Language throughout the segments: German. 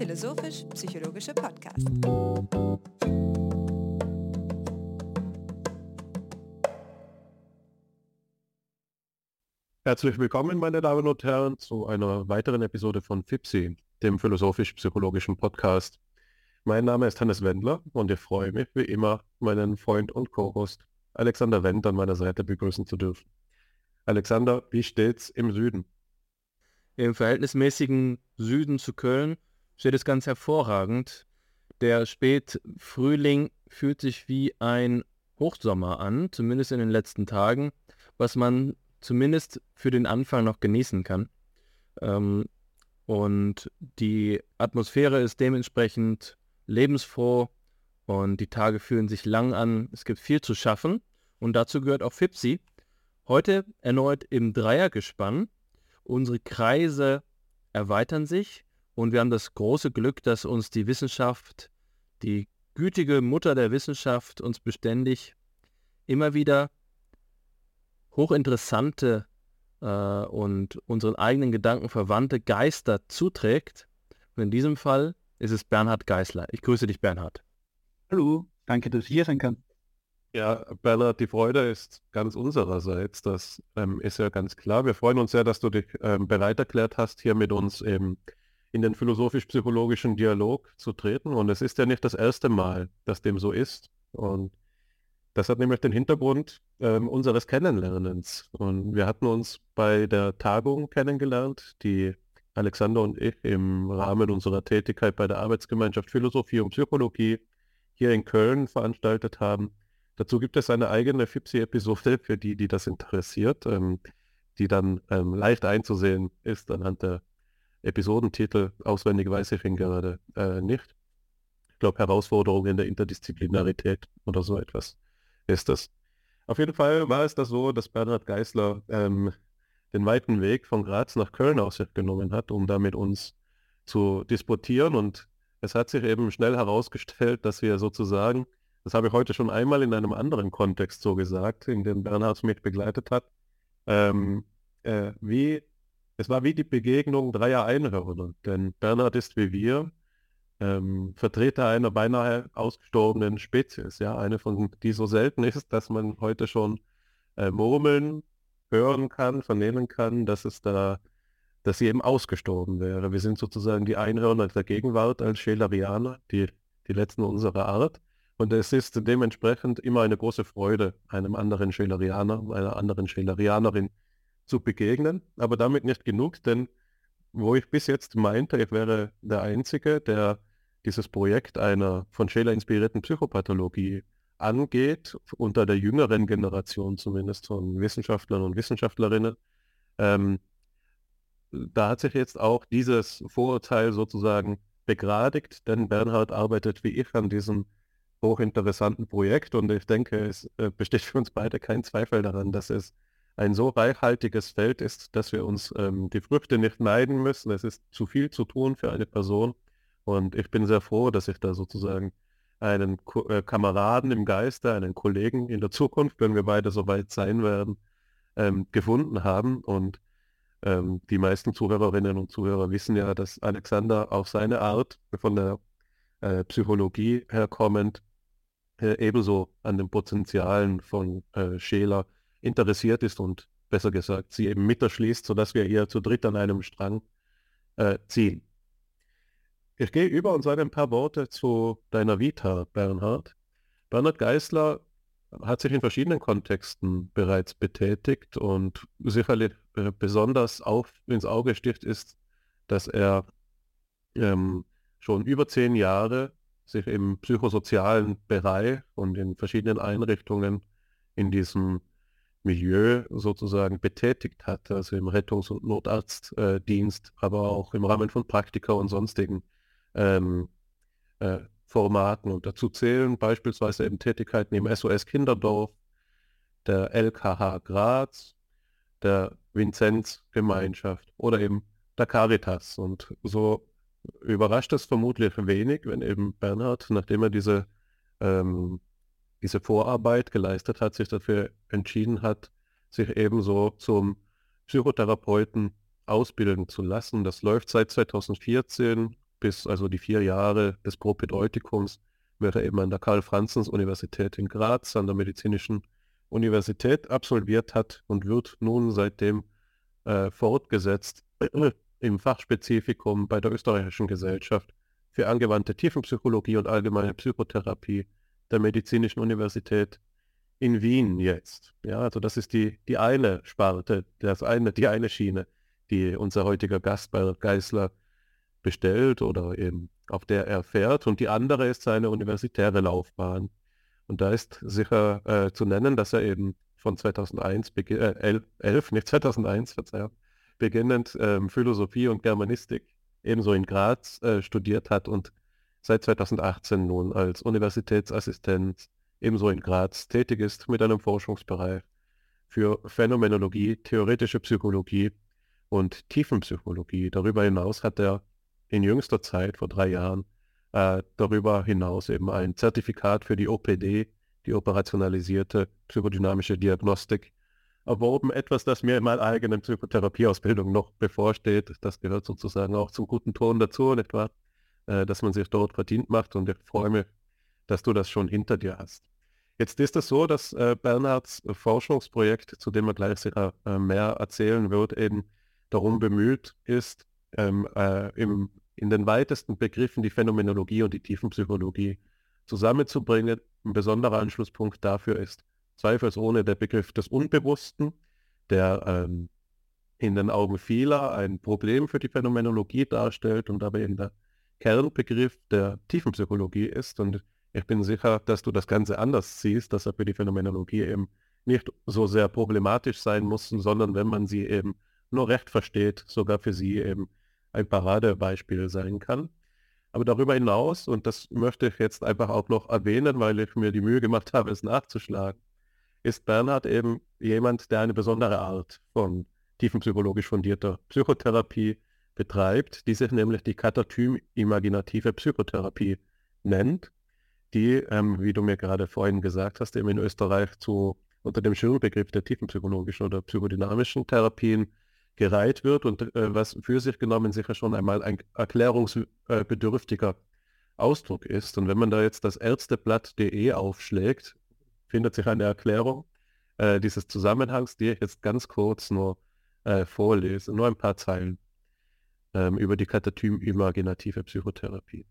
Philosophisch-psychologische Podcast. Herzlich willkommen, meine Damen und Herren, zu einer weiteren Episode von FIPSI, dem philosophisch-psychologischen Podcast. Mein Name ist Hannes Wendler und ich freue mich, wie immer, meinen Freund und Co-Host Alexander Wendt an meiner Seite begrüßen zu dürfen. Alexander, wie steht's im Süden? Im verhältnismäßigen Süden zu Köln steht es ganz hervorragend. Der Spätfrühling fühlt sich wie ein Hochsommer an, zumindest in den letzten Tagen, was man zumindest für den Anfang noch genießen kann. Ähm, und die Atmosphäre ist dementsprechend lebensfroh und die Tage fühlen sich lang an. Es gibt viel zu schaffen und dazu gehört auch Fipsi. Heute erneut im Dreiergespann. Unsere Kreise erweitern sich und wir haben das große Glück, dass uns die Wissenschaft, die gütige Mutter der Wissenschaft, uns beständig immer wieder hochinteressante äh, und unseren eigenen Gedanken verwandte Geister zuträgt. Und in diesem Fall ist es Bernhard Geisler. Ich grüße dich, Bernhard. Hallo, danke, dass ich hier sein kann. Ja, Bernhard, die Freude ist ganz unsererseits. Das ähm, ist ja ganz klar. Wir freuen uns sehr, dass du dich ähm, bereit erklärt hast, hier mit uns eben in den philosophisch-psychologischen Dialog zu treten. Und es ist ja nicht das erste Mal, dass dem so ist. Und das hat nämlich den Hintergrund ähm, unseres Kennenlernens. Und wir hatten uns bei der Tagung kennengelernt, die Alexander und ich im Rahmen unserer Tätigkeit bei der Arbeitsgemeinschaft Philosophie und Psychologie hier in Köln veranstaltet haben. Dazu gibt es eine eigene FIPSI-Episode für die, die das interessiert, ähm, die dann ähm, leicht einzusehen ist anhand der Episodentitel. Auswendig weiß ich ihn gerade äh, nicht. Ich glaube, Herausforderungen in der Interdisziplinarität oder so etwas ist das. Auf jeden Fall war es das so, dass Bernhard Geisler ähm, den weiten Weg von Graz nach Köln auf sich genommen hat, um da mit uns zu disputieren. Und es hat sich eben schnell herausgestellt, dass wir sozusagen das habe ich heute schon einmal in einem anderen Kontext so gesagt, in dem Bernhard mich begleitet hat. Ähm, äh, wie, es war wie die Begegnung dreier Einhörner, denn Bernhard ist wie wir ähm, Vertreter einer beinahe ausgestorbenen Spezies, ja, eine von die so selten ist, dass man heute schon äh, murmeln hören kann, vernehmen kann, dass es da, dass sie eben ausgestorben wäre. Wir sind sozusagen die Einhörner der Gegenwart als Schelerianer, die, die letzten unserer Art. Und es ist dementsprechend immer eine große Freude, einem anderen Schülerianer, einer anderen Schülerianerin zu begegnen. Aber damit nicht genug, denn wo ich bis jetzt meinte, ich wäre der Einzige, der dieses Projekt einer von Scheler inspirierten Psychopathologie angeht, unter der jüngeren Generation zumindest von Wissenschaftlern und Wissenschaftlerinnen, ähm, da hat sich jetzt auch dieses Vorurteil sozusagen begradigt, denn Bernhard arbeitet wie ich an diesem hochinteressanten Projekt und ich denke, es äh, besteht für uns beide kein Zweifel daran, dass es ein so reichhaltiges Feld ist, dass wir uns ähm, die Früchte nicht neiden müssen. Es ist zu viel zu tun für eine Person und ich bin sehr froh, dass ich da sozusagen einen Ko äh, Kameraden im Geiste, einen Kollegen in der Zukunft, wenn wir beide so weit sein werden, ähm, gefunden haben und ähm, die meisten Zuhörerinnen und Zuhörer wissen ja, dass Alexander auf seine Art von der äh, Psychologie herkommend äh, ebenso an den Potenzialen von äh, Scheler interessiert ist und besser gesagt sie eben miterschließt, sodass wir hier zu dritt an einem Strang äh, ziehen. Ich gehe über und sage ein paar Worte zu deiner Vita, Bernhard. Bernhard Geisler hat sich in verschiedenen Kontexten bereits betätigt und sicherlich äh, besonders auf, ins Auge sticht ist, dass er ähm, schon über zehn Jahre sich im psychosozialen Bereich und in verschiedenen Einrichtungen in diesem Milieu sozusagen betätigt hat, also im Rettungs- und Notarztdienst, aber auch im Rahmen von Praktika und sonstigen ähm, äh, Formaten. Und dazu zählen beispielsweise eben Tätigkeiten im SOS Kinderdorf, der LKH Graz, der Vinzenz-Gemeinschaft oder eben der Caritas. Und so überrascht es vermutlich wenig, wenn eben Bernhard, nachdem er diese, ähm, diese Vorarbeit geleistet hat, sich dafür entschieden hat, sich ebenso zum Psychotherapeuten ausbilden zu lassen. Das läuft seit 2014 bis also die vier Jahre des Propedeutikums wird er eben an der Karl-Franzens-Universität in Graz an der Medizinischen Universität absolviert hat und wird nun seitdem äh, fortgesetzt im Fachspezifikum bei der Österreichischen Gesellschaft für angewandte Tiefenpsychologie und allgemeine Psychotherapie der Medizinischen Universität in Wien jetzt. Ja, also das ist die, die eine Sparte, das eine, die eine Schiene, die unser heutiger Gast bei Geisler bestellt oder eben auf der er fährt. Und die andere ist seine universitäre Laufbahn. Und da ist sicher äh, zu nennen, dass er eben von 2001, äh, 11, nicht 2001, Verzeihung, beginnend ähm, Philosophie und Germanistik ebenso in Graz äh, studiert hat und seit 2018 nun als Universitätsassistent ebenso in Graz tätig ist mit einem Forschungsbereich für Phänomenologie, theoretische Psychologie und Tiefenpsychologie. Darüber hinaus hat er in jüngster Zeit, vor drei Jahren, äh, darüber hinaus eben ein Zertifikat für die OPD, die operationalisierte psychodynamische Diagnostik, erworben. Etwas, das mir in meiner eigenen Psychotherapieausbildung noch bevorsteht. Das gehört sozusagen auch zum guten Ton dazu, nicht wahr? Äh, dass man sich dort verdient macht und ich freue mich, dass du das schon hinter dir hast. Jetzt ist es so, dass äh, Bernhards Forschungsprojekt, zu dem er gleich sicher äh, mehr erzählen wird, eben darum bemüht ist, ähm, äh, im, in den weitesten Begriffen die Phänomenologie und die Tiefenpsychologie zusammenzubringen. Ein besonderer Anschlusspunkt dafür ist zweifelsohne der Begriff des Unbewussten, der ähm, in den Augen vieler ein Problem für die Phänomenologie darstellt und aber eben der Kernbegriff der Tiefenpsychologie ist. Und ich bin sicher, dass du das Ganze anders siehst, dass er für die Phänomenologie eben nicht so sehr problematisch sein muss, sondern wenn man sie eben nur recht versteht, sogar für sie eben ein Paradebeispiel sein kann. Aber darüber hinaus, und das möchte ich jetzt einfach auch noch erwähnen, weil ich mir die Mühe gemacht habe, es nachzuschlagen, ist Bernhard eben jemand, der eine besondere Art von tiefenpsychologisch fundierter Psychotherapie betreibt, die sich nämlich die Katatym-imaginative Psychotherapie nennt die, ähm, wie du mir gerade vorhin gesagt hast, eben in Österreich zu, unter dem Schirmbegriff der tiefenpsychologischen oder psychodynamischen Therapien gereiht wird und äh, was für sich genommen sicher schon einmal ein erklärungsbedürftiger Ausdruck ist. Und wenn man da jetzt das Ärzteblatt.de aufschlägt, findet sich eine Erklärung äh, dieses Zusammenhangs, die ich jetzt ganz kurz nur äh, vorlese, nur ein paar Zeilen ähm, über die Katatym-imaginative Psychotherapie.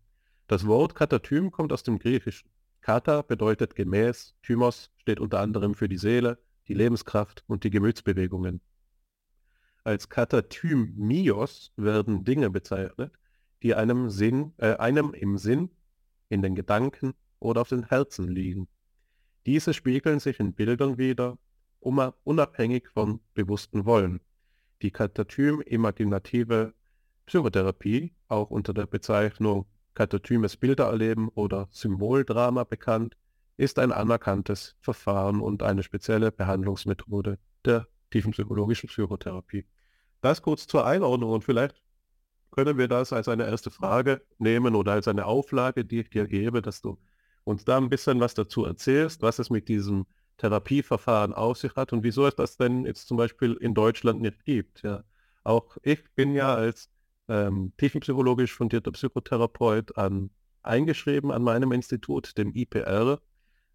Das Wort Katatym kommt aus dem Griechischen. Kata bedeutet gemäß, Thymos steht unter anderem für die Seele, die Lebenskraft und die Gemütsbewegungen. Als Katatymios werden Dinge bezeichnet, die einem, Sinn, äh, einem im Sinn, in den Gedanken oder auf den Herzen liegen. Diese spiegeln sich in Bildern wieder, unabhängig von bewussten Wollen. Die Katatym-imaginative Psychotherapie, auch unter der Bezeichnung katatymes Bildererleben oder Symboldrama bekannt, ist ein anerkanntes Verfahren und eine spezielle Behandlungsmethode der tiefenpsychologischen Psychotherapie. Das kurz zur Einordnung und vielleicht können wir das als eine erste Frage nehmen oder als eine Auflage, die ich dir gebe, dass du uns da ein bisschen was dazu erzählst, was es mit diesem Therapieverfahren auf sich hat und wieso es das denn jetzt zum Beispiel in Deutschland nicht gibt. Ja. Auch ich bin ja als ähm, tiefenpsychologisch fundierter Psychotherapeut an, eingeschrieben an meinem Institut, dem IPR,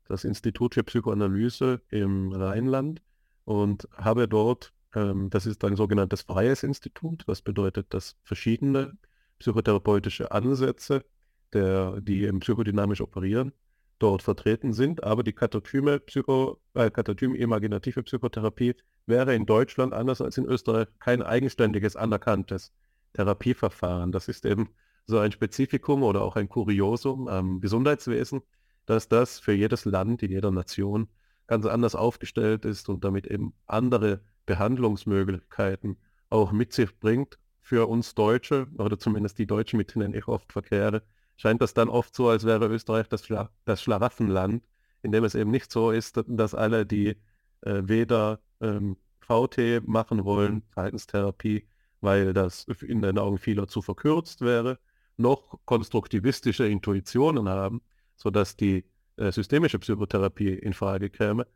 das Institut für Psychoanalyse im Rheinland. Und habe dort, ähm, das ist ein sogenanntes freies Institut, was bedeutet, dass verschiedene psychotherapeutische Ansätze, der, die psychodynamisch operieren, dort vertreten sind, aber die Katatyme, Psycho, äh, Katatyme-imaginative Psychotherapie wäre in Deutschland anders als in Österreich kein eigenständiges, anerkanntes Therapieverfahren. Das ist eben so ein Spezifikum oder auch ein Kuriosum am Gesundheitswesen, dass das für jedes Land, in jeder Nation ganz anders aufgestellt ist und damit eben andere Behandlungsmöglichkeiten auch mit sich bringt. Für uns Deutsche, oder zumindest die Deutschen, mit denen ich oft verkehre, scheint das dann oft so, als wäre Österreich das, Schla das Schlaraffenland, in dem es eben nicht so ist, dass alle, die äh, weder ähm, VT machen wollen, Verhaltenstherapie, weil das in den Augen vieler zu verkürzt wäre, noch konstruktivistische Intuitionen haben, sodass die äh, systemische Psychotherapie in Frage käme,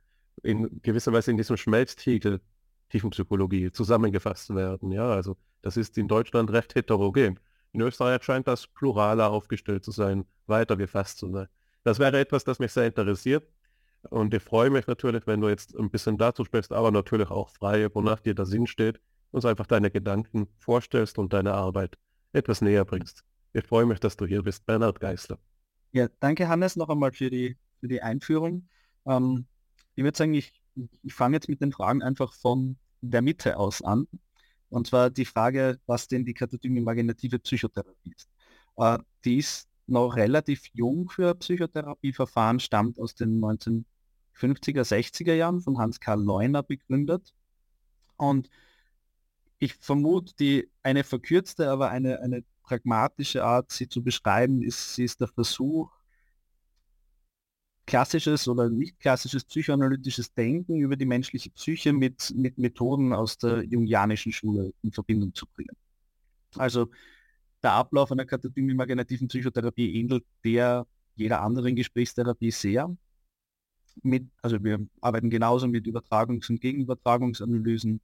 in gewisser Weise in diesem Schmelztiegel Tiefenpsychologie zusammengefasst werden. Ja, also Das ist in Deutschland recht heterogen. In Österreich scheint das pluraler aufgestellt zu sein, weiter gefasst zu sein. Das wäre etwas, das mich sehr interessiert. Und ich freue mich natürlich, wenn du jetzt ein bisschen dazu sprichst, aber natürlich auch frei, wonach dir der Sinn steht, uns einfach deine Gedanken vorstellst und deine Arbeit etwas näher bringst. Ich freue mich, dass du hier bist, Bernhard Geisler. Ja, danke Hannes noch einmal für die, für die Einführung. Ähm, ich würde sagen, ich, ich fange jetzt mit den Fragen einfach von der Mitte aus an. Und zwar die Frage, was denn die katatomimaginative Psychotherapie ist. Äh, die ist noch relativ jung für Psychotherapieverfahren, stammt aus den 1950er, 60er Jahren von Hans-Karl Leuner begründet. Und ich vermute, die eine verkürzte, aber eine, eine pragmatische Art, sie zu beschreiben, ist, sie ist der Versuch, klassisches oder nicht klassisches psychoanalytisches Denken über die menschliche Psyche mit, mit Methoden aus der jungianischen Schule in Verbindung zu bringen. Also der Ablauf einer katatomie-imaginativen Psychotherapie ähnelt der jeder anderen Gesprächstherapie sehr. Mit, also wir arbeiten genauso mit Übertragungs- und Gegenübertragungsanalysen,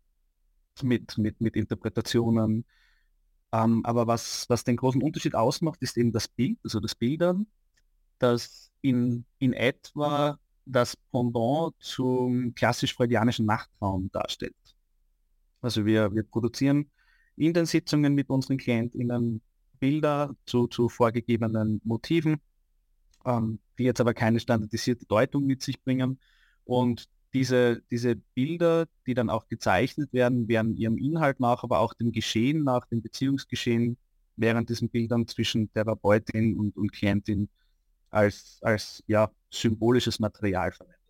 mit, mit, mit Interpretationen. Ähm, aber was, was den großen Unterschied ausmacht, ist eben das Bild, also das Bildern, das in, in etwa das Pendant zum klassisch-freudianischen Nachtraum darstellt. Also wir, wir produzieren in den Sitzungen mit unseren KlientInnen Bilder zu, zu vorgegebenen Motiven, ähm, die jetzt aber keine standardisierte Deutung mit sich bringen. Und diese, diese Bilder, die dann auch gezeichnet werden, werden ihrem Inhalt nach, aber auch dem Geschehen nach, dem Beziehungsgeschehen während diesen Bildern zwischen Therapeutin und, und Klientin als, als ja, symbolisches Material verwendet.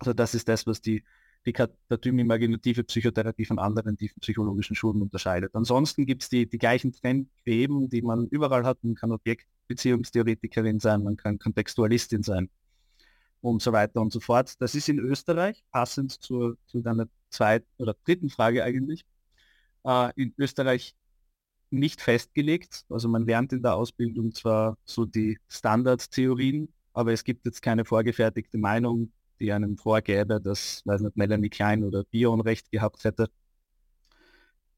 Also das ist das, was die, die katatyme-imaginative Psychotherapie von anderen tiefen psychologischen Schulen unterscheidet. Ansonsten gibt es die, die gleichen Trendgräben, die man überall hat. Man kann Objektbeziehungstheoretikerin sein, man kann Kontextualistin sein und so weiter und so fort. Das ist in Österreich, passend zur, zu deiner zweiten oder dritten Frage eigentlich, äh, in Österreich nicht festgelegt. Also man lernt in der Ausbildung zwar so die Standardtheorien, aber es gibt jetzt keine vorgefertigte Meinung, die einem vorgäbe, dass, weiß nicht, Melanie Klein oder Bion recht gehabt hätte.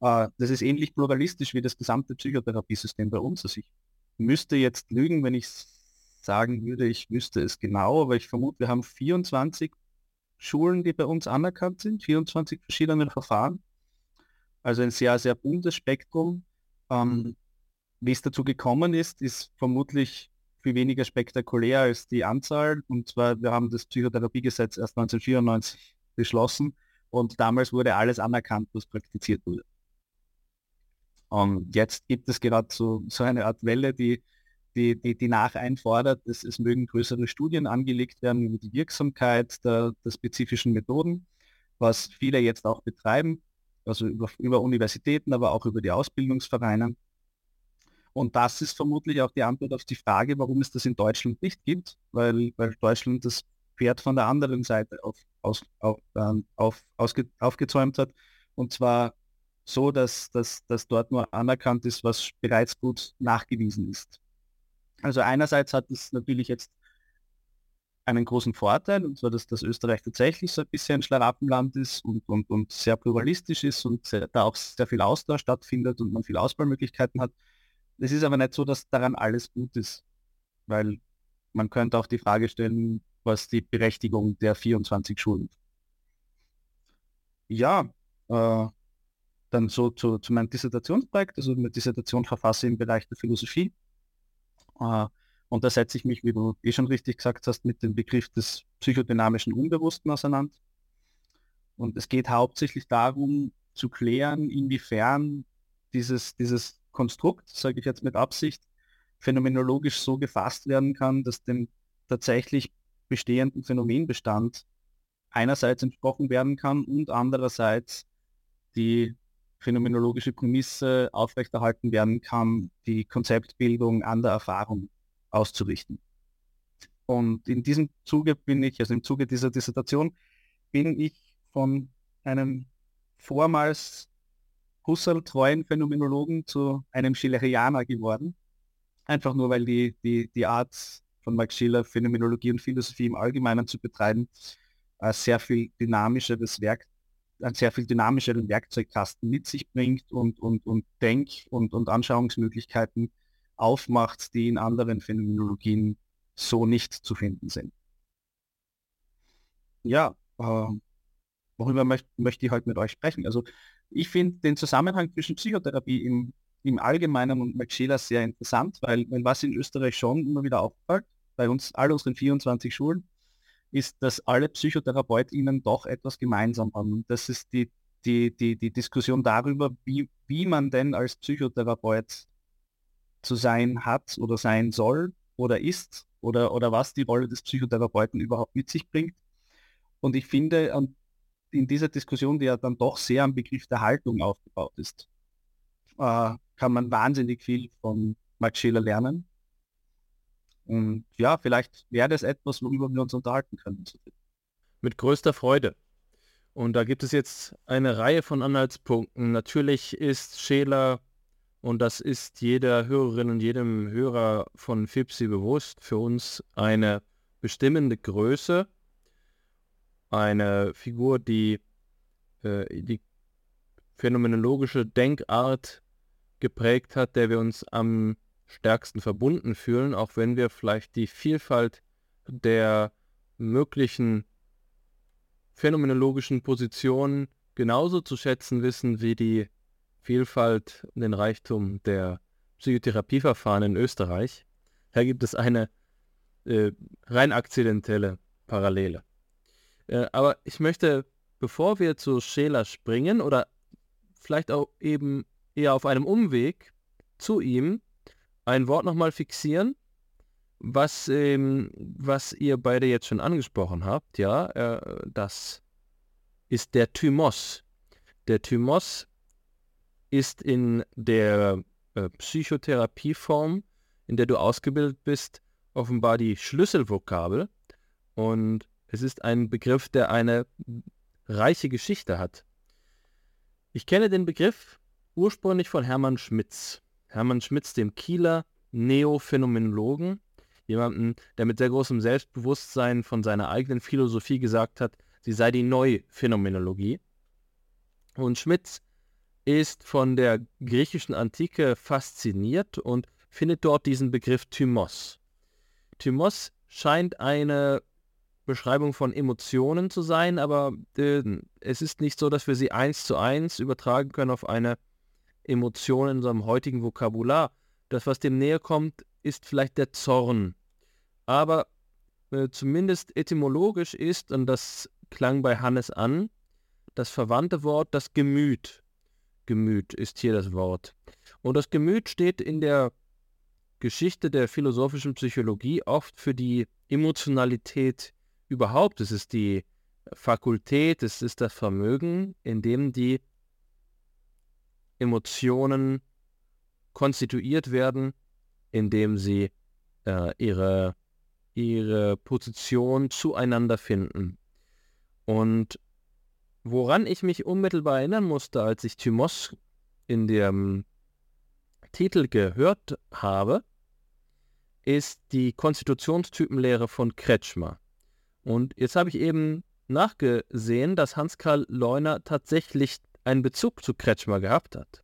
Äh, das ist ähnlich pluralistisch wie das gesamte Psychotherapiesystem bei uns. Also ich müsste jetzt lügen, wenn ich sagen würde, ich wüsste es genau, aber ich vermute, wir haben 24 Schulen, die bei uns anerkannt sind, 24 verschiedene Verfahren. Also ein sehr, sehr buntes Spektrum. Ähm, wie es dazu gekommen ist, ist vermutlich viel weniger spektakulär als die Anzahl. Und zwar, wir haben das Psychotherapiegesetz erst 1994 beschlossen und damals wurde alles anerkannt, was praktiziert wurde. Und jetzt gibt es gerade so, so eine Art Welle, die, die, die, die nacheinfordert, dass es mögen größere Studien angelegt werden über die Wirksamkeit der, der spezifischen Methoden, was viele jetzt auch betreiben, also über, über Universitäten, aber auch über die Ausbildungsvereine. Und das ist vermutlich auch die Antwort auf die Frage, warum es das in Deutschland nicht gibt, weil, weil Deutschland das Pferd von der anderen Seite auf, aus, auf, ähm, auf, ausge, aufgezäumt hat. Und zwar so, dass, dass, dass dort nur anerkannt ist, was bereits gut nachgewiesen ist. Also einerseits hat es natürlich jetzt einen großen Vorteil, und zwar, dass das Österreich tatsächlich so ein bisschen ein Schlaraffenland ist und, und, und sehr pluralistisch ist und sehr, da auch sehr viel Austausch stattfindet und man viele Auswahlmöglichkeiten hat. Es ist aber nicht so, dass daran alles gut ist, weil man könnte auch die Frage stellen, was die Berechtigung der 24 Schulen. Ja, äh, dann so zu, zu meinem Dissertationsprojekt, also eine Dissertation verfasse im Bereich der Philosophie. Äh, und da setze ich mich, wie du eh schon richtig gesagt hast, mit dem Begriff des psychodynamischen Unbewussten auseinander. Und es geht hauptsächlich darum, zu klären, inwiefern dieses, dieses Konstrukt, sage ich jetzt mit Absicht, phänomenologisch so gefasst werden kann, dass dem tatsächlich bestehenden Phänomenbestand einerseits entsprochen werden kann und andererseits die phänomenologische Prämisse aufrechterhalten werden kann, die Konzeptbildung an der Erfahrung auszurichten. Und in diesem Zuge bin ich, also im Zuge dieser Dissertation, bin ich von einem vormals Husserl-treuen Phänomenologen zu einem Schillerianer geworden. Einfach nur, weil die, die, die Art von Max Schiller, Phänomenologie und Philosophie im Allgemeinen zu betreiben, ein sehr viel dynamischeres Werk einen sehr viel dynamischeren Werkzeugkasten mit sich bringt und, und, und Denk- und, und Anschauungsmöglichkeiten aufmacht, die in anderen Phänomenologien so nicht zu finden sind. Ja, äh, worüber möcht, möchte ich heute mit euch sprechen? Also ich finde den Zusammenhang zwischen Psychotherapie im, im Allgemeinen und Max Scheler sehr interessant, weil, weil was in Österreich schon immer wieder auffällt, bei uns all unseren 24 Schulen, ist, dass alle PsychotherapeutInnen doch etwas gemeinsam haben. Das ist die, die, die, die Diskussion darüber, wie, wie man denn als Psychotherapeut zu sein hat oder sein soll oder ist oder, oder was die Rolle des Psychotherapeuten überhaupt mit sich bringt. Und ich finde, in dieser Diskussion, die ja dann doch sehr am Begriff der Haltung aufgebaut ist, äh, kann man wahnsinnig viel von Max Scheler lernen. Und ja, vielleicht wäre das etwas, worüber wir uns unterhalten können. Mit größter Freude. Und da gibt es jetzt eine Reihe von Anhaltspunkten. Natürlich ist Scheler, und das ist jeder Hörerin und jedem Hörer von FIPSI bewusst, für uns eine bestimmende Größe, eine Figur, die äh, die phänomenologische Denkart geprägt hat, der wir uns am stärksten verbunden fühlen, auch wenn wir vielleicht die Vielfalt der möglichen phänomenologischen Positionen genauso zu schätzen wissen wie die Vielfalt den Reichtum der Psychotherapieverfahren in Österreich. Da gibt es eine äh, rein akzidentelle Parallele. Äh, aber ich möchte, bevor wir zu Scheler springen oder vielleicht auch eben eher auf einem Umweg zu ihm, ein Wort nochmal fixieren, was, ähm, was ihr beide jetzt schon angesprochen habt, ja, äh, das ist der Thymos. Der Thymos ist in der äh, Psychotherapieform, in der du ausgebildet bist, offenbar die Schlüsselvokabel und es ist ein Begriff, der eine reiche Geschichte hat. Ich kenne den Begriff ursprünglich von Hermann Schmitz. Hermann Schmitz, dem Kieler Neophänomenologen, jemanden, der mit sehr großem Selbstbewusstsein von seiner eigenen Philosophie gesagt hat, sie sei die Neuphänomenologie. Und Schmitz ist von der griechischen Antike fasziniert und findet dort diesen Begriff Thymos. Thymos scheint eine Beschreibung von Emotionen zu sein, aber äh, es ist nicht so, dass wir sie eins zu eins übertragen können auf eine Emotionen in unserem heutigen Vokabular. Das, was dem näher kommt, ist vielleicht der Zorn. Aber äh, zumindest etymologisch ist, und das klang bei Hannes an, das verwandte Wort das Gemüt. Gemüt ist hier das Wort. Und das Gemüt steht in der Geschichte der philosophischen Psychologie oft für die Emotionalität überhaupt. Es ist die Fakultät, es ist das Vermögen, in dem die Emotionen konstituiert werden, indem sie äh, ihre, ihre Position zueinander finden. Und woran ich mich unmittelbar erinnern musste, als ich Thymos in dem Titel gehört habe, ist die Konstitutionstypenlehre von Kretschmer. Und jetzt habe ich eben nachgesehen, dass Hans-Karl Leuner tatsächlich einen Bezug zu Kretschmer gehabt hat.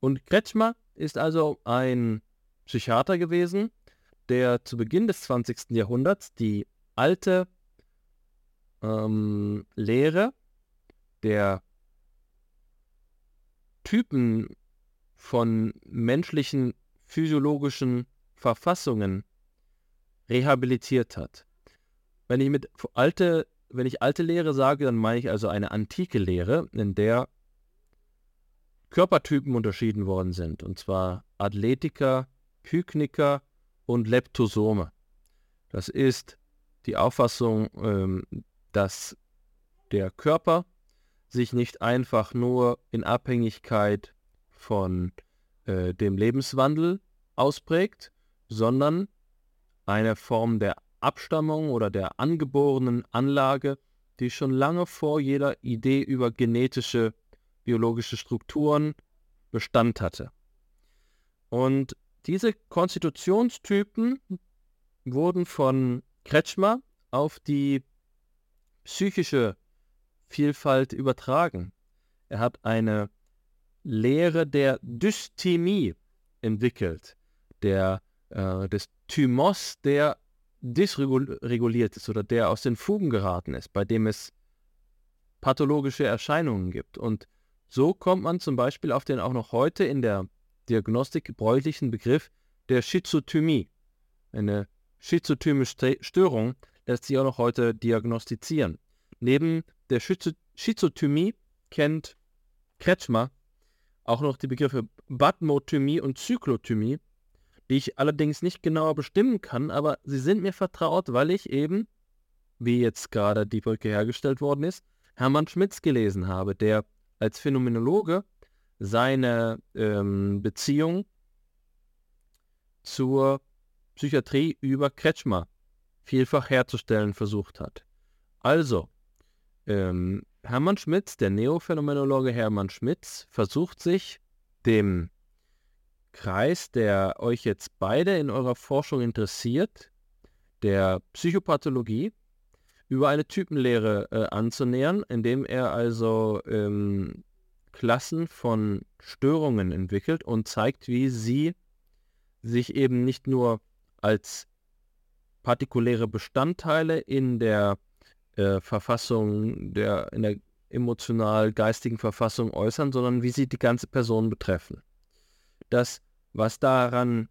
Und Kretschmer ist also ein Psychiater gewesen, der zu Beginn des 20. Jahrhunderts die alte ähm, Lehre der Typen von menschlichen physiologischen Verfassungen rehabilitiert hat. Wenn ich mit alte, wenn ich alte Lehre sage, dann meine ich also eine antike Lehre, in der Körpertypen unterschieden worden sind, und zwar Athletiker, Pykniker und Leptosome. Das ist die Auffassung, ähm, dass der Körper sich nicht einfach nur in Abhängigkeit von äh, dem Lebenswandel ausprägt, sondern eine Form der Abstammung oder der angeborenen Anlage, die schon lange vor jeder Idee über genetische biologische Strukturen Bestand hatte. Und diese Konstitutionstypen wurden von Kretschmer auf die psychische Vielfalt übertragen. Er hat eine Lehre der Dysthymie entwickelt, der, äh, des Thymos, der dysreguliert ist oder der aus den Fugen geraten ist, bei dem es pathologische Erscheinungen gibt. Und so kommt man zum Beispiel auf den auch noch heute in der Diagnostik gebräuchlichen Begriff der Schizothymie. Eine schizothymische Störung lässt sich auch noch heute diagnostizieren. Neben der Schizothymie kennt Kretschmer auch noch die Begriffe Batmothymie und Zyklothymie, die ich allerdings nicht genauer bestimmen kann, aber sie sind mir vertraut, weil ich eben, wie jetzt gerade die Brücke hergestellt worden ist, Hermann Schmitz gelesen habe, der als Phänomenologe seine ähm, Beziehung zur Psychiatrie über Kretschmer vielfach herzustellen versucht hat. Also, ähm, Hermann Schmitz, der Neophänomenologe Hermann Schmitz, versucht sich dem Kreis, der euch jetzt beide in eurer Forschung interessiert, der Psychopathologie, über eine Typenlehre äh, anzunähern, indem er also ähm, Klassen von Störungen entwickelt und zeigt, wie sie sich eben nicht nur als partikuläre Bestandteile in der äh, Verfassung, der, in der emotional-geistigen Verfassung äußern, sondern wie sie die ganze Person betreffen. Das, was daran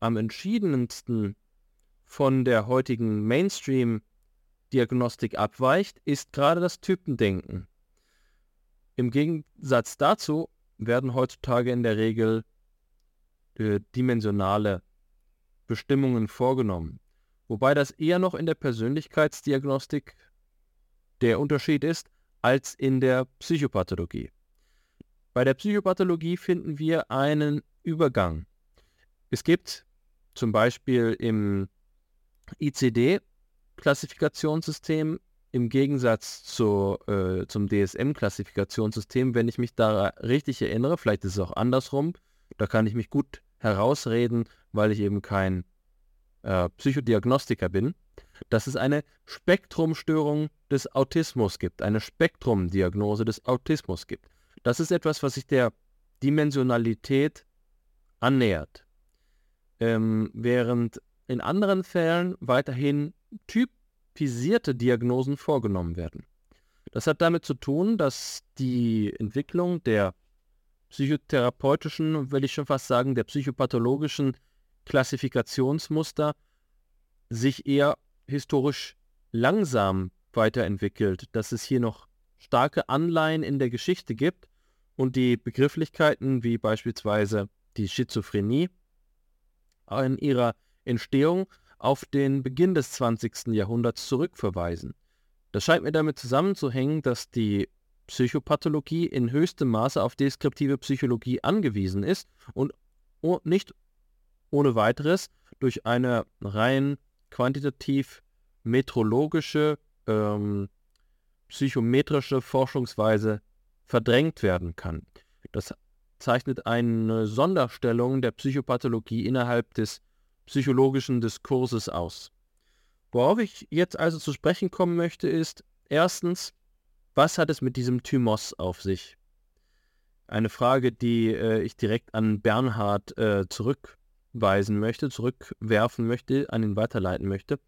am entschiedensten von der heutigen Mainstream-Diagnostik abweicht, ist gerade das Typendenken. Im Gegensatz dazu werden heutzutage in der Regel äh, dimensionale Bestimmungen vorgenommen, wobei das eher noch in der Persönlichkeitsdiagnostik der Unterschied ist als in der Psychopathologie. Bei der Psychopathologie finden wir einen Übergang. Es gibt zum Beispiel im ICD-Klassifikationssystem im Gegensatz zu, äh, zum DSM-Klassifikationssystem, wenn ich mich da richtig erinnere, vielleicht ist es auch andersrum, da kann ich mich gut herausreden, weil ich eben kein äh, Psychodiagnostiker bin, dass es eine Spektrumstörung des Autismus gibt, eine Spektrumdiagnose des Autismus gibt. Das ist etwas, was sich der Dimensionalität annähert. Ähm, während in anderen Fällen weiterhin typisierte Diagnosen vorgenommen werden. Das hat damit zu tun, dass die Entwicklung der psychotherapeutischen, will ich schon fast sagen, der psychopathologischen Klassifikationsmuster sich eher historisch langsam weiterentwickelt, dass es hier noch starke Anleihen in der Geschichte gibt und die Begrifflichkeiten wie beispielsweise die Schizophrenie in ihrer Entstehung auf den Beginn des 20. Jahrhunderts zurückverweisen. Das scheint mir damit zusammenzuhängen, dass die Psychopathologie in höchstem Maße auf deskriptive Psychologie angewiesen ist und nicht ohne weiteres durch eine rein quantitativ metrologische, ähm, psychometrische Forschungsweise verdrängt werden kann. Das zeichnet eine Sonderstellung der Psychopathologie innerhalb des psychologischen Diskurses aus. Worauf ich jetzt also zu sprechen kommen möchte, ist erstens, was hat es mit diesem Thymos auf sich? Eine Frage, die äh, ich direkt an Bernhard äh, zurückweisen möchte, zurückwerfen möchte, an ihn weiterleiten möchte.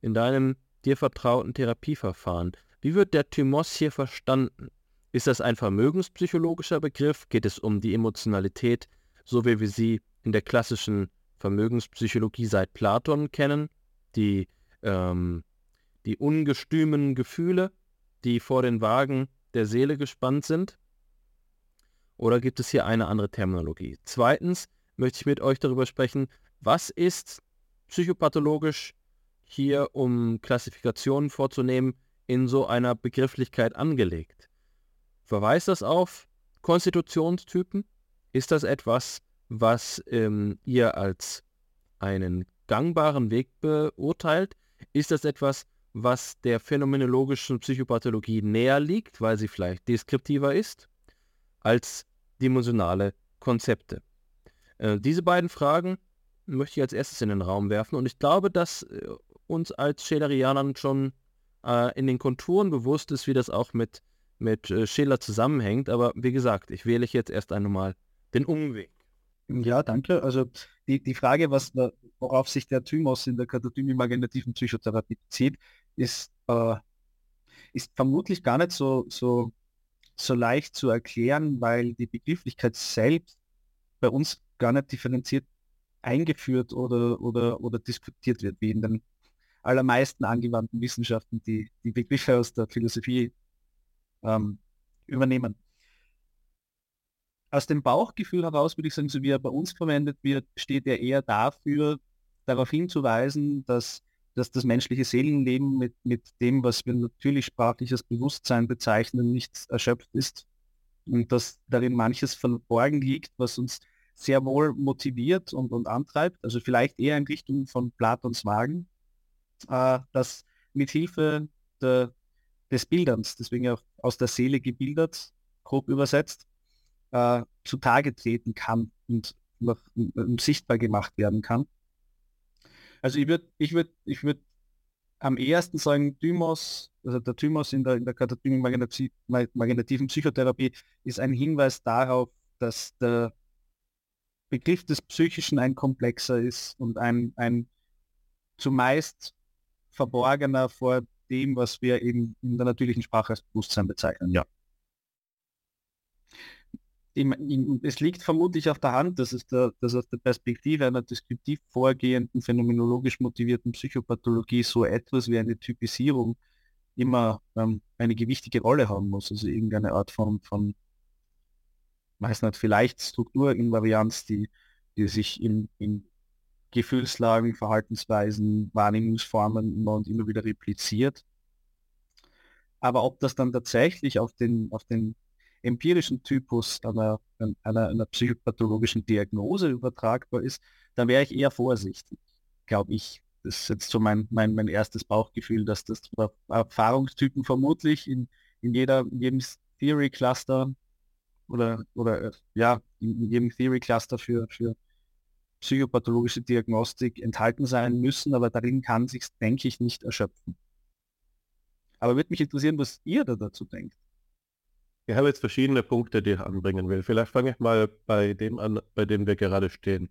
In deinem dir vertrauten Therapieverfahren, wie wird der Thymos hier verstanden? Ist das ein vermögenspsychologischer Begriff? Geht es um die Emotionalität, so wie wir sie in der klassischen Vermögenspsychologie seit Platon kennen? Die, ähm, die ungestümen Gefühle, die vor den Wagen der Seele gespannt sind? Oder gibt es hier eine andere Terminologie? Zweitens möchte ich mit euch darüber sprechen, was ist psychopathologisch hier, um Klassifikationen vorzunehmen, in so einer Begrifflichkeit angelegt? Verweist das auf Konstitutionstypen? Ist das etwas, was ähm, ihr als einen gangbaren Weg beurteilt? Ist das etwas, was der phänomenologischen Psychopathologie näher liegt, weil sie vielleicht deskriptiver ist, als dimensionale Konzepte? Äh, diese beiden Fragen möchte ich als erstes in den Raum werfen und ich glaube, dass äh, uns als Schälerianern schon äh, in den Konturen bewusst ist, wie das auch mit mit äh, Schiller zusammenhängt. Aber wie gesagt, ich wähle jetzt erst einmal den Umweg. Ja, danke. Also die, die Frage, was, worauf sich der Thymos in der katatymimaginativen Psychotherapie bezieht, ist, äh, ist vermutlich gar nicht so, so, so leicht zu erklären, weil die Begrifflichkeit selbst bei uns gar nicht differenziert eingeführt oder, oder, oder diskutiert wird, wie in den allermeisten angewandten Wissenschaften, die die Begriffe aus der Philosophie ähm, übernehmen. Aus dem Bauchgefühl heraus würde ich sagen, so wie er bei uns verwendet wird, steht er eher dafür, darauf hinzuweisen, dass, dass das menschliche Seelenleben mit, mit dem, was wir natürlich sprachliches Bewusstsein bezeichnen, nicht erschöpft ist. Und dass darin manches verborgen liegt, was uns sehr wohl motiviert und, und antreibt, also vielleicht eher in Richtung von Platons Wagen, äh, das mit Hilfe des Bilderns, deswegen auch aus der Seele gebildet, grob übersetzt, äh, zutage treten kann und noch um, sichtbar gemacht werden kann. Also ich würde ich würd, ich würd am ersten sagen, Thymos, also der Thymos in der, in der magnetiven Psychotherapie ist ein Hinweis darauf, dass der Begriff des Psychischen ein komplexer ist und ein, ein zumeist verborgener vor dem, was wir eben in der natürlichen Sprache als Bewusstsein bezeichnen. Ja. Es liegt vermutlich auf der Hand, dass es der, dass aus der Perspektive einer deskriptiv vorgehenden, phänomenologisch motivierten Psychopathologie so etwas wie eine Typisierung immer ähm, eine gewichtige Rolle haben muss, also irgendeine Art von, von weiß nicht, vielleicht Strukturinvarianz, die, die sich in, in Gefühlslagen, Verhaltensweisen, Wahrnehmungsformen immer und immer wieder repliziert. Aber ob das dann tatsächlich auf den, auf den empirischen Typus einer, einer, einer psychopathologischen Diagnose übertragbar ist, dann wäre ich eher vorsichtig, glaube ich. Das ist jetzt so mein, mein, mein erstes Bauchgefühl, dass das Erfahrungstypen vermutlich in, in, jeder, in jedem Theory-Cluster oder, oder äh, ja, in jedem Theory-Cluster für, für psychopathologische Diagnostik enthalten sein müssen, aber darin kann sich, denke ich, nicht erschöpfen. Aber würde mich interessieren, was ihr da dazu denkt. Ich habe jetzt verschiedene Punkte, die ich anbringen will. Vielleicht fange ich mal bei dem an, bei dem wir gerade stehen.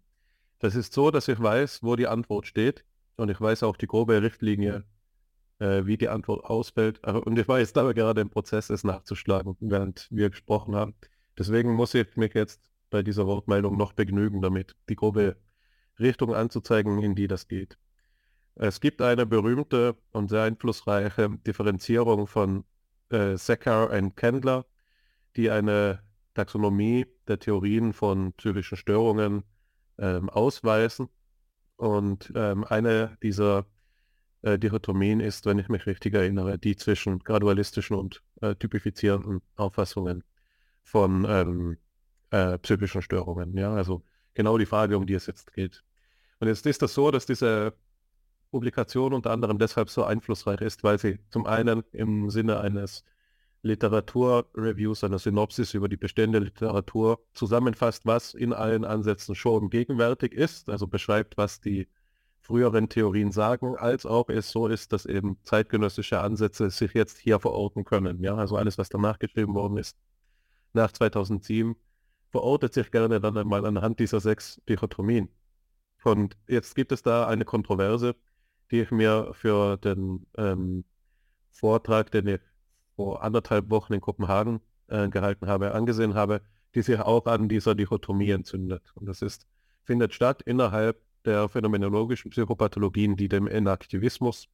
Das ist so, dass ich weiß, wo die Antwort steht und ich weiß auch die grobe Richtlinie, äh, wie die Antwort ausfällt. Und ich war jetzt aber gerade im Prozess, es nachzuschlagen, während wir gesprochen haben. Deswegen muss ich mich jetzt bei dieser Wortmeldung noch begnügen damit, die grobe Richtung anzuzeigen, in die das geht. Es gibt eine berühmte und sehr einflussreiche Differenzierung von äh, Secker und Kendler, die eine Taxonomie der Theorien von psychischen Störungen ähm, ausweisen. Und ähm, eine dieser äh, Dichotomien ist, wenn ich mich richtig erinnere, die zwischen gradualistischen und äh, typifizierenden Auffassungen von ähm, äh, psychischen Störungen. Ja, also genau die Frage, um die es jetzt geht. Und jetzt ist das so, dass diese Publikation unter anderem deshalb so einflussreich ist, weil sie zum einen im Sinne eines Literaturreviews, einer Synopsis über die bestehende Literatur zusammenfasst, was in allen Ansätzen schon gegenwärtig ist, also beschreibt, was die früheren Theorien sagen, als auch es so ist, dass eben zeitgenössische Ansätze sich jetzt hier verorten können. Ja, also alles, was danach geschrieben worden ist, nach 2007 verortet sich gerne dann einmal anhand dieser sechs Dichotomien. Und jetzt gibt es da eine Kontroverse, die ich mir für den ähm, Vortrag, den ich anderthalb Wochen in Kopenhagen äh, gehalten habe, angesehen habe, die sich auch an dieser Dichotomie entzündet. Und das ist, findet statt innerhalb der phänomenologischen Psychopathologien, die dem Inaktivismus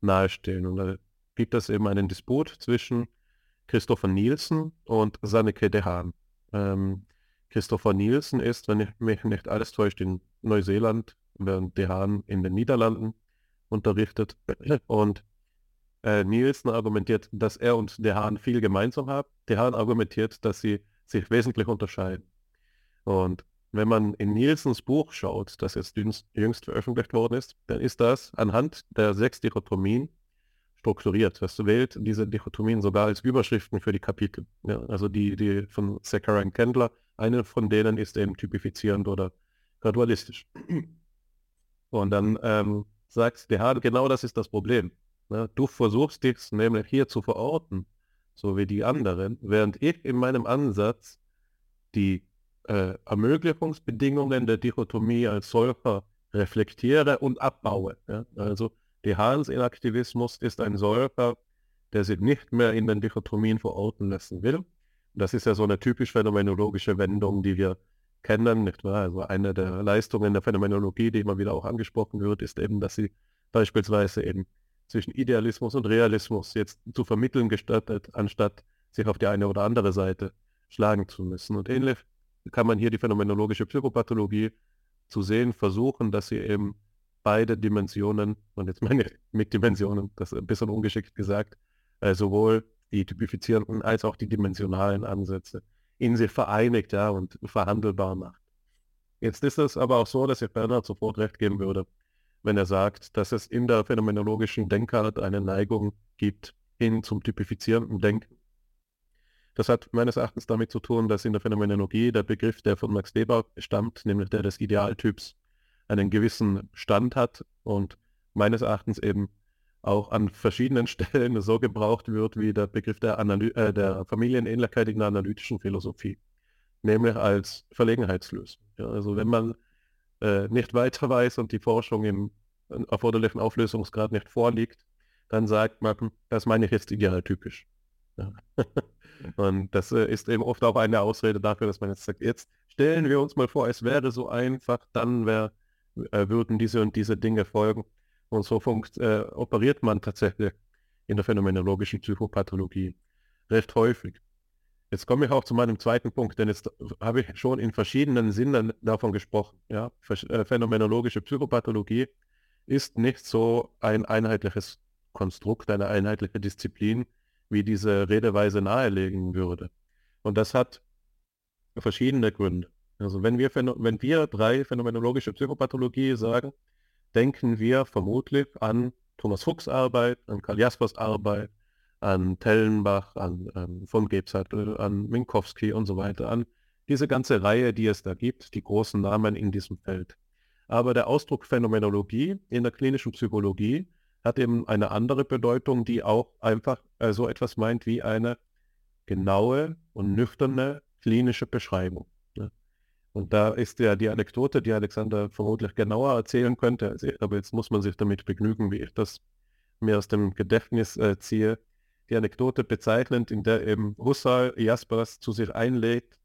nahestehen. Und da gibt es eben einen Disput zwischen Christopher Nielsen und Sanneke Dehan. Ähm, Christopher Nielsen ist, wenn ich mich nicht alles täuscht, in Neuseeland, während Dehan in den Niederlanden unterrichtet. Und äh, Nielsen argumentiert, dass er und Dehan viel gemeinsam haben. Dehan argumentiert, dass sie sich wesentlich unterscheiden. Und wenn man in Nielsens Buch schaut, das jetzt jüngst, jüngst veröffentlicht worden ist, dann ist das anhand der sechs Dichotomien strukturiert. Das wählt diese Dichotomien sogar als Überschriften für die Kapitel. Ja, also die, die von Zachariah Kendler, eine von denen ist eben typifizierend oder gradualistisch. Und dann ähm, sagt der Herr, genau das ist das Problem. Ja, du versuchst dich nämlich hier zu verorten so wie die anderen, während ich in meinem Ansatz die äh, Ermöglichungsbedingungen der Dichotomie als solcher reflektiere und abbaue. Ja? Also der Hans-Inaktivismus ist ein solcher, der sich nicht mehr in den Dichotomien verorten lassen will. Das ist ja so eine typisch phänomenologische Wendung, die wir kennen, nicht wahr? Also eine der Leistungen der Phänomenologie, die immer wieder auch angesprochen wird, ist eben, dass sie beispielsweise eben zwischen Idealismus und Realismus jetzt zu vermitteln gestattet, anstatt sich auf die eine oder andere Seite schlagen zu müssen. Und ähnlich kann man hier die phänomenologische Psychopathologie zu sehen versuchen, dass sie eben beide Dimensionen, und jetzt meine mit Dimensionen, das ist ein bisschen ungeschickt gesagt, äh, sowohl die typifizierenden als auch die dimensionalen Ansätze in sich vereinigt ja, und verhandelbar macht. Jetzt ist es aber auch so, dass ich Bernhard sofort recht geben würde, wenn er sagt, dass es in der phänomenologischen Denkart eine Neigung gibt hin zum typifizierenden Denken. Das hat meines Erachtens damit zu tun, dass in der Phänomenologie der Begriff, der von Max Weber stammt, nämlich der des Idealtyps, einen gewissen Stand hat und meines Erachtens eben auch an verschiedenen Stellen so gebraucht wird wie der Begriff der, Analy äh, der Familienähnlichkeit in der analytischen Philosophie, nämlich als Verlegenheitslösung. Ja, also wenn man äh, nicht weiter weiß und die Forschung im erforderlichen Auflösungsgrad nicht vorliegt, dann sagt man, das meine ich jetzt idealtypisch. Ja. und das äh, ist eben oft auch eine Ausrede dafür, dass man jetzt sagt, jetzt stellen wir uns mal vor, es wäre so einfach, dann wär, äh, würden diese und diese Dinge folgen. Und so funkt, äh, operiert man tatsächlich in der phänomenologischen Psychopathologie recht häufig. Jetzt komme ich auch zu meinem zweiten Punkt, denn jetzt habe ich schon in verschiedenen Sinnen davon gesprochen. Ja? Äh, phänomenologische Psychopathologie ist nicht so ein einheitliches Konstrukt, eine einheitliche Disziplin, wie diese Redeweise nahelegen würde. Und das hat verschiedene Gründe. Also wenn wir, wenn wir drei phänomenologische Psychopathologie sagen, denken wir vermutlich an Thomas Fuchs Arbeit, an Karl Jaspers Arbeit, an Tellenbach, an ähm, von Gebsattel, an Minkowski und so weiter, an diese ganze Reihe, die es da gibt, die großen Namen in diesem Feld. Aber der Ausdruck Phänomenologie in der klinischen Psychologie hat eben eine andere Bedeutung, die auch einfach äh, so etwas meint wie eine genaue und nüchterne klinische Beschreibung. Und da ist ja die Anekdote, die Alexander vermutlich genauer erzählen könnte, aber jetzt muss man sich damit begnügen, wie ich das mir aus dem Gedächtnis äh, ziehe. Die Anekdote bezeichnend, in der eben Husserl Jaspers zu sich einlädt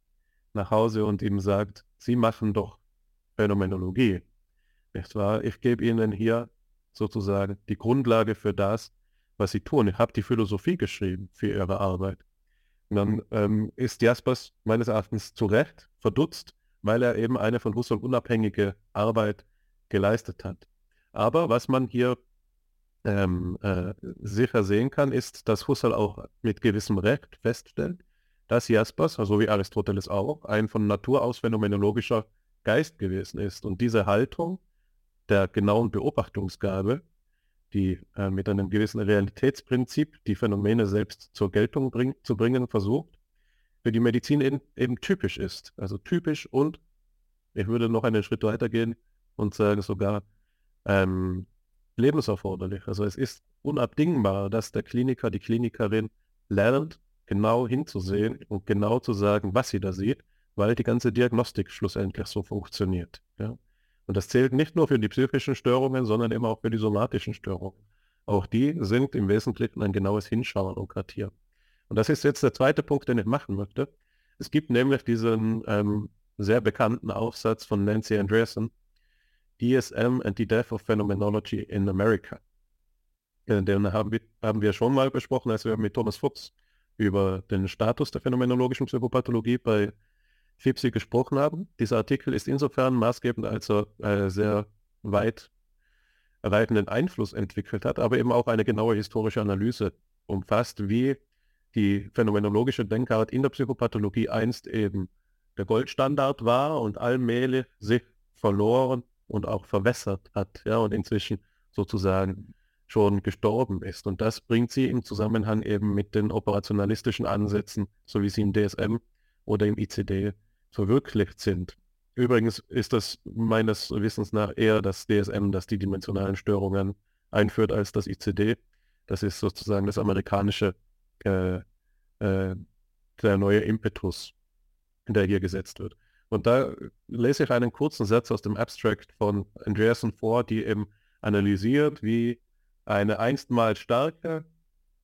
nach Hause und ihm sagt, Sie machen doch Phänomenologie. Nicht wahr? Ich gebe Ihnen hier sozusagen die Grundlage für das, was Sie tun. Ich habe die Philosophie geschrieben für Ihre Arbeit. Und dann ähm, ist Jaspers meines Erachtens zu Recht verdutzt weil er eben eine von Husserl unabhängige Arbeit geleistet hat. Aber was man hier ähm, äh, sicher sehen kann, ist, dass Husserl auch mit gewissem Recht feststellt, dass Jaspers, also wie Aristoteles auch, ein von Natur aus phänomenologischer Geist gewesen ist. Und diese Haltung der genauen Beobachtungsgabe, die äh, mit einem gewissen Realitätsprinzip die Phänomene selbst zur Geltung bring zu bringen versucht, für die Medizin eben, eben typisch ist. Also typisch und ich würde noch einen Schritt weiter gehen und sagen sogar ähm, lebenserforderlich. Also es ist unabdingbar, dass der Kliniker, die Klinikerin lernt, genau hinzusehen und genau zu sagen, was sie da sieht, weil die ganze Diagnostik schlussendlich so funktioniert. Ja? Und das zählt nicht nur für die psychischen Störungen, sondern eben auch für die somatischen Störungen. Auch die sind im Wesentlichen ein genaues Hinschauen und Kartieren. Und das ist jetzt der zweite Punkt, den ich machen möchte. Es gibt nämlich diesen ähm, sehr bekannten Aufsatz von Nancy Andreasen, DSM and the Death of Phenomenology in America. Äh, den haben wir, haben wir schon mal besprochen, als wir mit Thomas Fuchs über den Status der phänomenologischen Psychopathologie bei FIPSI gesprochen haben. Dieser Artikel ist insofern maßgebend, als er äh, sehr weit erweitenden Einfluss entwickelt hat, aber eben auch eine genaue historische Analyse umfasst, wie die phänomenologische Denkart in der Psychopathologie einst eben der Goldstandard war und allmählich sich verloren und auch verwässert hat, ja, und inzwischen sozusagen schon gestorben ist. Und das bringt sie im Zusammenhang eben mit den operationalistischen Ansätzen, so wie sie im DSM oder im ICD verwirklicht sind. Übrigens ist das meines Wissens nach eher das DSM, das die dimensionalen Störungen einführt, als das ICD. Das ist sozusagen das amerikanische äh, äh, der neue Impetus, der hier gesetzt wird. Und da lese ich einen kurzen Satz aus dem Abstract von Andreasen vor, die eben analysiert, wie eine einstmals starke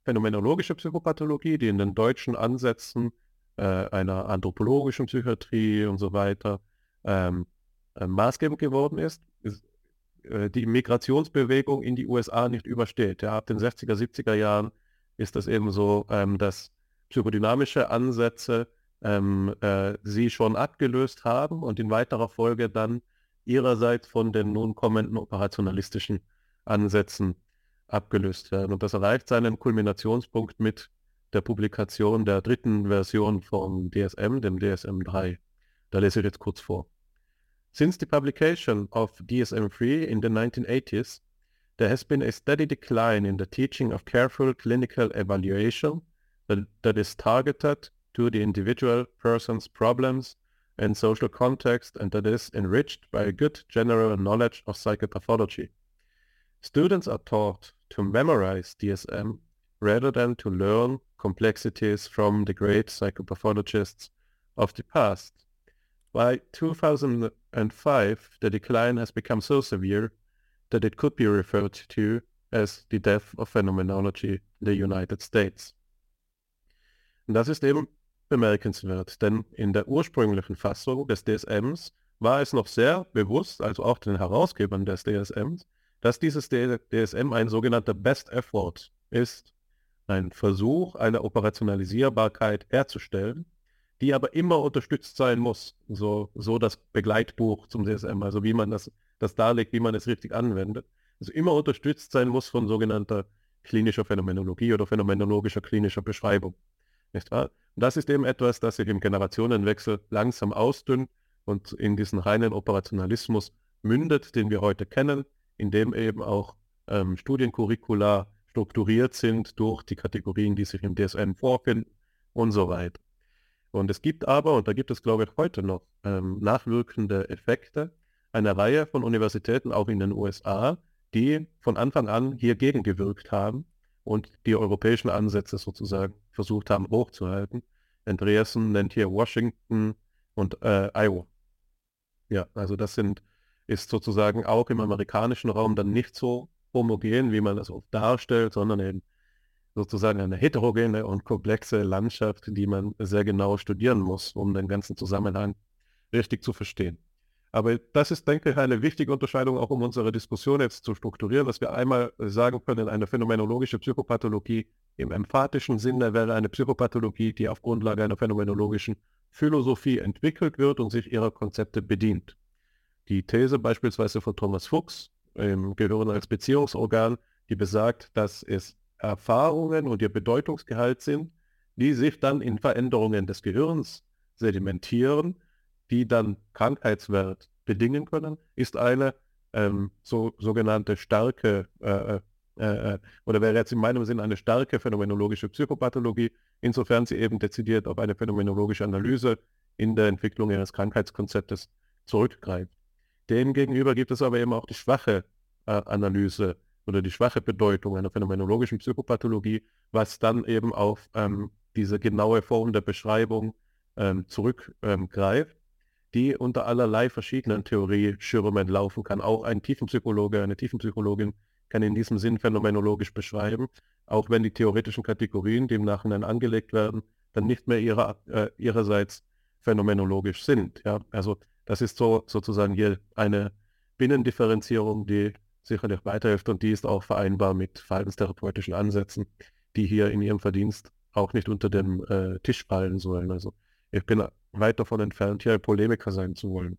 phänomenologische Psychopathologie, die in den deutschen Ansätzen äh, einer anthropologischen Psychiatrie und so weiter ähm, äh, maßgebend geworden ist, ist äh, die Migrationsbewegung in die USA nicht übersteht. Ja, ab den 60er, 70er Jahren ist das eben so, ähm, dass psychodynamische Ansätze ähm, äh, sie schon abgelöst haben und in weiterer Folge dann ihrerseits von den nun kommenden operationalistischen Ansätzen abgelöst werden. Und das erreicht seinen Kulminationspunkt mit der Publikation der dritten Version von DSM, dem DSM 3. Da lese ich jetzt kurz vor. Since the publication of DSM-3 in the 1980s, there has been a steady decline in the teaching of careful clinical evaluation that, that is targeted to the individual person's problems and social context and that is enriched by a good general knowledge of psychopathology. Students are taught to memorize DSM rather than to learn complexities from the great psychopathologists of the past. By 2005, the decline has become so severe that it could be referred to as the death of phenomenology in the United States. Und das ist eben bemerkenswert, denn in der ursprünglichen Fassung des DSMs war es noch sehr bewusst, also auch den Herausgebern des DSMs, dass dieses DSM ein sogenannter Best Effort ist, ein Versuch, eine Operationalisierbarkeit herzustellen, die aber immer unterstützt sein muss, so, so das Begleitbuch zum DSM, also wie man das, das darlegt, wie man es richtig anwendet, also immer unterstützt sein muss von sogenannter klinischer Phänomenologie oder phänomenologischer klinischer Beschreibung. Nicht wahr? Und das ist eben etwas, das sich im Generationenwechsel langsam ausdünnt und in diesen reinen Operationalismus mündet, den wir heute kennen, in dem eben auch ähm, Studiencurricula strukturiert sind durch die Kategorien, die sich im DSM vorfinden und so weiter. Und es gibt aber, und da gibt es glaube ich heute noch ähm, nachwirkende Effekte, eine Reihe von Universitäten auch in den USA, die von Anfang an hier gegengewirkt haben und die europäischen Ansätze sozusagen versucht haben hochzuhalten. Andreasen nennt hier Washington und äh, Iowa. Ja, also das sind ist sozusagen auch im amerikanischen Raum dann nicht so homogen, wie man das oft darstellt, sondern eben sozusagen eine heterogene und komplexe Landschaft, die man sehr genau studieren muss, um den ganzen Zusammenhang richtig zu verstehen. Aber das ist, denke ich, eine wichtige Unterscheidung, auch um unsere Diskussion jetzt zu strukturieren, dass wir einmal sagen können, eine phänomenologische Psychopathologie im emphatischen Sinne wäre eine Psychopathologie, die auf Grundlage einer phänomenologischen Philosophie entwickelt wird und sich ihrer Konzepte bedient. Die These beispielsweise von Thomas Fuchs im Gehirn als Beziehungsorgan, die besagt, dass es Erfahrungen und ihr Bedeutungsgehalt sind, die sich dann in Veränderungen des Gehirns sedimentieren, die dann Krankheitswert bedingen können, ist eine ähm, so, sogenannte starke äh, äh, äh, oder wäre jetzt in meinem Sinn eine starke phänomenologische Psychopathologie, insofern sie eben dezidiert auf eine phänomenologische Analyse in der Entwicklung ihres Krankheitskonzeptes zurückgreift. Demgegenüber gibt es aber eben auch die schwache äh, Analyse oder die schwache Bedeutung einer phänomenologischen Psychopathologie, was dann eben auf ähm, diese genaue Form der Beschreibung ähm, zurückgreift, die unter allerlei verschiedenen Theorieschirmen laufen kann. Auch ein Tiefenpsychologe, eine Tiefenpsychologin kann in diesem Sinn phänomenologisch beschreiben, auch wenn die theoretischen Kategorien, die im Nachhinein angelegt werden, dann nicht mehr ihrer, äh, ihrerseits phänomenologisch sind. Ja? Also das ist so sozusagen hier eine Binnendifferenzierung, die sicherlich weiterhilft und die ist auch vereinbar mit verhaltenstherapeutischen Ansätzen, die hier in ihrem Verdienst auch nicht unter dem äh, Tisch fallen sollen. Also ich bin weit davon entfernt, hier Polemiker sein zu wollen.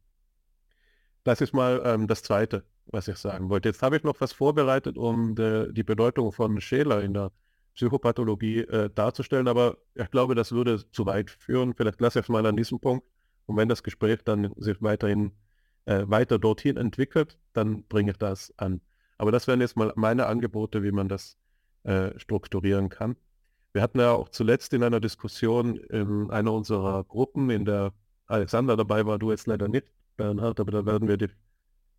Das ist mal ähm, das Zweite, was ich sagen wollte. Jetzt habe ich noch was vorbereitet, um de, die Bedeutung von Scheler in der Psychopathologie äh, darzustellen, aber ich glaube, das würde zu weit führen. Vielleicht lasse ich es mal an diesem Punkt und wenn das Gespräch dann sich weiterhin äh, weiter dorthin entwickelt, dann bringe ich das an. Aber das wären jetzt mal meine Angebote, wie man das äh, strukturieren kann. Wir hatten ja auch zuletzt in einer Diskussion in einer unserer Gruppen, in der Alexander dabei war, du jetzt leider nicht, Bernhard, aber da werden wir dich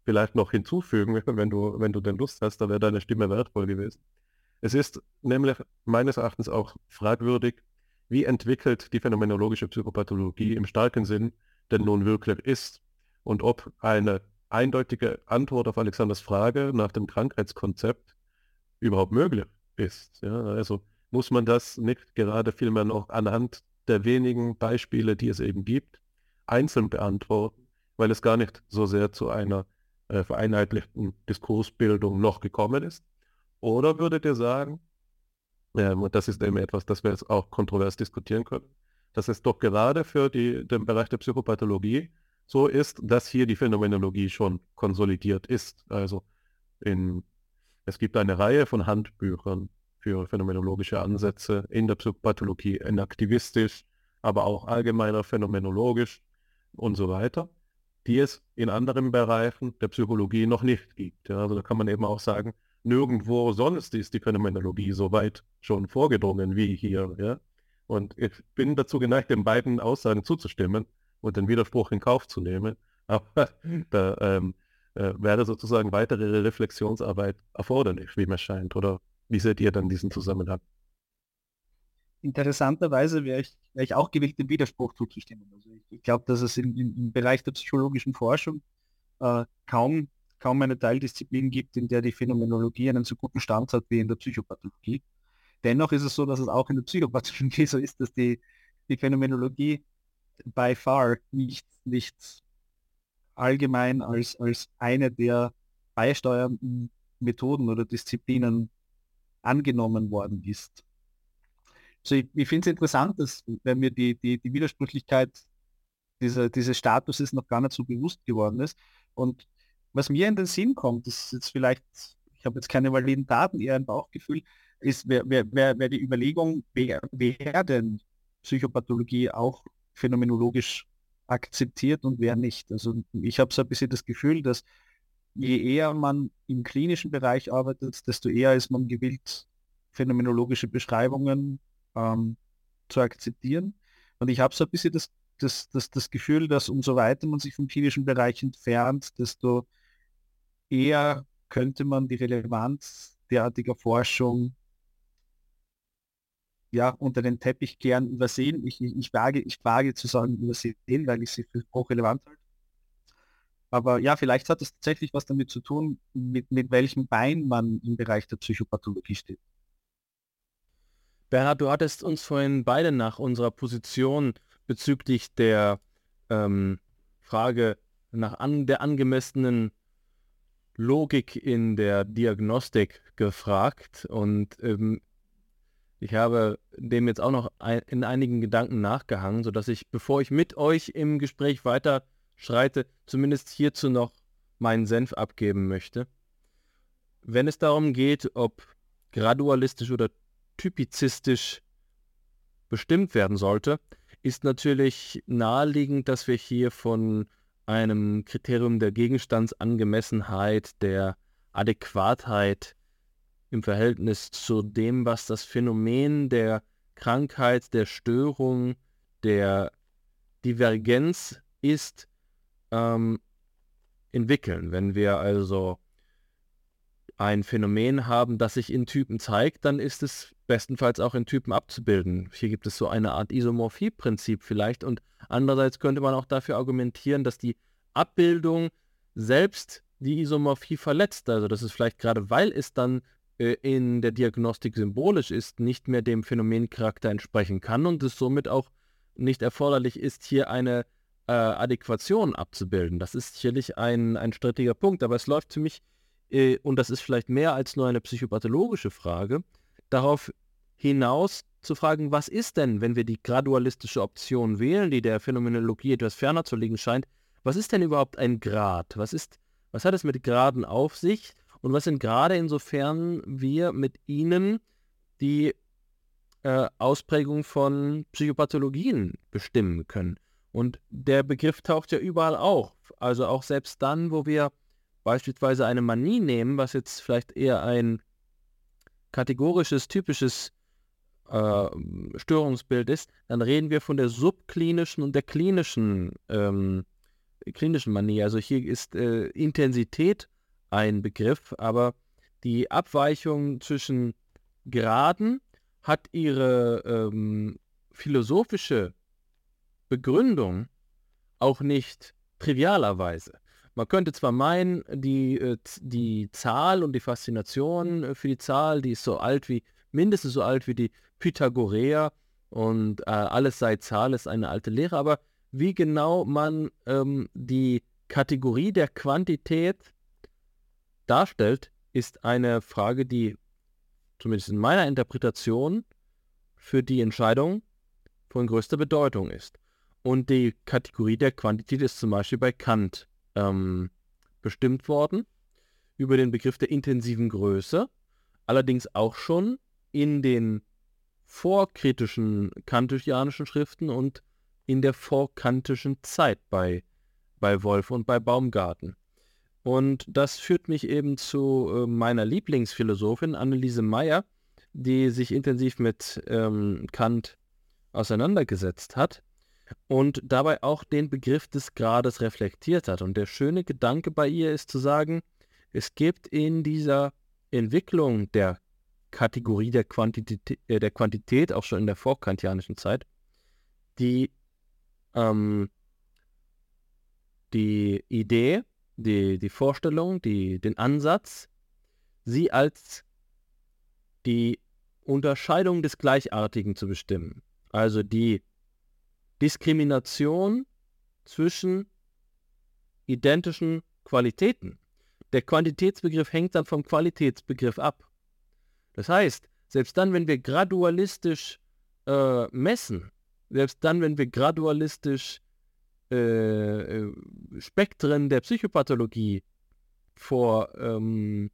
vielleicht noch hinzufügen, wenn du, wenn du denn Lust hast, da wäre deine Stimme wertvoll gewesen. Es ist nämlich meines Erachtens auch fragwürdig, wie entwickelt die phänomenologische Psychopathologie im starken Sinn denn nun wirklich ist und ob eine eindeutige Antwort auf Alexanders Frage nach dem Krankheitskonzept überhaupt möglich ist. Ja, also muss man das nicht gerade vielmehr noch anhand der wenigen Beispiele, die es eben gibt, einzeln beantworten, weil es gar nicht so sehr zu einer äh, vereinheitlichten Diskursbildung noch gekommen ist? Oder würdet ihr sagen, ähm, und das ist eben etwas, das wir jetzt auch kontrovers diskutieren können, dass es doch gerade für die, den Bereich der Psychopathologie so ist, dass hier die Phänomenologie schon konsolidiert ist. Also in, es gibt eine Reihe von Handbüchern für phänomenologische Ansätze in der Psychopathologie, in aktivistisch, aber auch allgemeiner phänomenologisch und so weiter, die es in anderen Bereichen der Psychologie noch nicht gibt. Ja, also da kann man eben auch sagen, nirgendwo sonst ist die Phänomenologie so weit schon vorgedrungen wie hier. Ja? Und ich bin dazu geneigt, den beiden Aussagen zuzustimmen und den Widerspruch in Kauf zu nehmen. Aber da ähm, äh, wäre sozusagen weitere Reflexionsarbeit erforderlich, wie mir scheint. Oder wie seht ihr dann diesen Zusammenhang? Interessanterweise wäre ich, wär ich auch gewillt, dem Widerspruch zuzustimmen. Also ich, ich glaube, dass es in, in, im Bereich der psychologischen Forschung äh, kaum, kaum eine Teildisziplin gibt, in der die Phänomenologie einen so guten Stand hat wie in der Psychopathologie. Dennoch ist es so, dass es auch in der Psychopathologie so ist, dass die, die Phänomenologie by far nicht, nicht allgemein als, als eine der beisteuernden Methoden oder Disziplinen angenommen worden ist. Also ich, ich finde es interessant, dass wenn mir die, die, die Widersprüchlichkeit dieser, dieses Statuses noch gar nicht so bewusst geworden ist. Und was mir in den Sinn kommt, ist jetzt vielleicht, ich habe jetzt keine validen Daten, eher ein Bauchgefühl, ist, wer, wer, wer die Überlegung, wer, wer denn Psychopathologie auch phänomenologisch akzeptiert und wer nicht. Also ich habe so ein bisschen das Gefühl, dass je eher man im klinischen Bereich arbeitet, desto eher ist man gewillt, phänomenologische Beschreibungen ähm, zu akzeptieren. Und ich habe so ein bisschen das, das, das, das Gefühl, dass umso weiter man sich vom klinischen Bereich entfernt, desto eher könnte man die Relevanz derartiger Forschung ja, unter den Teppich gern übersehen. Ich, ich, ich, wage, ich wage zu sagen übersehen, weil ich sie für hochrelevant halte. Aber ja, vielleicht hat es tatsächlich was damit zu tun, mit, mit welchem Bein man im Bereich der Psychopathologie steht. Bernhard, du hattest uns vorhin beide nach unserer Position bezüglich der ähm, Frage nach an, der angemessenen Logik in der Diagnostik gefragt und ähm, ich habe dem jetzt auch noch ein, in einigen Gedanken nachgehangen, sodass ich, bevor ich mit euch im Gespräch weiter schreite, zumindest hierzu noch meinen Senf abgeben möchte. Wenn es darum geht, ob gradualistisch oder typizistisch bestimmt werden sollte, ist natürlich naheliegend, dass wir hier von einem Kriterium der Gegenstandsangemessenheit, der Adäquatheit im Verhältnis zu dem, was das Phänomen der Krankheit, der Störung, der Divergenz ist, ähm, entwickeln. Wenn wir also ein Phänomen haben, das sich in Typen zeigt, dann ist es bestenfalls auch in Typen abzubilden. Hier gibt es so eine Art Isomorphie-Prinzip vielleicht und andererseits könnte man auch dafür argumentieren, dass die Abbildung selbst die Isomorphie verletzt. Also das ist vielleicht gerade, weil es dann äh, in der Diagnostik symbolisch ist, nicht mehr dem Phänomencharakter entsprechen kann und es somit auch nicht erforderlich ist, hier eine äh, Adäquation abzubilden. Das ist sicherlich ein, ein strittiger Punkt, aber es läuft für mich, äh, und das ist vielleicht mehr als nur eine psychopathologische Frage, darauf hinaus zu fragen, was ist denn, wenn wir die gradualistische Option wählen, die der Phänomenologie etwas ferner zu liegen scheint, was ist denn überhaupt ein Grad? Was ist, was hat es mit Graden auf sich? Und was sind gerade insofern wir mit ihnen die äh, Ausprägung von Psychopathologien bestimmen können. Und der Begriff taucht ja überall auf. Also auch selbst dann, wo wir beispielsweise eine Manie nehmen, was jetzt vielleicht eher ein kategorisches, typisches äh, Störungsbild ist, dann reden wir von der subklinischen und der klinischen, ähm, klinischen Manie. Also hier ist äh, Intensität ein Begriff, aber die Abweichung zwischen Graden hat ihre ähm, philosophische Begründung auch nicht trivialerweise. Man könnte zwar meinen, die, äh, die Zahl und die Faszination äh, für die Zahl, die ist so alt wie, mindestens so alt wie die Pythagoreer und äh, alles sei Zahl ist eine alte Lehre, aber wie genau man ähm, die Kategorie der Quantität darstellt, ist eine Frage, die zumindest in meiner Interpretation für die Entscheidung von größter Bedeutung ist. Und die Kategorie der Quantität ist zum Beispiel bei Kant ähm, bestimmt worden über den Begriff der intensiven Größe, allerdings auch schon in den vorkritischen kantianischen Schriften und in der vorkantischen Zeit bei, bei Wolf und bei Baumgarten. Und das führt mich eben zu äh, meiner Lieblingsphilosophin Anneliese Meyer, die sich intensiv mit ähm, Kant auseinandergesetzt hat und dabei auch den Begriff des Grades reflektiert hat. Und der schöne Gedanke bei ihr ist zu sagen, es gibt in dieser Entwicklung der Kategorie der Quantität, äh, der Quantität auch schon in der vorkantianischen Zeit, die, ähm, die Idee, die, die Vorstellung, die, den Ansatz, sie als die Unterscheidung des Gleichartigen zu bestimmen. Also die Diskrimination zwischen identischen Qualitäten. Der Quantitätsbegriff hängt dann vom Qualitätsbegriff ab. Das heißt, selbst dann, wenn wir gradualistisch äh, messen, selbst dann, wenn wir gradualistisch äh, äh Spektren der Psychopathologie vor, ähm,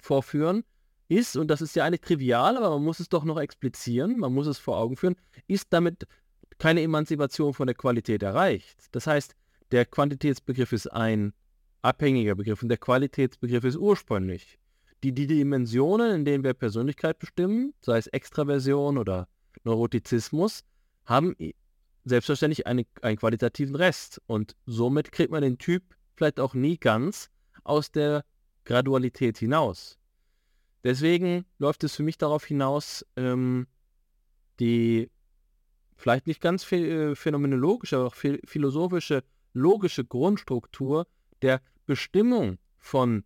vorführen, ist, und das ist ja eigentlich trivial, aber man muss es doch noch explizieren, man muss es vor Augen führen, ist damit keine Emanzipation von der Qualität erreicht. Das heißt, der Quantitätsbegriff ist ein abhängiger Begriff und der Qualitätsbegriff ist ursprünglich. Die, die Dimensionen, in denen wir Persönlichkeit bestimmen, sei es Extraversion oder Neurotizismus, haben selbstverständlich eine, einen qualitativen Rest. Und somit kriegt man den Typ vielleicht auch nie ganz aus der Gradualität hinaus. Deswegen läuft es für mich darauf hinaus, ähm, die vielleicht nicht ganz äh, phänomenologische, aber auch philosophische, logische Grundstruktur der Bestimmung von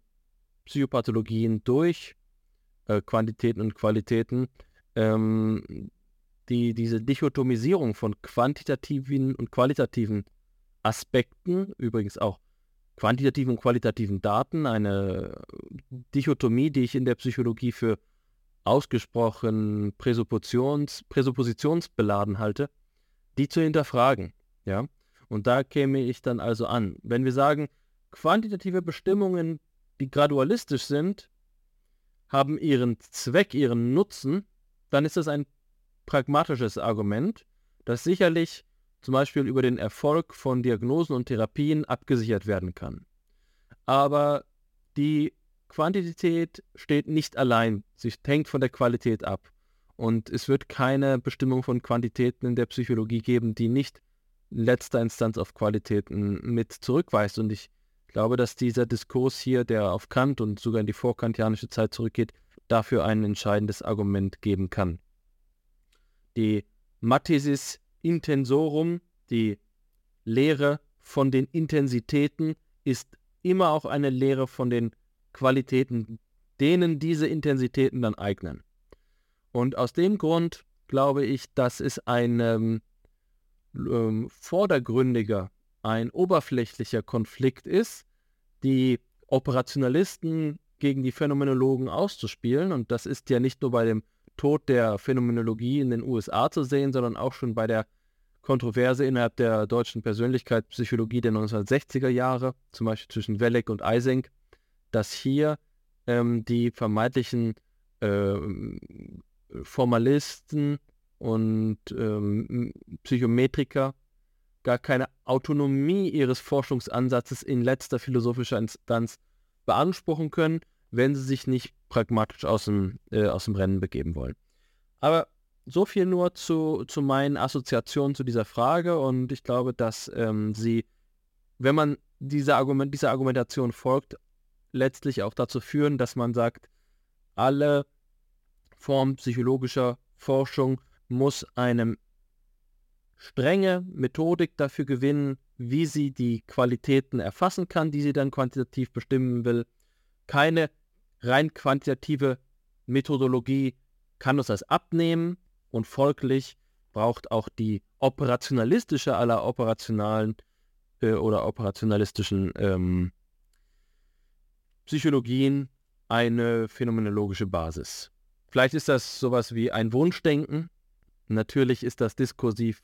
Psychopathologien durch äh, Quantitäten und Qualitäten, ähm, die, diese Dichotomisierung von quantitativen und qualitativen Aspekten, übrigens auch quantitativen und qualitativen Daten, eine Dichotomie, die ich in der Psychologie für ausgesprochen Präsuppositions, präsuppositionsbeladen halte, die zu hinterfragen. Ja? Und da käme ich dann also an. Wenn wir sagen, quantitative Bestimmungen, die gradualistisch sind, haben ihren Zweck, ihren Nutzen, dann ist das ein pragmatisches Argument, das sicherlich zum Beispiel über den Erfolg von Diagnosen und Therapien abgesichert werden kann. Aber die Quantität steht nicht allein, sie hängt von der Qualität ab. Und es wird keine Bestimmung von Quantitäten in der Psychologie geben, die nicht in letzter Instanz auf Qualitäten mit zurückweist. Und ich glaube, dass dieser Diskurs hier, der auf Kant und sogar in die vorkantianische Zeit zurückgeht, dafür ein entscheidendes Argument geben kann. Die Mathesis intensorum, die Lehre von den Intensitäten, ist immer auch eine Lehre von den Qualitäten, denen diese Intensitäten dann eignen. Und aus dem Grund glaube ich, dass es ein ähm, ähm, vordergründiger, ein oberflächlicher Konflikt ist, die Operationalisten gegen die Phänomenologen auszuspielen. Und das ist ja nicht nur bei dem Tod der Phänomenologie in den USA zu sehen, sondern auch schon bei der Kontroverse innerhalb der deutschen Persönlichkeitspsychologie der 1960er Jahre, zum Beispiel zwischen Welleck und Eysenck, dass hier ähm, die vermeintlichen äh, Formalisten und ähm, Psychometriker gar keine Autonomie ihres Forschungsansatzes in letzter philosophischer Instanz beanspruchen können, wenn sie sich nicht pragmatisch aus dem, äh, aus dem Rennen begeben wollen. Aber so viel nur zu, zu meinen Assoziationen zu dieser Frage und ich glaube, dass ähm, sie, wenn man dieser, Argument, dieser Argumentation folgt, letztlich auch dazu führen, dass man sagt, alle Formen psychologischer Forschung muss einem strenge Methodik dafür gewinnen, wie sie die Qualitäten erfassen kann, die sie dann quantitativ bestimmen will. Keine rein quantitative Methodologie kann uns das abnehmen und folglich braucht auch die operationalistische aller operationalen äh, oder operationalistischen ähm, Psychologien eine phänomenologische Basis. Vielleicht ist das sowas wie ein Wunschdenken. Natürlich ist das diskursiv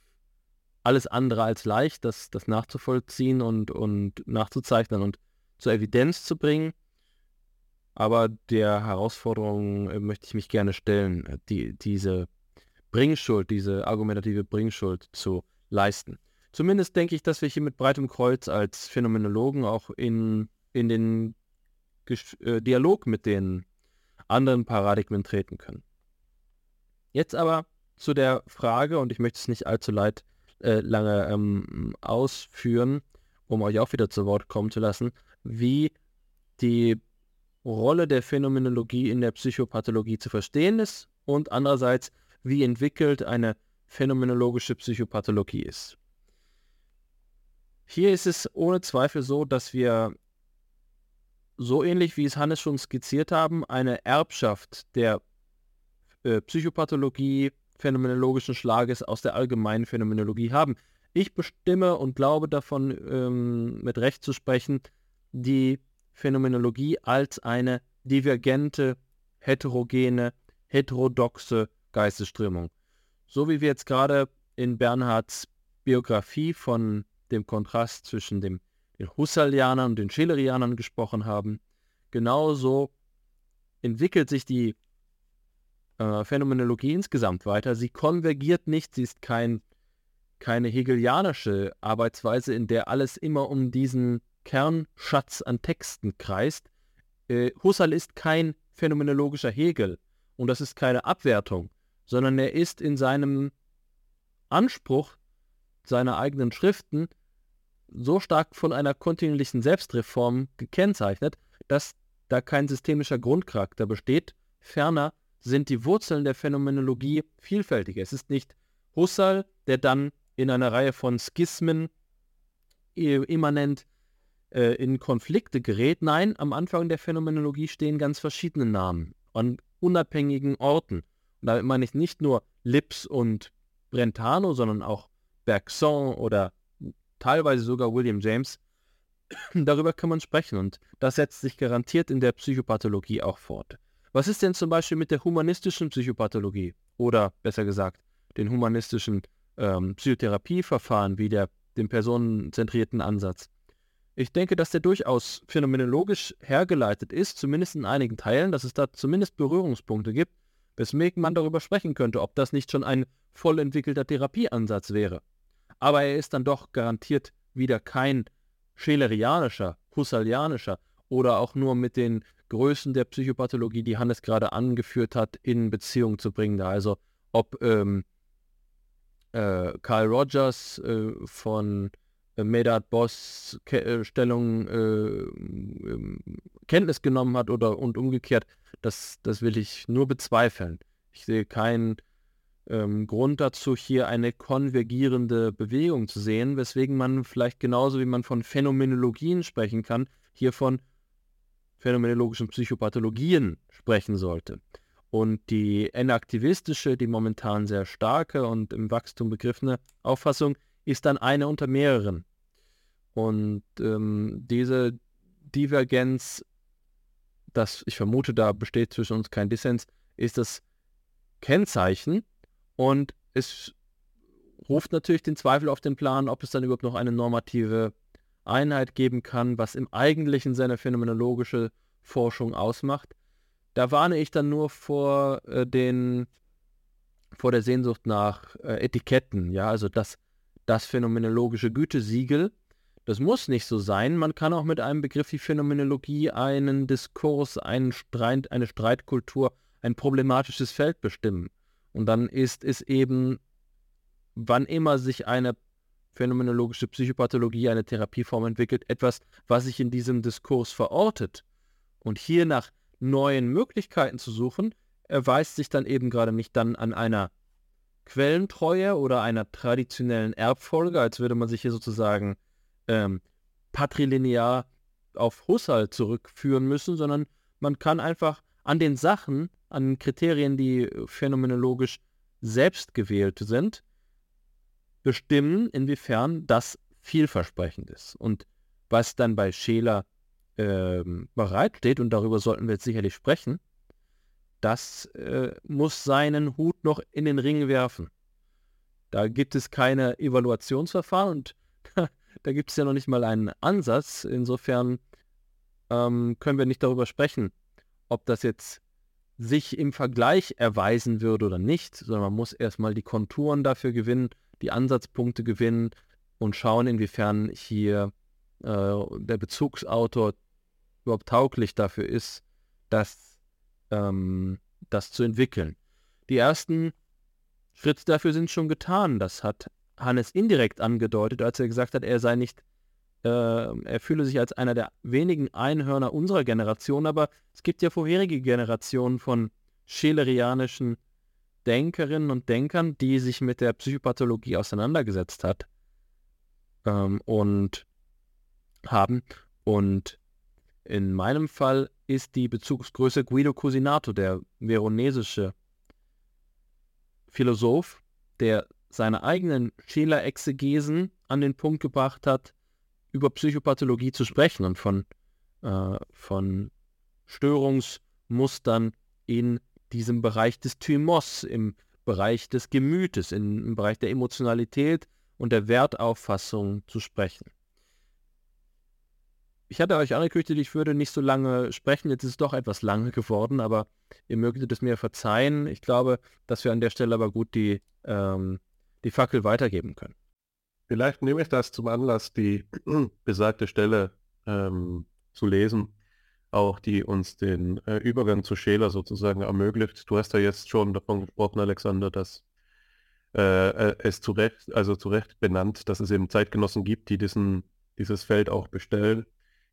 alles andere als leicht, das, das nachzuvollziehen und, und nachzuzeichnen und zur Evidenz zu bringen. Aber der Herausforderung äh, möchte ich mich gerne stellen, die, diese Bringschuld, diese argumentative Bringschuld zu leisten. Zumindest denke ich, dass wir hier mit breitem Kreuz als Phänomenologen auch in, in den äh, Dialog mit den anderen Paradigmen treten können. Jetzt aber zu der Frage, und ich möchte es nicht allzu leid, äh, lange ähm, ausführen, um euch auch wieder zu Wort kommen zu lassen, wie die Rolle der Phänomenologie in der Psychopathologie zu verstehen ist und andererseits, wie entwickelt eine phänomenologische Psychopathologie ist. Hier ist es ohne Zweifel so, dass wir so ähnlich wie es Hannes schon skizziert haben, eine Erbschaft der äh, Psychopathologie phänomenologischen Schlages aus der allgemeinen Phänomenologie haben. Ich bestimme und glaube davon ähm, mit Recht zu sprechen, die Phänomenologie als eine divergente, heterogene, heterodoxe Geistesströmung. So wie wir jetzt gerade in Bernhards Biografie von dem Kontrast zwischen dem den Husserlianern und den Schillerianern gesprochen haben. Genauso entwickelt sich die äh, Phänomenologie insgesamt weiter. Sie konvergiert nicht, sie ist kein, keine hegelianische Arbeitsweise, in der alles immer um diesen Kernschatz an Texten kreist. Äh, Husserl ist kein phänomenologischer Hegel und das ist keine Abwertung, sondern er ist in seinem Anspruch seiner eigenen Schriften so stark von einer kontinuierlichen Selbstreform gekennzeichnet, dass da kein systemischer Grundcharakter besteht. Ferner sind die Wurzeln der Phänomenologie vielfältiger. Es ist nicht Husserl, der dann in einer Reihe von Schismen immanent äh, in Konflikte gerät. Nein, am Anfang der Phänomenologie stehen ganz verschiedene Namen an unabhängigen Orten. Und damit meine ich nicht nur Lips und Brentano, sondern auch Bergson oder teilweise sogar William James. Darüber kann man sprechen und das setzt sich garantiert in der Psychopathologie auch fort. Was ist denn zum Beispiel mit der humanistischen Psychopathologie oder besser gesagt den humanistischen ähm, Psychotherapieverfahren wie der, dem personenzentrierten Ansatz? Ich denke, dass der durchaus phänomenologisch hergeleitet ist, zumindest in einigen Teilen, dass es da zumindest Berührungspunkte gibt, weswegen man darüber sprechen könnte, ob das nicht schon ein voll entwickelter Therapieansatz wäre aber er ist dann doch garantiert wieder kein schelerianischer, husserlianischer oder auch nur mit den Größen der Psychopathologie, die Hannes gerade angeführt hat, in Beziehung zu bringen. Also ob ähm, äh, Carl Rogers äh, von äh, Medard Boss Ke äh, Stellung äh, ähm, Kenntnis genommen hat oder und umgekehrt, das, das will ich nur bezweifeln. Ich sehe keinen ähm, Grund dazu, hier eine konvergierende Bewegung zu sehen, weswegen man vielleicht genauso wie man von Phänomenologien sprechen kann, hier von phänomenologischen Psychopathologien sprechen sollte. Und die enaktivistische, die momentan sehr starke und im Wachstum begriffene Auffassung ist dann eine unter mehreren. Und ähm, diese Divergenz, das ich vermute, da besteht zwischen uns kein Dissens, ist das Kennzeichen und es ruft natürlich den Zweifel auf den Plan, ob es dann überhaupt noch eine normative Einheit geben kann, was im Eigentlichen seine phänomenologische Forschung ausmacht. Da warne ich dann nur vor äh, den vor der Sehnsucht nach äh, Etiketten, ja, also das, das phänomenologische Gütesiegel. Das muss nicht so sein. Man kann auch mit einem Begriff wie Phänomenologie einen Diskurs, einen Streit, eine Streitkultur, ein problematisches Feld bestimmen. Und dann ist es eben, wann immer sich eine phänomenologische Psychopathologie, eine Therapieform entwickelt, etwas, was sich in diesem Diskurs verortet. Und hier nach neuen Möglichkeiten zu suchen, erweist sich dann eben gerade nicht dann an einer Quellentreue oder einer traditionellen Erbfolge, als würde man sich hier sozusagen ähm, patrilinear auf Husserl zurückführen müssen, sondern man kann einfach an den Sachen, an Kriterien, die phänomenologisch selbst gewählt sind, bestimmen, inwiefern das vielversprechend ist. Und was dann bei Scheler ähm, bereitsteht, und darüber sollten wir jetzt sicherlich sprechen, das äh, muss seinen Hut noch in den Ring werfen. Da gibt es keine Evaluationsverfahren und da gibt es ja noch nicht mal einen Ansatz. Insofern ähm, können wir nicht darüber sprechen, ob das jetzt sich im Vergleich erweisen würde oder nicht, sondern man muss erstmal die Konturen dafür gewinnen, die Ansatzpunkte gewinnen und schauen, inwiefern hier äh, der Bezugsautor überhaupt tauglich dafür ist, das, ähm, das zu entwickeln. Die ersten Schritte dafür sind schon getan. Das hat Hannes indirekt angedeutet, als er gesagt hat, er sei nicht, äh, er fühle sich als einer der wenigen Einhörner unserer Generation, aber es gibt ja vorherige Generationen von schelerianischen Denkerinnen und Denkern, die sich mit der Psychopathologie auseinandergesetzt hat ähm, und haben. Und in meinem Fall ist die Bezugsgröße Guido Cusinato, der veronesische Philosoph, der seine eigenen Scheler-Exegesen an den Punkt gebracht hat, über Psychopathologie zu sprechen und von, äh, von Störungsmustern in diesem Bereich des Thymos, im Bereich des Gemütes, im Bereich der Emotionalität und der Wertauffassung zu sprechen ich hatte euch angekündigt, ich würde nicht so lange sprechen. Jetzt ist es doch etwas lange geworden, aber ihr mögtet es mir verzeihen. Ich glaube, dass wir an der Stelle aber gut die, ähm, die Fackel weitergeben können. Vielleicht nehme ich das zum Anlass, die besagte Stelle ähm, zu lesen, auch die uns den äh, Übergang zu Scheler sozusagen ermöglicht. Du hast ja jetzt schon davon gesprochen, Alexander, dass äh, äh es zu Recht, also zu Recht benannt, dass es eben Zeitgenossen gibt, die diesen, dieses Feld auch bestellen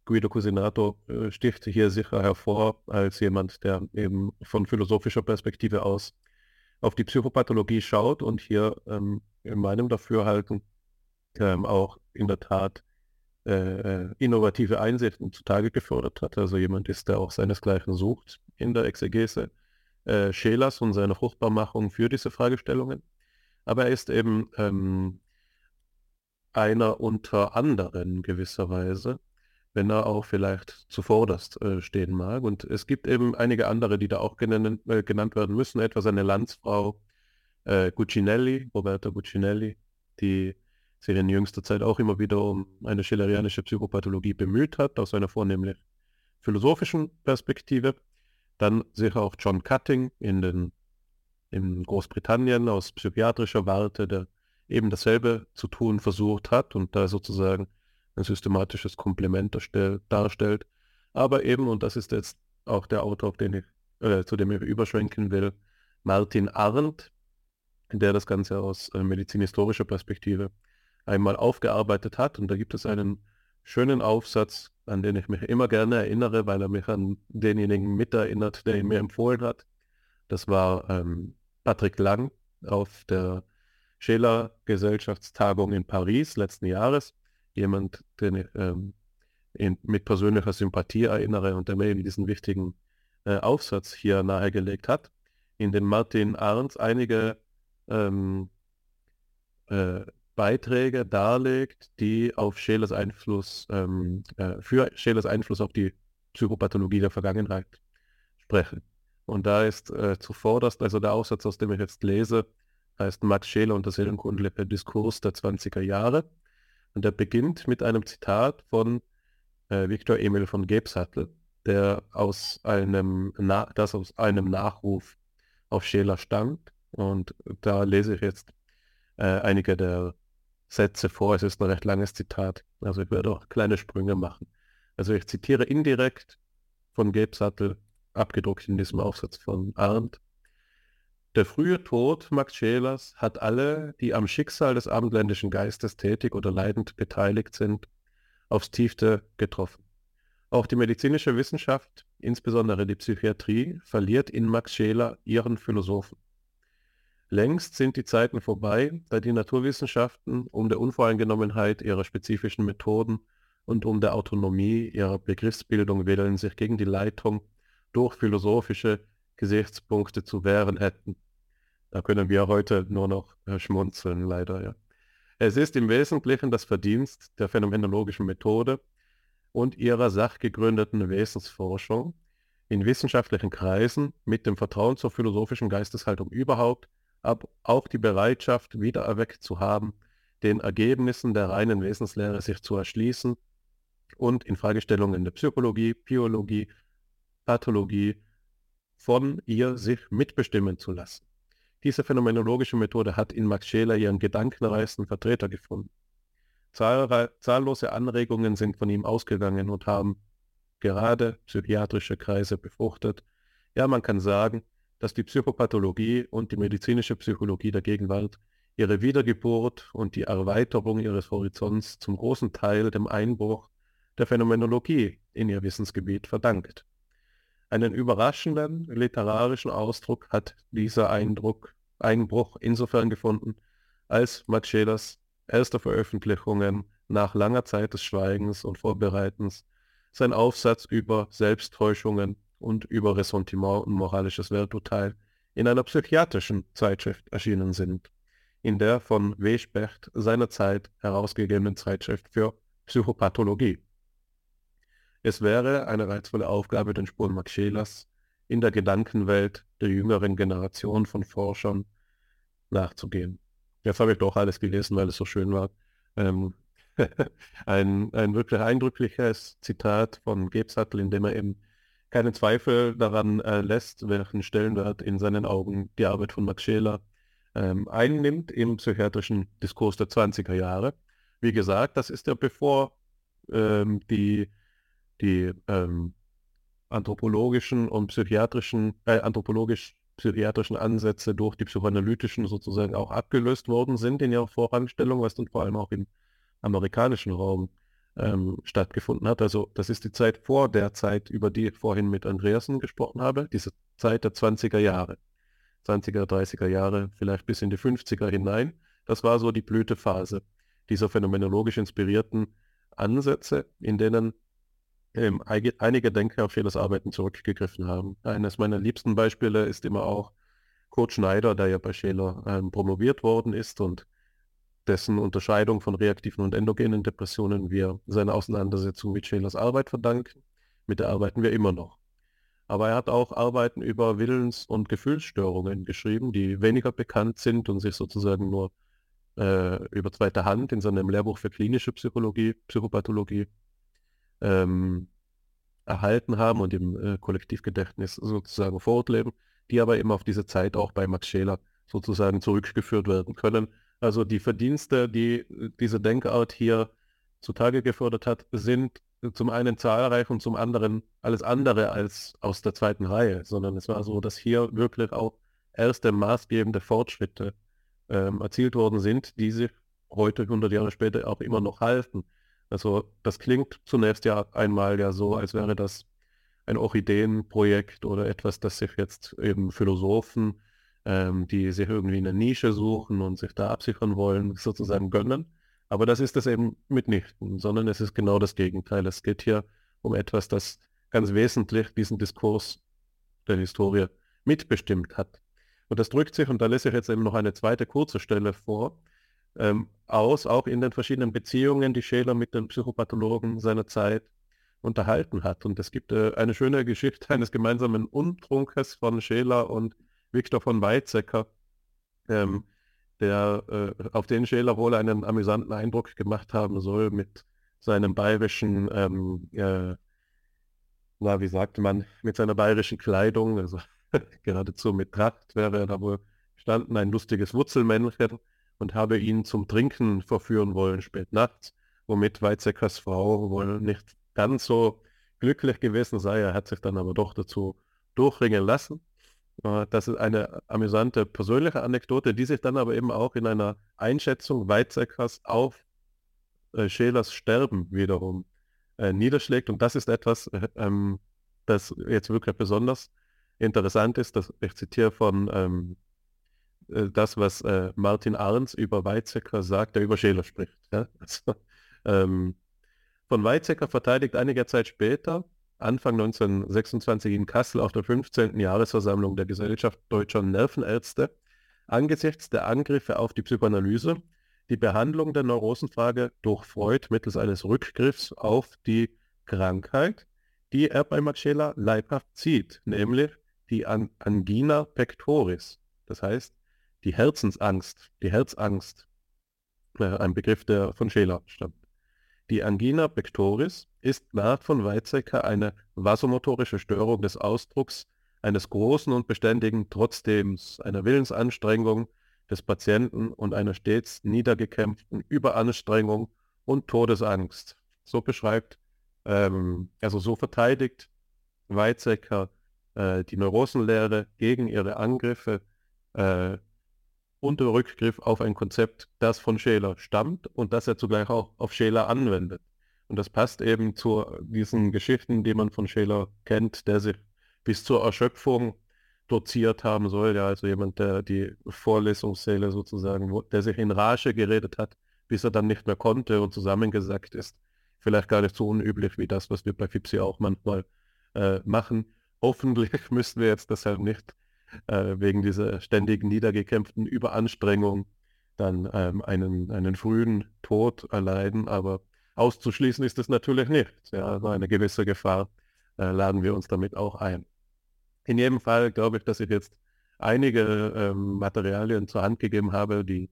Guido Cusinato äh, sticht hier sicher hervor als jemand, der eben von philosophischer Perspektive aus auf die Psychopathologie schaut und hier ähm, in meinem Dafürhalten ähm, auch in der Tat äh, äh, innovative Einsichten zutage gefördert hat. Also jemand ist, der auch seinesgleichen sucht in der Exegese äh, Schelers und seine Fruchtbarmachung für diese Fragestellungen. Aber er ist eben ähm, einer unter anderen gewisserweise wenn er auch vielleicht zuvorderst äh, stehen mag. Und es gibt eben einige andere, die da auch genannt, äh, genannt werden müssen, etwa seine Landsfrau äh, Guccinelli, Roberta Guccinelli, die sich in jüngster Zeit auch immer wieder um eine schillerianische Psychopathologie bemüht hat, aus einer vornehmlich philosophischen Perspektive. Dann sicher auch John Cutting in, den, in Großbritannien aus psychiatrischer Warte, der eben dasselbe zu tun versucht hat und da sozusagen ein systematisches Komplement darstellt. Aber eben, und das ist jetzt auch der Autor, ich, äh, zu dem ich überschwenken will, Martin Arndt, der das Ganze aus äh, medizinhistorischer Perspektive einmal aufgearbeitet hat. Und da gibt es einen schönen Aufsatz, an den ich mich immer gerne erinnere, weil er mich an denjenigen mit erinnert, der ihn mir empfohlen hat. Das war ähm, Patrick Lang auf der Scheler Gesellschaftstagung in Paris letzten Jahres jemand, den ich ähm, mit persönlicher Sympathie erinnere und der mir eben diesen wichtigen äh, Aufsatz hier nahegelegt hat, in dem Martin Arndt einige ähm, äh, Beiträge darlegt, die auf Schelers Einfluss, ähm, äh, für Schelers Einfluss auf die Psychopathologie der Vergangenheit sprechen. Und da ist äh, zuvorderst, also der Aufsatz, aus dem ich jetzt lese, heißt Max Scheler und der seelenkundliche Diskurs der 20er Jahre. Und er beginnt mit einem Zitat von äh, Viktor Emil von Gebsattel, der aus einem, Na das aus einem Nachruf auf Scheler stammt. Und da lese ich jetzt äh, einige der Sätze vor. Es ist ein recht langes Zitat, also ich werde auch kleine Sprünge machen. Also ich zitiere indirekt von Gebsattel, abgedruckt in diesem Aufsatz von Arndt. Der frühe Tod Max Schelers hat alle, die am Schicksal des abendländischen Geistes tätig oder leidend beteiligt sind, aufs tiefste getroffen. Auch die medizinische Wissenschaft, insbesondere die Psychiatrie, verliert in Max Scheler ihren Philosophen. Längst sind die Zeiten vorbei, da die Naturwissenschaften um der Unvoreingenommenheit ihrer spezifischen Methoden und um der Autonomie ihrer Begriffsbildung willen sich gegen die Leitung durch philosophische Gesichtspunkte zu wehren hätten. Da können wir heute nur noch äh, schmunzeln, leider, ja. Es ist im Wesentlichen das Verdienst der phänomenologischen Methode und ihrer sachgegründeten Wesensforschung in wissenschaftlichen Kreisen mit dem Vertrauen zur philosophischen Geisteshaltung überhaupt, aber auch die Bereitschaft wiedererweckt zu haben, den Ergebnissen der reinen Wesenslehre sich zu erschließen und in Fragestellungen der Psychologie, Biologie, Pathologie von ihr sich mitbestimmen zu lassen. Diese phänomenologische Methode hat in Max Scheler ihren gedankenreichsten Vertreter gefunden. Zahllose Anregungen sind von ihm ausgegangen und haben gerade psychiatrische Kreise befruchtet. Ja, man kann sagen, dass die Psychopathologie und die medizinische Psychologie der Gegenwart ihre Wiedergeburt und die Erweiterung ihres Horizonts zum großen Teil dem Einbruch der Phänomenologie in ihr Wissensgebiet verdankt. Einen überraschenden literarischen Ausdruck hat dieser Eindruck, Einbruch insofern gefunden, als Max Schelers erste Veröffentlichungen nach langer Zeit des Schweigens und Vorbereitens sein Aufsatz über Selbsttäuschungen und über Ressentiment und moralisches Werturteil in einer psychiatrischen Zeitschrift erschienen sind, in der von W. Specht seinerzeit herausgegebenen Zeitschrift für Psychopathologie. Es wäre eine reizvolle Aufgabe, den Spuren Max Schelers in der Gedankenwelt der jüngeren Generation von Forschern nachzugehen. Jetzt habe ich doch alles gelesen, weil es so schön war. Ähm, ein, ein wirklich eindrückliches Zitat von Gebsattel, in dem er eben keinen Zweifel daran äh, lässt, welchen Stellenwert in seinen Augen die Arbeit von Max Scheler ähm, einnimmt im psychiatrischen Diskurs der 20er Jahre. Wie gesagt, das ist ja bevor ähm, die die ähm, anthropologischen und psychiatrischen, äh, anthropologisch-psychiatrischen Ansätze durch die psychoanalytischen sozusagen auch abgelöst worden sind in ihrer Vorrangstellung, was dann vor allem auch im amerikanischen Raum ähm, stattgefunden hat. Also das ist die Zeit vor der Zeit, über die ich vorhin mit Andreasen gesprochen habe, diese Zeit der 20er Jahre, 20er, 30er Jahre, vielleicht bis in die 50er hinein. Das war so die Blütephase dieser phänomenologisch inspirierten Ansätze, in denen ähm, einige Denker auf vieles Arbeiten zurückgegriffen haben. Eines meiner liebsten Beispiele ist immer auch Kurt Schneider, der ja bei Scheler ähm, promoviert worden ist und dessen Unterscheidung von reaktiven und endogenen Depressionen wir seine Auseinandersetzung mit Schelers Arbeit verdanken. Mit der arbeiten wir immer noch. Aber er hat auch Arbeiten über Willens- und Gefühlsstörungen geschrieben, die weniger bekannt sind und sich sozusagen nur äh, über zweite Hand in seinem Lehrbuch für klinische Psychologie, Psychopathologie ähm, erhalten haben und im äh, Kollektivgedächtnis sozusagen fortleben, die aber eben auf diese Zeit auch bei Max Scheler sozusagen zurückgeführt werden können. Also die Verdienste, die äh, diese Denkart hier zutage gefördert hat, sind zum einen zahlreich und zum anderen alles andere als aus der zweiten Reihe, sondern es war so, dass hier wirklich auch erste maßgebende Fortschritte ähm, erzielt worden sind, die sich heute, 100 Jahre später, auch immer noch halten. Also das klingt zunächst ja einmal ja so, als wäre das ein Orchideenprojekt oder etwas, das sich jetzt eben Philosophen, ähm, die sich irgendwie eine Nische suchen und sich da absichern wollen, sozusagen gönnen. Aber das ist es eben mitnichten, sondern es ist genau das Gegenteil. Es geht hier um etwas, das ganz wesentlich diesen Diskurs der Historie mitbestimmt hat. Und das drückt sich, und da lese ich jetzt eben noch eine zweite kurze Stelle vor, ähm, aus, auch in den verschiedenen Beziehungen, die Scheler mit den Psychopathologen seiner Zeit unterhalten hat. Und es gibt äh, eine schöne Geschichte eines gemeinsamen Untrunkes von Scheler und Viktor von Weizsäcker, ähm, der, äh, auf den Scheler wohl einen amüsanten Eindruck gemacht haben soll mit seinem bayerischen, ähm, äh, na, wie sagte man, mit seiner bayerischen Kleidung, also geradezu mit Tracht wäre er da wohl standen, ein lustiges Wurzelmännchen und habe ihn zum Trinken verführen wollen spät nachts, womit Weizsäckers Frau wohl nicht ganz so glücklich gewesen sei. Er hat sich dann aber doch dazu durchringen lassen. Äh, das ist eine amüsante persönliche Anekdote, die sich dann aber eben auch in einer Einschätzung Weizsäckers auf äh, Schelers Sterben wiederum äh, niederschlägt. Und das ist etwas, äh, ähm, das jetzt wirklich besonders interessant ist. Ich zitiere von ähm, äh, das, was Martin Arns über Weizsäcker sagt, der über Scheler spricht. Also, ähm, von Weizsäcker verteidigt einige Zeit später, Anfang 1926 in Kassel auf der 15. Jahresversammlung der Gesellschaft Deutscher Nervenärzte, angesichts der Angriffe auf die Psychoanalyse, die Behandlung der Neurosenfrage durch Freud mittels eines Rückgriffs auf die Krankheit, die er bei Marcella leibhaft sieht, nämlich die An Angina pectoris, das heißt die Herzensangst, die Herzangst, äh, ein Begriff, der von Scheler stammt. Die Angina pectoris ist nach von Weizsäcker eine vasomotorische Störung des Ausdrucks eines großen und beständigen Trotzdem, einer Willensanstrengung des Patienten und einer stets niedergekämpften Überanstrengung und Todesangst. So beschreibt, ähm, also so verteidigt Weizsäcker äh, die Neurosenlehre gegen ihre Angriffe äh, unter Rückgriff auf ein Konzept, das von Scheler stammt und das er zugleich auch auf Scheler anwendet. Und das passt eben zu diesen Geschichten, die man von Scheler kennt, der sich bis zur Erschöpfung doziert haben soll. Ja, also jemand, der die Vorlesungssäle sozusagen, der sich in Rage geredet hat, bis er dann nicht mehr konnte und zusammengesackt ist. Vielleicht gar nicht so unüblich wie das, was wir bei FIPSI auch manchmal äh, machen. Hoffentlich müssten wir jetzt deshalb nicht äh, wegen dieser ständigen niedergekämpften Überanstrengung dann ähm, einen, einen frühen Tod erleiden, aber auszuschließen ist es natürlich nicht. Ja, also eine gewisse Gefahr äh, laden wir uns damit auch ein. In jedem Fall glaube ich, dass ich jetzt einige ähm, Materialien zur Hand gegeben habe, die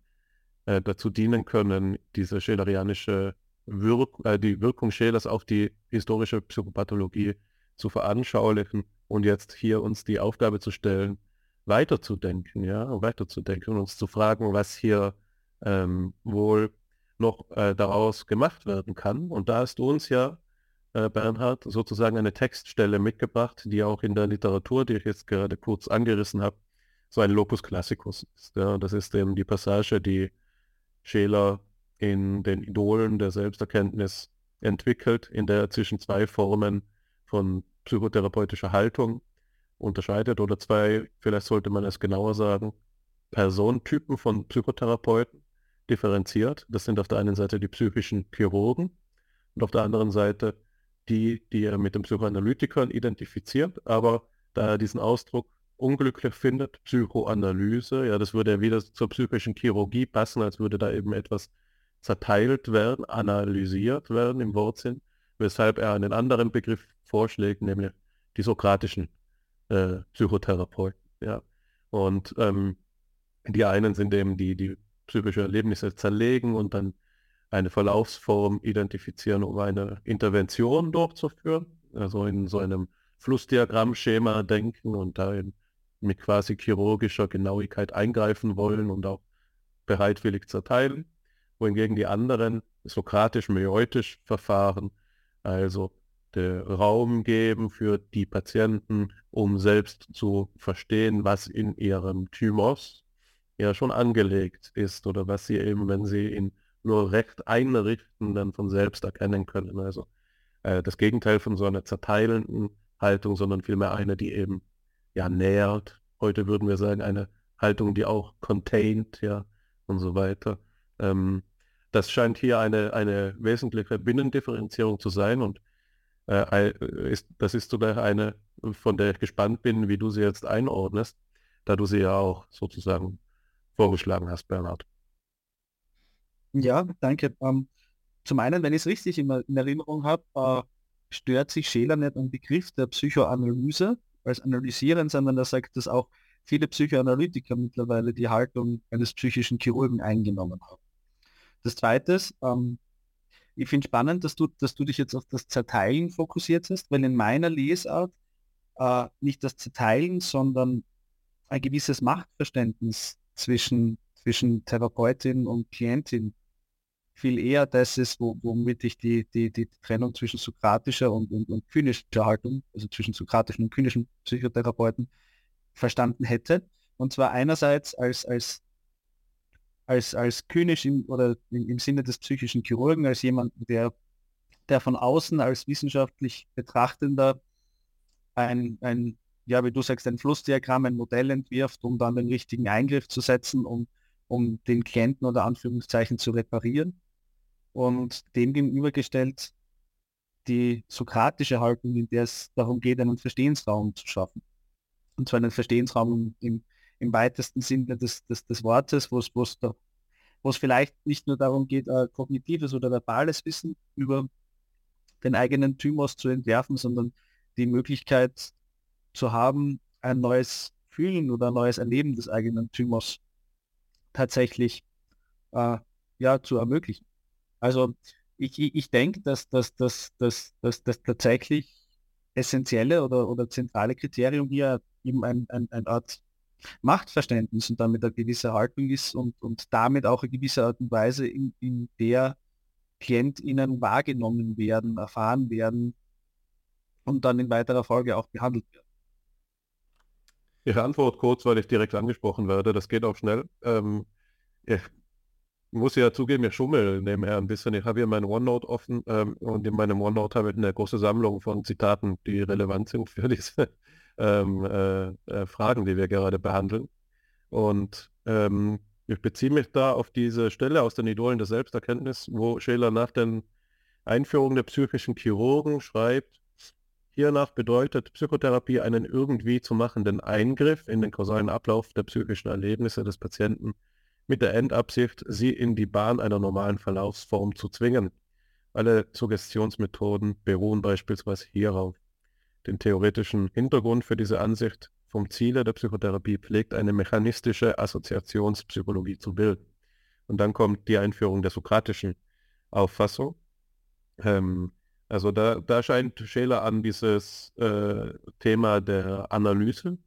äh, dazu dienen können, diese schälerianische Wirk äh, die Wirkung Schälers auf die historische Psychopathologie zu veranschaulichen und jetzt hier uns die Aufgabe zu stellen, weiterzudenken, ja, weiterzudenken und uns zu fragen, was hier ähm, wohl noch äh, daraus gemacht werden kann. Und da hast du uns ja, äh, Bernhard, sozusagen eine Textstelle mitgebracht, die auch in der Literatur, die ich jetzt gerade kurz angerissen habe, so ein Locus Classicus ist. Ja. Das ist eben die Passage, die Scheler in den Idolen der Selbsterkenntnis entwickelt, in der er zwischen zwei Formen von psychotherapeutischer Haltung unterscheidet oder zwei, vielleicht sollte man es genauer sagen, Personentypen von Psychotherapeuten differenziert. Das sind auf der einen Seite die psychischen Chirurgen und auf der anderen Seite die, die er mit den Psychoanalytikern identifiziert, aber da er diesen Ausdruck unglücklich findet, Psychoanalyse, ja, das würde ja wieder zur psychischen Chirurgie passen, als würde da eben etwas zerteilt werden, analysiert werden im Wortsinn, weshalb er einen anderen Begriff vorschlägt, nämlich die sokratischen äh, Psychotherapeuten. Ja. Und ähm, die einen sind eben die, die psychische Erlebnisse zerlegen und dann eine Verlaufsform identifizieren, um eine Intervention durchzuführen. Also in so einem Flussdiagrammschema denken und da mit quasi chirurgischer Genauigkeit eingreifen wollen und auch bereitwillig zerteilen. Wohingegen die anderen sokratisch-meutisch verfahren, also Raum geben für die Patienten, um selbst zu verstehen, was in ihrem Thymos ja schon angelegt ist oder was sie eben, wenn sie ihn nur recht einrichten, dann von selbst erkennen können. Also äh, das Gegenteil von so einer zerteilenden Haltung, sondern vielmehr eine, die eben ja nährt. Heute würden wir sagen, eine Haltung, die auch contained, ja, und so weiter. Ähm, das scheint hier eine, eine wesentliche Binnendifferenzierung zu sein und äh, ist, das ist sogar eine, von der ich gespannt bin, wie du sie jetzt einordnest, da du sie ja auch sozusagen vorgeschlagen hast, Bernhard. Ja, danke. Ähm, zum einen, wenn ich es richtig in, in Erinnerung habe, äh, stört sich Scheler nicht am Begriff der Psychoanalyse als Analysieren, sondern er sagt, dass auch viele Psychoanalytiker mittlerweile die Haltung eines psychischen Chirurgen eingenommen haben. Das Zweite ähm, ich finde spannend, dass du, dass du dich jetzt auf das Zerteilen fokussiert hast, weil in meiner Lesart äh, nicht das Zerteilen, sondern ein gewisses Machtverständnis zwischen, zwischen Therapeutin und Klientin viel eher das ist, wo, womit ich die, die, die Trennung zwischen sokratischer und, und, und kynischer Haltung, also zwischen sokratischen und kynischen Psychotherapeuten, verstanden hätte. Und zwar einerseits als, als als, als kynisch im, oder im, Sinne des psychischen Chirurgen, als jemand, der, der von außen als wissenschaftlich Betrachtender ein, ein ja, wie du sagst, ein Flussdiagramm, ein Modell entwirft, um dann den richtigen Eingriff zu setzen, um, um den Klienten oder Anführungszeichen zu reparieren. Und dem gegenübergestellt die sokratische Haltung, in der es darum geht, einen Verstehensraum zu schaffen. Und zwar einen Verstehensraum im, im weitesten Sinne des, des, des Wortes, wo es, da wo es vielleicht nicht nur darum geht, äh, kognitives oder verbales Wissen über den eigenen Thymos zu entwerfen, sondern die Möglichkeit zu haben, ein neues Fühlen oder ein neues Erleben des eigenen Thymos tatsächlich äh, ja, zu ermöglichen. Also ich, ich, ich denke, dass das dass, dass, dass, dass tatsächlich essentielle oder, oder zentrale Kriterium hier eben ein, ein, ein Art Machtverständnis und damit eine gewisse Haltung ist und, und damit auch eine gewisse Art und Weise, in, in der KlientInnen wahrgenommen werden, erfahren werden und dann in weiterer Folge auch behandelt werden. Ihre Antwort kurz, weil ich direkt angesprochen werde, das geht auch schnell. Ähm, ich muss ja zugeben, ich schummel nebenher ein bisschen. Ich habe hier mein OneNote offen ähm, und in meinem OneNote habe ich eine große Sammlung von Zitaten, die relevant sind für diese ähm, äh, äh, Fragen, die wir gerade behandeln. Und ähm, ich beziehe mich da auf diese Stelle aus den Idolen der Selbsterkenntnis, wo Scheler nach den Einführungen der psychischen Chirurgen schreibt, hiernach bedeutet Psychotherapie einen irgendwie zu machenden Eingriff in den kausalen Ablauf der psychischen Erlebnisse des Patienten mit der Endabsicht, sie in die Bahn einer normalen Verlaufsform zu zwingen. Alle Suggestionsmethoden beruhen beispielsweise hierauf den theoretischen Hintergrund für diese Ansicht vom Ziele der Psychotherapie pflegt eine mechanistische Assoziationspsychologie zu bilden. Und dann kommt die Einführung der sokratischen Auffassung. Ähm, also da, da, scheint Scheler an dieses äh, Thema der Analyse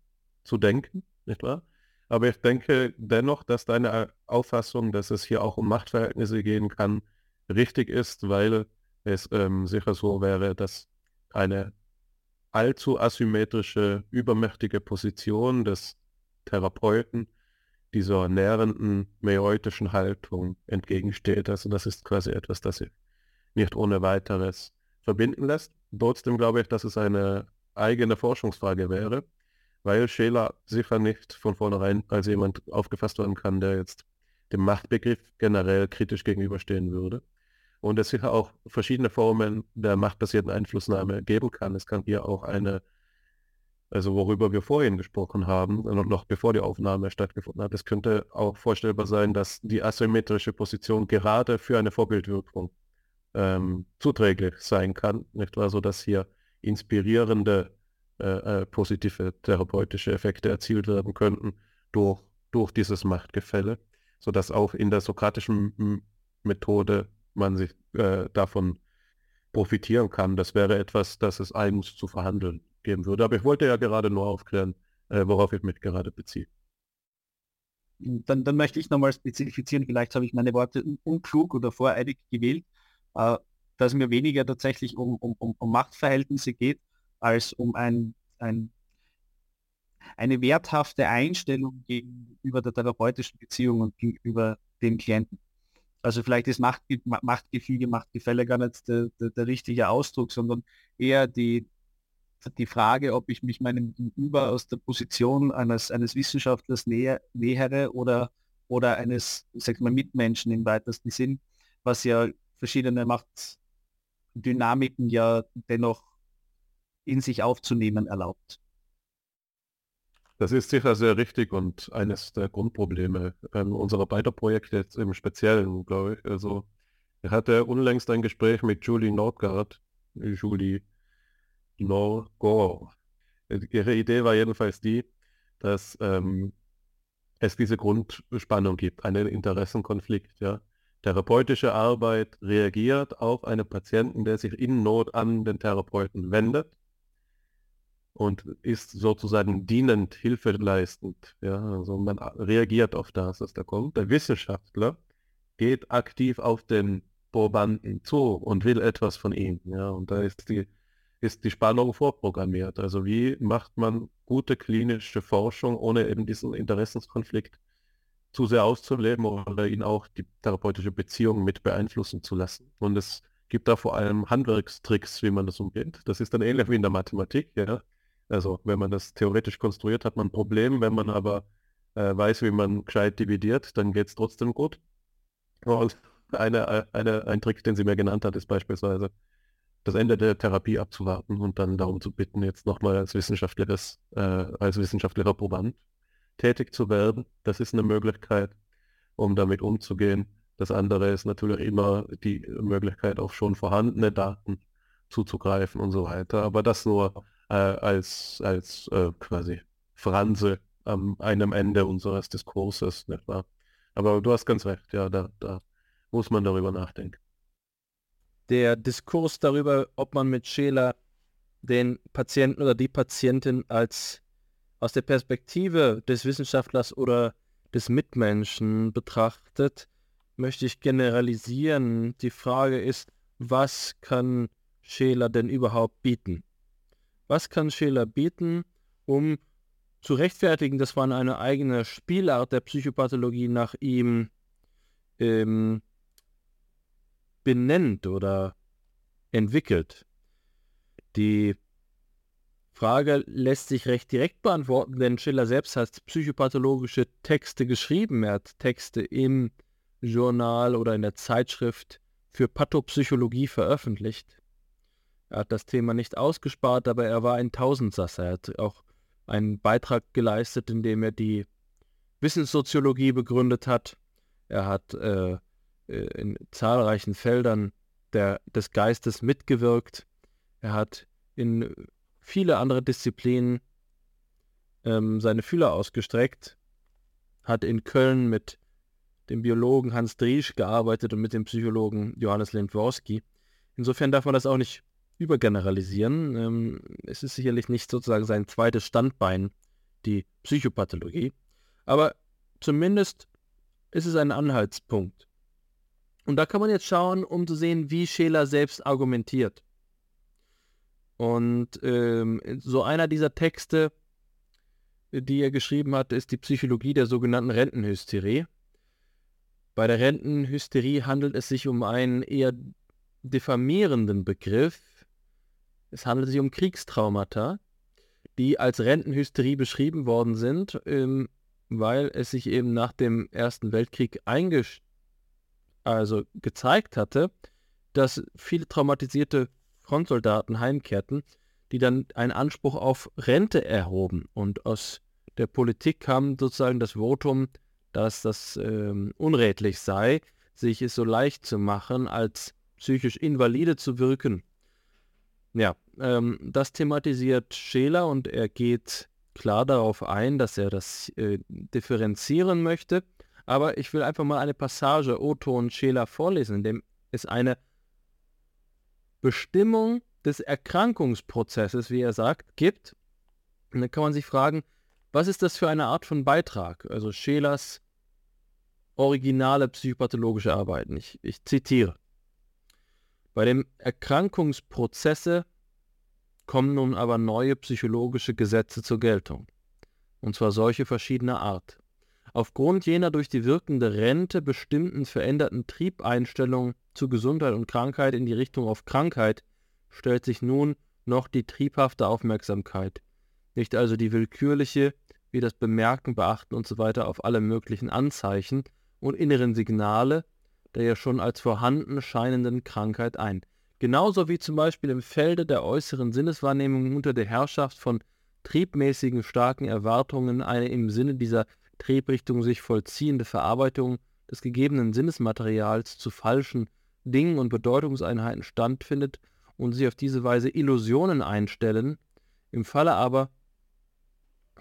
zu denken, nicht wahr? Aber ich denke dennoch, dass deine Auffassung, dass es hier auch um Machtverhältnisse gehen kann, richtig ist, weil es ähm, sicher so wäre, dass eine allzu asymmetrische, übermächtige Position des Therapeuten dieser nährenden, meoitischen Haltung entgegensteht. Also das ist quasi etwas, das sich nicht ohne weiteres verbinden lässt. Trotzdem glaube ich, dass es eine eigene Forschungsfrage wäre, weil Scheler sicher nicht von vornherein als jemand aufgefasst werden kann, der jetzt dem Machtbegriff generell kritisch gegenüberstehen würde und es sicher auch verschiedene Formen der machtbasierten Einflussnahme geben kann. Es kann hier auch eine, also worüber wir vorhin gesprochen haben, noch bevor die Aufnahme stattgefunden hat, es könnte auch vorstellbar sein, dass die asymmetrische Position gerade für eine Vorbildwirkung ähm, zuträglich sein kann, nicht wahr, so dass hier inspirierende äh, äh, positive therapeutische Effekte erzielt werden könnten durch, durch dieses Machtgefälle, sodass auch in der sokratischen Methode man sich äh, davon profitieren kann. Das wäre etwas, das es eigens zu verhandeln geben würde. Aber ich wollte ja gerade nur aufklären, äh, worauf ich mich gerade beziehe. Dann, dann möchte ich nochmal spezifizieren, vielleicht habe ich meine Worte unklug oder voreilig gewählt, äh, dass mir weniger tatsächlich um, um, um Machtverhältnisse geht, als um ein, ein, eine werthafte Einstellung gegenüber der therapeutischen Beziehung und gegenüber dem Klienten. Also vielleicht ist Machtge Machtgefüge, Machtgefälle gar nicht der, der, der, richtige Ausdruck, sondern eher die, die Frage, ob ich mich meinem Gegenüber aus der Position eines, eines Wissenschaftlers näher, nähere oder, oder eines, sag mal, Mitmenschen im weitesten Sinn, was ja verschiedene Machtdynamiken ja dennoch in sich aufzunehmen erlaubt. Das ist sicher sehr richtig und eines der Grundprobleme ähm, unserer beider Projekte jetzt im Speziellen, glaube ich. Also ich hatte unlängst ein Gespräch mit Julie Nordgard, Julie Norgor. Ihre Idee war jedenfalls die, dass ähm, es diese Grundspannung gibt, einen Interessenkonflikt. Ja. Therapeutische Arbeit reagiert auf einen Patienten, der sich in Not an den Therapeuten wendet und ist sozusagen dienend, hilfeleistend. Ja, also man reagiert auf das, was da kommt. Der Wissenschaftler geht aktiv auf den Probanden zu und will etwas von ihm. Ja, und da ist die, ist die Spannung vorprogrammiert. Also wie macht man gute klinische Forschung, ohne eben diesen Interessenskonflikt zu sehr auszuleben oder ihn auch die therapeutische Beziehung mit beeinflussen zu lassen. Und es gibt da vor allem Handwerkstricks, wie man das umgeht. Das ist dann ähnlich wie in der Mathematik. Ja Also wenn man das theoretisch konstruiert, hat man ein Problem. Wenn man aber äh, weiß, wie man gescheit dividiert, dann geht es trotzdem gut. Und eine, eine, ein Trick, den sie mir genannt hat, ist beispielsweise das Ende der Therapie abzuwarten und dann darum zu bitten, jetzt nochmal als wissenschaftliches, äh, als wissenschaftlicher Proband tätig zu werden. Das ist eine Möglichkeit, um damit umzugehen. Das andere ist natürlich immer die Möglichkeit, auf schon vorhandene Daten zuzugreifen und so weiter. Aber das nur äh, als, als äh, quasi Franse am einem Ende unseres Diskurses, nicht wahr? Aber du hast ganz recht, ja, da, da muss man darüber nachdenken. Der Diskurs darüber, ob man mit Scheler den Patienten oder die Patientin als aus der Perspektive des Wissenschaftlers oder des Mitmenschen betrachtet, möchte ich generalisieren. Die Frage ist, was kann Scheler denn überhaupt bieten? Was kann Scheler bieten, um zu rechtfertigen, dass man eine eigene Spielart der Psychopathologie nach ihm ähm, benennt oder entwickelt? Die Frage lässt sich recht direkt beantworten, denn Schiller selbst hat psychopathologische Texte geschrieben. Er hat Texte im Journal oder in der Zeitschrift für Pathopsychologie veröffentlicht. Er hat das Thema nicht ausgespart, aber er war ein Tausendsasser. Er hat auch einen Beitrag geleistet, indem er die Wissenssoziologie begründet hat. Er hat äh, äh, in zahlreichen Feldern der, des Geistes mitgewirkt. Er hat in viele andere Disziplinen ähm, seine Fühler ausgestreckt, hat in Köln mit dem Biologen Hans Driesch gearbeitet und mit dem Psychologen Johannes Lindworski. Insofern darf man das auch nicht übergeneralisieren. Ähm, es ist sicherlich nicht sozusagen sein zweites Standbein, die Psychopathologie. Aber zumindest ist es ein Anhaltspunkt. Und da kann man jetzt schauen, um zu sehen, wie Scheler selbst argumentiert. Und ähm, so einer dieser Texte, die er geschrieben hat, ist die Psychologie der sogenannten Rentenhysterie. Bei der Rentenhysterie handelt es sich um einen eher diffamierenden Begriff, es handelt sich um Kriegstraumata, die als Rentenhysterie beschrieben worden sind, ähm, weil es sich eben nach dem Ersten Weltkrieg also gezeigt hatte, dass viele traumatisierte Frontsoldaten heimkehrten, die dann einen Anspruch auf Rente erhoben. Und aus der Politik kam sozusagen das Votum, dass das ähm, unrätlich sei, sich es so leicht zu machen, als psychisch invalide zu wirken. Ja, ähm, das thematisiert Scheler und er geht klar darauf ein, dass er das äh, differenzieren möchte. Aber ich will einfach mal eine Passage O-Ton Scheler vorlesen, in dem es eine Bestimmung des Erkrankungsprozesses, wie er sagt, gibt. Und dann kann man sich fragen, was ist das für eine Art von Beitrag? Also Schelers originale psychopathologische Arbeiten. Ich, ich zitiere. Bei dem Erkrankungsprozesse kommen nun aber neue psychologische Gesetze zur Geltung, und zwar solche verschiedener Art. Aufgrund jener durch die wirkende Rente bestimmten veränderten Triebeinstellungen zu Gesundheit und Krankheit in die Richtung auf Krankheit stellt sich nun noch die triebhafte Aufmerksamkeit, nicht also die willkürliche, wie das Bemerken, Beachten usw. So auf alle möglichen Anzeichen und inneren Signale der ja schon als vorhanden scheinenden Krankheit ein. Genauso wie zum Beispiel im Felde der äußeren Sinneswahrnehmung unter der Herrschaft von triebmäßigen starken Erwartungen eine im Sinne dieser Triebrichtung sich vollziehende Verarbeitung des gegebenen Sinnesmaterials zu falschen Dingen und Bedeutungseinheiten standfindet und sich auf diese Weise Illusionen einstellen, im Falle aber,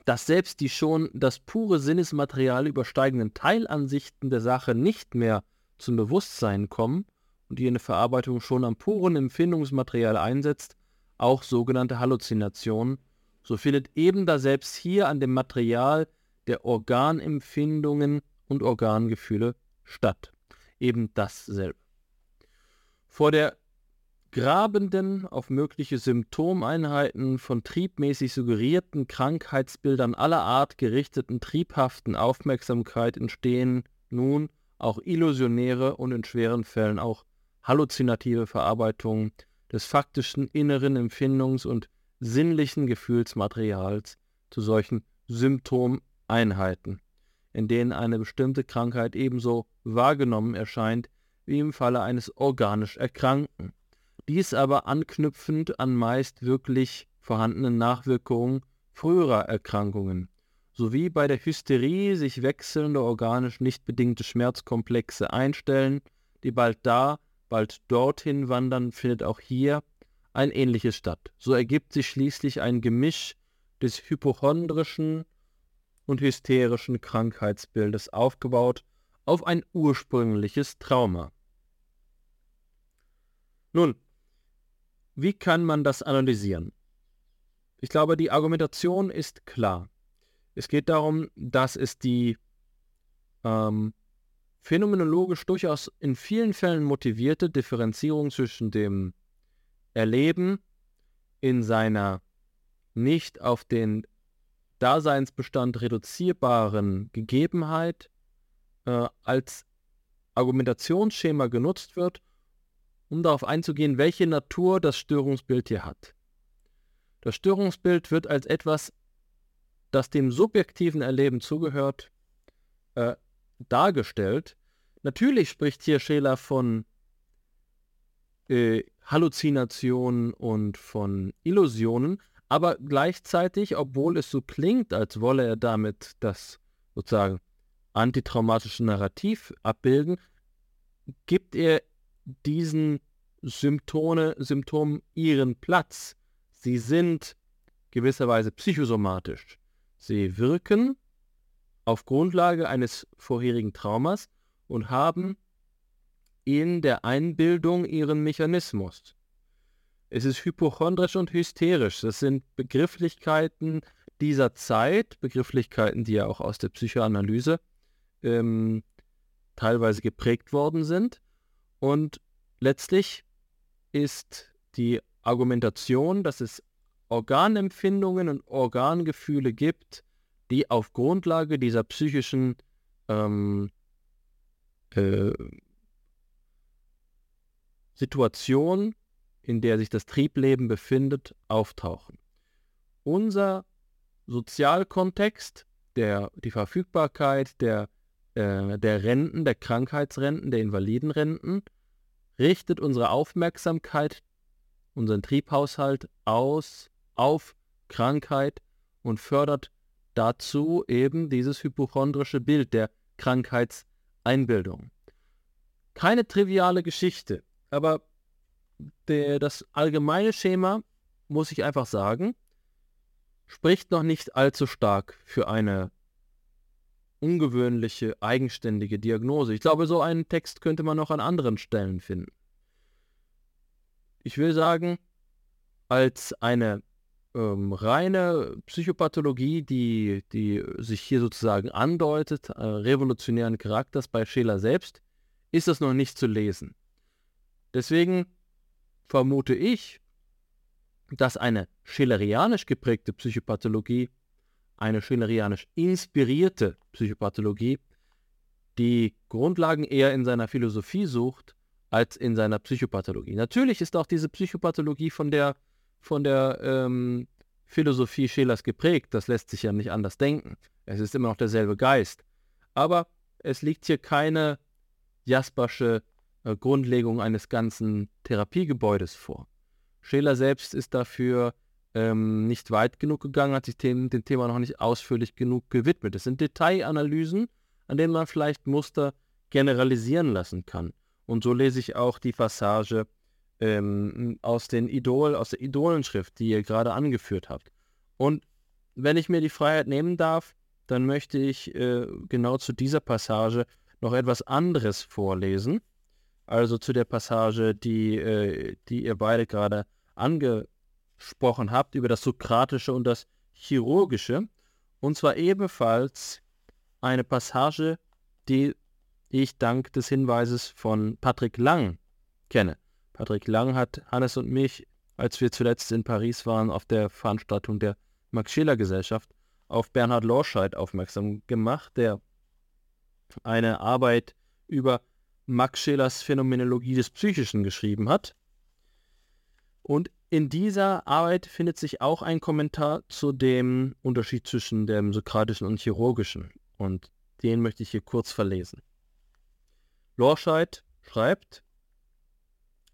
dass selbst die schon das pure Sinnesmaterial übersteigenden Teilansichten der Sache nicht mehr zum Bewusstsein kommen, und die eine Verarbeitung schon am puren Empfindungsmaterial einsetzt, auch sogenannte Halluzinationen, so findet eben da selbst hier an dem Material der Organempfindungen und Organgefühle statt. Eben dasselbe. Vor der grabenden, auf mögliche Symptomeinheiten von triebmäßig suggerierten Krankheitsbildern aller Art gerichteten triebhaften Aufmerksamkeit entstehen nun auch illusionäre und in schweren Fällen auch halluzinative Verarbeitung des faktischen inneren Empfindungs- und sinnlichen Gefühlsmaterials zu solchen Symptomeinheiten, in denen eine bestimmte Krankheit ebenso wahrgenommen erscheint wie im Falle eines organisch Erkrankten. Dies aber anknüpfend an meist wirklich vorhandenen Nachwirkungen früherer Erkrankungen, sowie bei der Hysterie sich wechselnde organisch nicht bedingte Schmerzkomplexe einstellen, die bald da, bald dorthin wandern, findet auch hier ein ähnliches statt. So ergibt sich schließlich ein Gemisch des hypochondrischen und hysterischen Krankheitsbildes aufgebaut auf ein ursprüngliches Trauma. Nun, wie kann man das analysieren? Ich glaube, die Argumentation ist klar. Es geht darum, dass es die ähm, phänomenologisch durchaus in vielen Fällen motivierte Differenzierung zwischen dem Erleben in seiner nicht auf den Daseinsbestand reduzierbaren Gegebenheit äh, als Argumentationsschema genutzt wird, um darauf einzugehen, welche Natur das Störungsbild hier hat. Das Störungsbild wird als etwas, das dem subjektiven Erleben zugehört, äh, dargestellt. Natürlich spricht hier Scheler von äh, Halluzinationen und von Illusionen, aber gleichzeitig, obwohl es so klingt, als wolle er damit das sozusagen antitraumatische Narrativ abbilden, gibt er diesen Symptome, Symptomen ihren Platz. Sie sind gewisserweise psychosomatisch. Sie wirken auf Grundlage eines vorherigen Traumas und haben in der Einbildung ihren Mechanismus. Es ist hypochondrisch und hysterisch. Das sind Begrifflichkeiten dieser Zeit, Begrifflichkeiten, die ja auch aus der Psychoanalyse ähm, teilweise geprägt worden sind. Und letztlich ist die Argumentation, dass es Organempfindungen und Organgefühle gibt, die auf Grundlage dieser psychischen ähm, äh, Situation, in der sich das Triebleben befindet, auftauchen. Unser Sozialkontext, der, die Verfügbarkeit der, äh, der Renten, der Krankheitsrenten, der Invalidenrenten, richtet unsere Aufmerksamkeit, unseren Triebhaushalt aus auf Krankheit und fördert dazu eben dieses hypochondrische Bild der Krankheitseinbildung. Keine triviale Geschichte, aber der, das allgemeine Schema, muss ich einfach sagen, spricht noch nicht allzu stark für eine ungewöhnliche, eigenständige Diagnose. Ich glaube, so einen Text könnte man noch an anderen Stellen finden. Ich will sagen, als eine ähm, reine Psychopathologie, die, die sich hier sozusagen andeutet, äh, revolutionären Charakters bei Scheler selbst, ist das noch nicht zu lesen. Deswegen vermute ich, dass eine schillerianisch geprägte Psychopathologie, eine schillerianisch inspirierte Psychopathologie, die Grundlagen eher in seiner Philosophie sucht als in seiner Psychopathologie. Natürlich ist auch diese Psychopathologie von der von der ähm, Philosophie Schelers geprägt. Das lässt sich ja nicht anders denken. Es ist immer noch derselbe Geist. Aber es liegt hier keine Jaspersche äh, Grundlegung eines ganzen Therapiegebäudes vor. Scheler selbst ist dafür ähm, nicht weit genug gegangen, hat sich dem, dem Thema noch nicht ausführlich genug gewidmet. Es sind Detailanalysen, an denen man vielleicht Muster generalisieren lassen kann. Und so lese ich auch die Passage ähm, aus den Idol, aus der Idolenschrift, die ihr gerade angeführt habt. Und wenn ich mir die Freiheit nehmen darf, dann möchte ich äh, genau zu dieser Passage noch etwas anderes vorlesen. Also zu der Passage, die, äh, die ihr beide gerade angesprochen habt, über das Sokratische und das Chirurgische. Und zwar ebenfalls eine Passage, die ich dank des Hinweises von Patrick Lang kenne. Patrick Lang hat Hannes und mich, als wir zuletzt in Paris waren, auf der Veranstaltung der Max-Scheler-Gesellschaft, auf Bernhard Lorscheid aufmerksam gemacht, der eine Arbeit über Max Schelers Phänomenologie des Psychischen geschrieben hat. Und In dieser Arbeit findet sich auch ein Kommentar zu dem Unterschied zwischen dem sokratischen und chirurgischen. Und den möchte ich hier kurz verlesen. Lorscheid schreibt,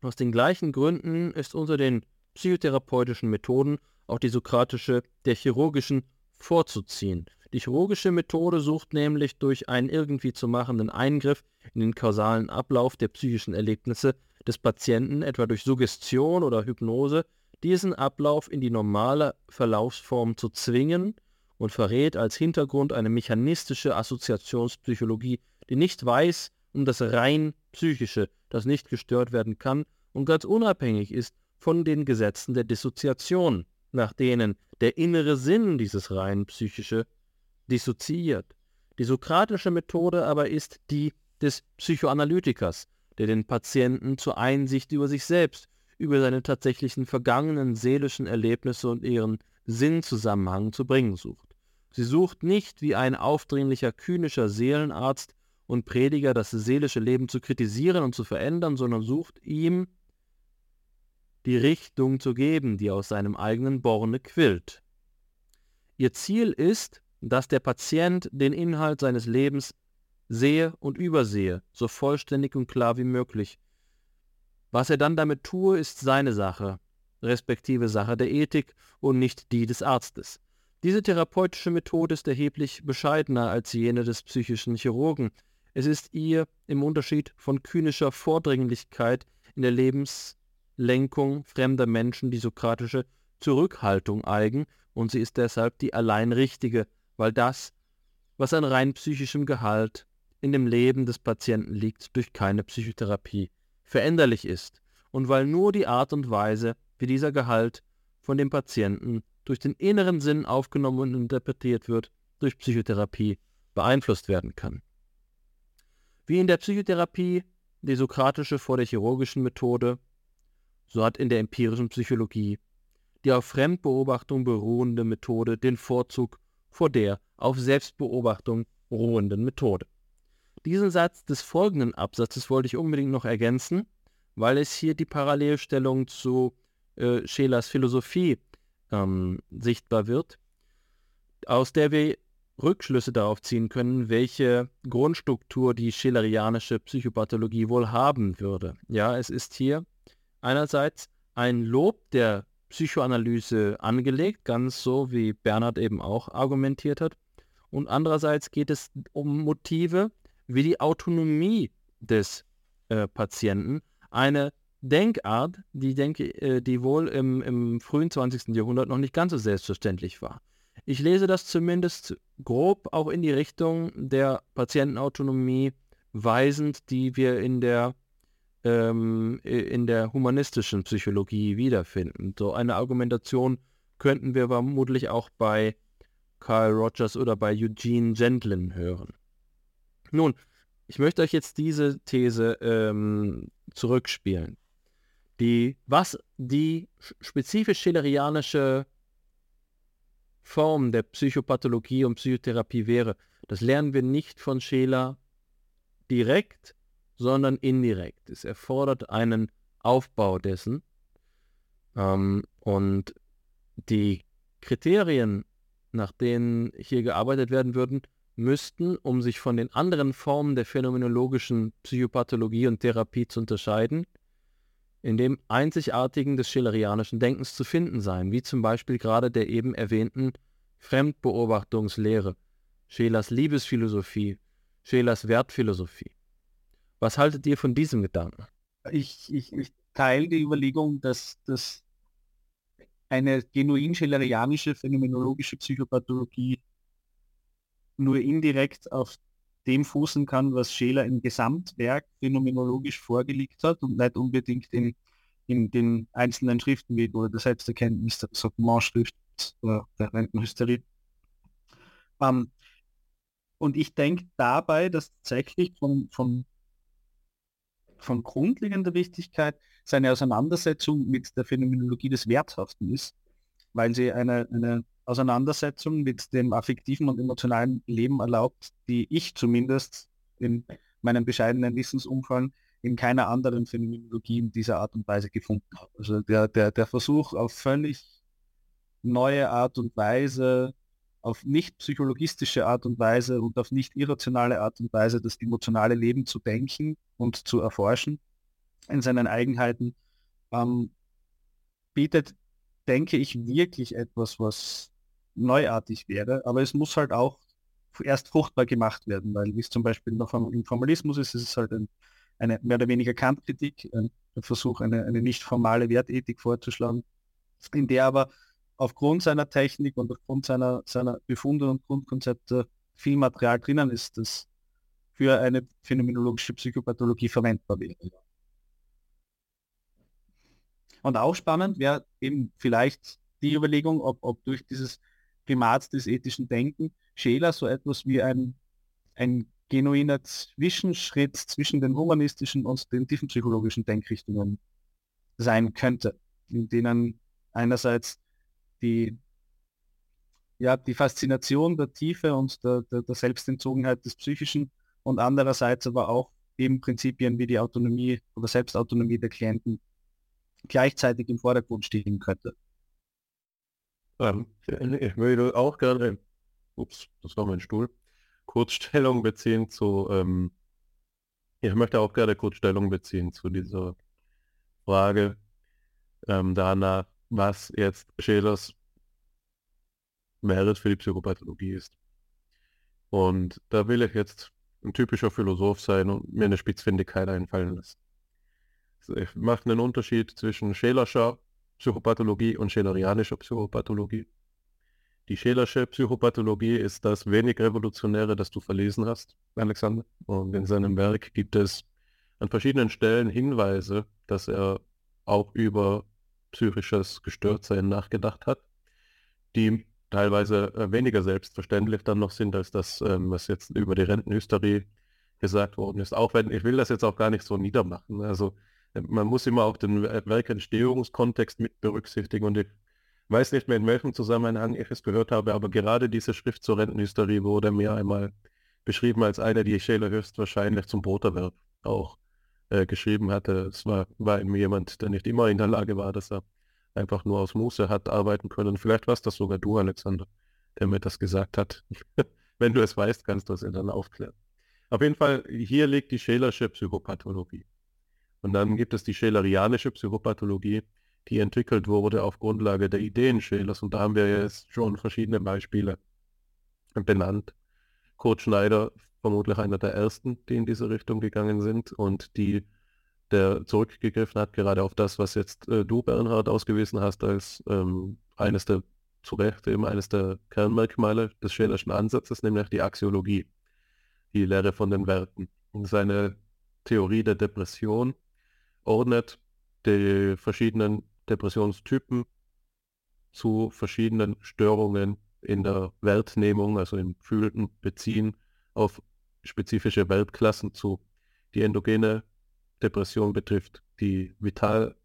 aus den gleichen Gründen ist unter den psychotherapeutischen Methoden auch die sokratische der chirurgischen vorzuziehen. Die chirurgische Methode sucht nämlich durch einen irgendwie zu machenden Eingriff in den kausalen Ablauf der psychischen Erlebnisse des Patienten, etwa durch Suggestion oder Hypnose, diesen Ablauf in die normale Verlaufsform zu zwingen und verrät als Hintergrund eine mechanistische Assoziationspsychologie, die nicht weiß um das rein psychische, das nicht gestört werden kann und ganz unabhängig ist von den Gesetzen der Dissoziation, nach denen der innere Sinn dieses rein psychische dissoziiert. Die sokratische Methode aber ist die des Psychoanalytikers, der den Patienten zur Einsicht über sich selbst, über seine tatsächlichen vergangenen seelischen Erlebnisse und ihren Sinnzusammenhang zu bringen sucht. Sie sucht nicht wie ein aufdringlicher, kühnischer Seelenarzt und Prediger das seelische Leben zu kritisieren und zu verändern, sondern sucht ihm die Richtung zu geben, die aus seinem eigenen Borne quillt. Ihr Ziel ist, dass der Patient den Inhalt seines Lebens sehe und übersehe, so vollständig und klar wie möglich. Was er dann damit tue, ist seine Sache, respektive Sache der Ethik und nicht die des Arztes. Diese therapeutische Methode ist erheblich bescheidener als jene des psychischen Chirurgen. Es ist ihr im Unterschied von kühnischer Vordringlichkeit in der Lebenslenkung fremder Menschen die sokratische Zurückhaltung eigen und sie ist deshalb die allein richtige, weil das, was an rein psychischem Gehalt in dem Leben des Patienten liegt, durch keine Psychotherapie veränderlich ist und weil nur die Art und Weise, wie dieser Gehalt von dem Patienten durch den inneren Sinn aufgenommen und interpretiert wird, durch Psychotherapie beeinflusst werden kann. Wie in der Psychotherapie die sokratische vor der chirurgischen Methode, so hat in der empirischen Psychologie die auf Fremdbeobachtung beruhende Methode den Vorzug vor der auf Selbstbeobachtung ruhenden Methode. Diesen Satz des folgenden Absatzes wollte ich unbedingt noch ergänzen, weil es hier die Parallelstellung zu äh, Schelers Philosophie ähm, sichtbar wird, aus der wir Rückschlüsse darauf ziehen können, welche Grundstruktur die schillerianische Psychopathologie wohl haben würde. Ja, es ist hier einerseits ein Lob der Psychoanalyse angelegt, ganz so wie Bernhard eben auch argumentiert hat. Und andererseits geht es um Motive wie die Autonomie des äh, Patienten, eine Denkart, die, denke, äh, die wohl im, im frühen 20. Jahrhundert noch nicht ganz so selbstverständlich war. Ich lese das zumindest grob auch in die Richtung der Patientenautonomie weisend, die wir in der ähm, in der humanistischen Psychologie wiederfinden. So eine Argumentation könnten wir vermutlich auch bei Carl Rogers oder bei Eugene Gentlin hören. Nun, ich möchte euch jetzt diese These ähm, zurückspielen. Die, was die spezifisch schillerianische Form der Psychopathologie und Psychotherapie wäre, das lernen wir nicht von Scheler direkt, sondern indirekt. Es erfordert einen Aufbau dessen. Ähm, und die Kriterien, nach denen hier gearbeitet werden würden, müssten, um sich von den anderen Formen der phänomenologischen Psychopathologie und Therapie zu unterscheiden, in dem einzigartigen des schillerianischen Denkens zu finden sein, wie zum Beispiel gerade der eben erwähnten Fremdbeobachtungslehre, Schelers Liebesphilosophie, Schelers Wertphilosophie. Was haltet ihr von diesem Gedanken? Ich, ich, ich teile die Überlegung, dass, dass eine genuin schillerianische phänomenologische Psychopathologie nur indirekt auf dem fußen kann, was Scheler im Gesamtwerk phänomenologisch vorgelegt hat und nicht unbedingt in, in den einzelnen Schriften wie oder der Selbsterkenntnis, der Sagement-Schrift oder der Rentenhysterie. Ähm, und ich denke dabei, dass tatsächlich von, von von grundlegender Wichtigkeit seine Auseinandersetzung mit der Phänomenologie des Werthaften ist, weil sie eine, eine Auseinandersetzung mit dem affektiven und emotionalen Leben erlaubt, die ich zumindest in meinem bescheidenen Wissensumfang in keiner anderen Phänomenologie in dieser Art und Weise gefunden habe. Also der, der, der Versuch auf völlig neue Art und Weise, auf nicht psychologistische Art und Weise und auf nicht irrationale Art und Weise das emotionale Leben zu denken und zu erforschen in seinen Eigenheiten, ähm, bietet, denke ich, wirklich etwas, was neuartig wäre. Aber es muss halt auch erst fruchtbar gemacht werden, weil wie es zum Beispiel noch im Formalismus ist, ist es halt ein, eine mehr oder weniger Kantkritik, ein, Versuch, eine, eine nicht formale Wertethik vorzuschlagen, in der aber aufgrund seiner Technik und aufgrund seiner, seiner Befunde und Grundkonzepte viel Material drinnen ist, das für eine phänomenologische Psychopathologie verwendbar wäre. Und auch spannend wäre eben vielleicht die Überlegung, ob, ob durch dieses Primat des ethischen Denken Scheler so etwas wie ein, ein genuiner Zwischenschritt zwischen den humanistischen und den tiefenpsychologischen Denkrichtungen sein könnte, in denen einerseits die, ja, die Faszination der Tiefe und der, der, der Selbstentzogenheit des Psychischen und andererseits aber auch eben Prinzipien wie die Autonomie oder Selbstautonomie der Klienten gleichzeitig im Vordergrund stehen könnte. Ähm, ich würde auch gerne, ups, das war mein Stuhl, kurz Stellung beziehen zu, ähm, ich möchte auch gerne kurz Stellung beziehen zu dieser Frage ähm, danach, was jetzt Schelers Merit für die Psychopathologie ist. Und da will ich jetzt ein typischer Philosoph sein und mir eine Spitzfindigkeit einfallen lassen. Ich mache einen Unterschied zwischen Schelerscher Psychopathologie und Schelerianischer Psychopathologie. Die Schelersche Psychopathologie ist das wenig Revolutionäre, das du verlesen hast, Alexander. Und in seinem Werk gibt es an verschiedenen Stellen Hinweise, dass er auch über psychisches Gestörtsein nachgedacht hat, die teilweise äh, weniger selbstverständlich dann noch sind, als das, ähm, was jetzt über die Rentenhysterie gesagt worden ist. Auch wenn, ich will das jetzt auch gar nicht so niedermachen. Also äh, man muss immer auch den Werkentstehungskontext mit berücksichtigen und ich weiß nicht mehr, in welchem Zusammenhang ich es gehört habe, aber gerade diese Schrift zur Rentenhysterie wurde mir einmal beschrieben als eine, die Scheler höchstwahrscheinlich zum Broterwerb auch äh, geschrieben hatte. Es war, war eben jemand, der nicht immer in der Lage war, dass er einfach nur aus Muße hat arbeiten können. Vielleicht warst das sogar du, Alexander, der mir das gesagt hat. Wenn du es weißt, kannst du es ja dann aufklären. Auf jeden Fall, hier liegt die Schelersche Psychopathologie. Und dann gibt es die Schelerianische Psychopathologie, die entwickelt wurde auf Grundlage der Ideen Schelers. Und da haben wir jetzt schon verschiedene Beispiele benannt. Kurt Schneider, vermutlich einer der ersten, die in diese Richtung gegangen sind und die der zurückgegriffen hat, gerade auf das, was jetzt äh, du, Bernhard, ausgewiesen hast, als ähm, eines der, zu Recht eben eines der Kernmerkmale des Schelerschen Ansatzes, nämlich die Axiologie, die Lehre von den Werten. Und seine Theorie der Depression ordnet die verschiedenen Depressionstypen zu verschiedenen Störungen in der Wertnehmung, also im Fühlen, Beziehen auf spezifische Weltklassen zu. Die endogene Depression betrifft die Vital,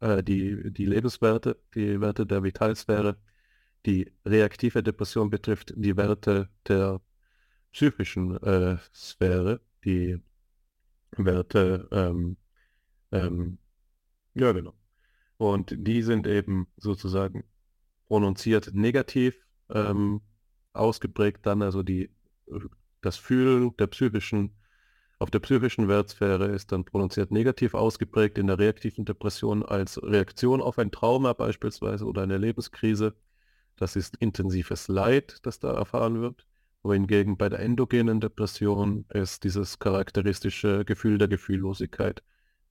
äh, die, die Lebenswerte, die Werte der Vitalsphäre. Die reaktive Depression betrifft die Werte der psychischen äh, Sphäre, die Werte, ähm, ähm, ja genau. Und die sind eben sozusagen prononziert negativ ähm, ausgeprägt dann, also die, das Fühlen der psychischen auf der psychischen Wertsphäre ist dann prononziert negativ ausgeprägt in der reaktiven Depression als Reaktion auf ein Trauma beispielsweise oder eine Lebenskrise. Das ist intensives Leid, das da erfahren wird. Wohingegen bei der endogenen Depression es dieses charakteristische Gefühl der Gefühllosigkeit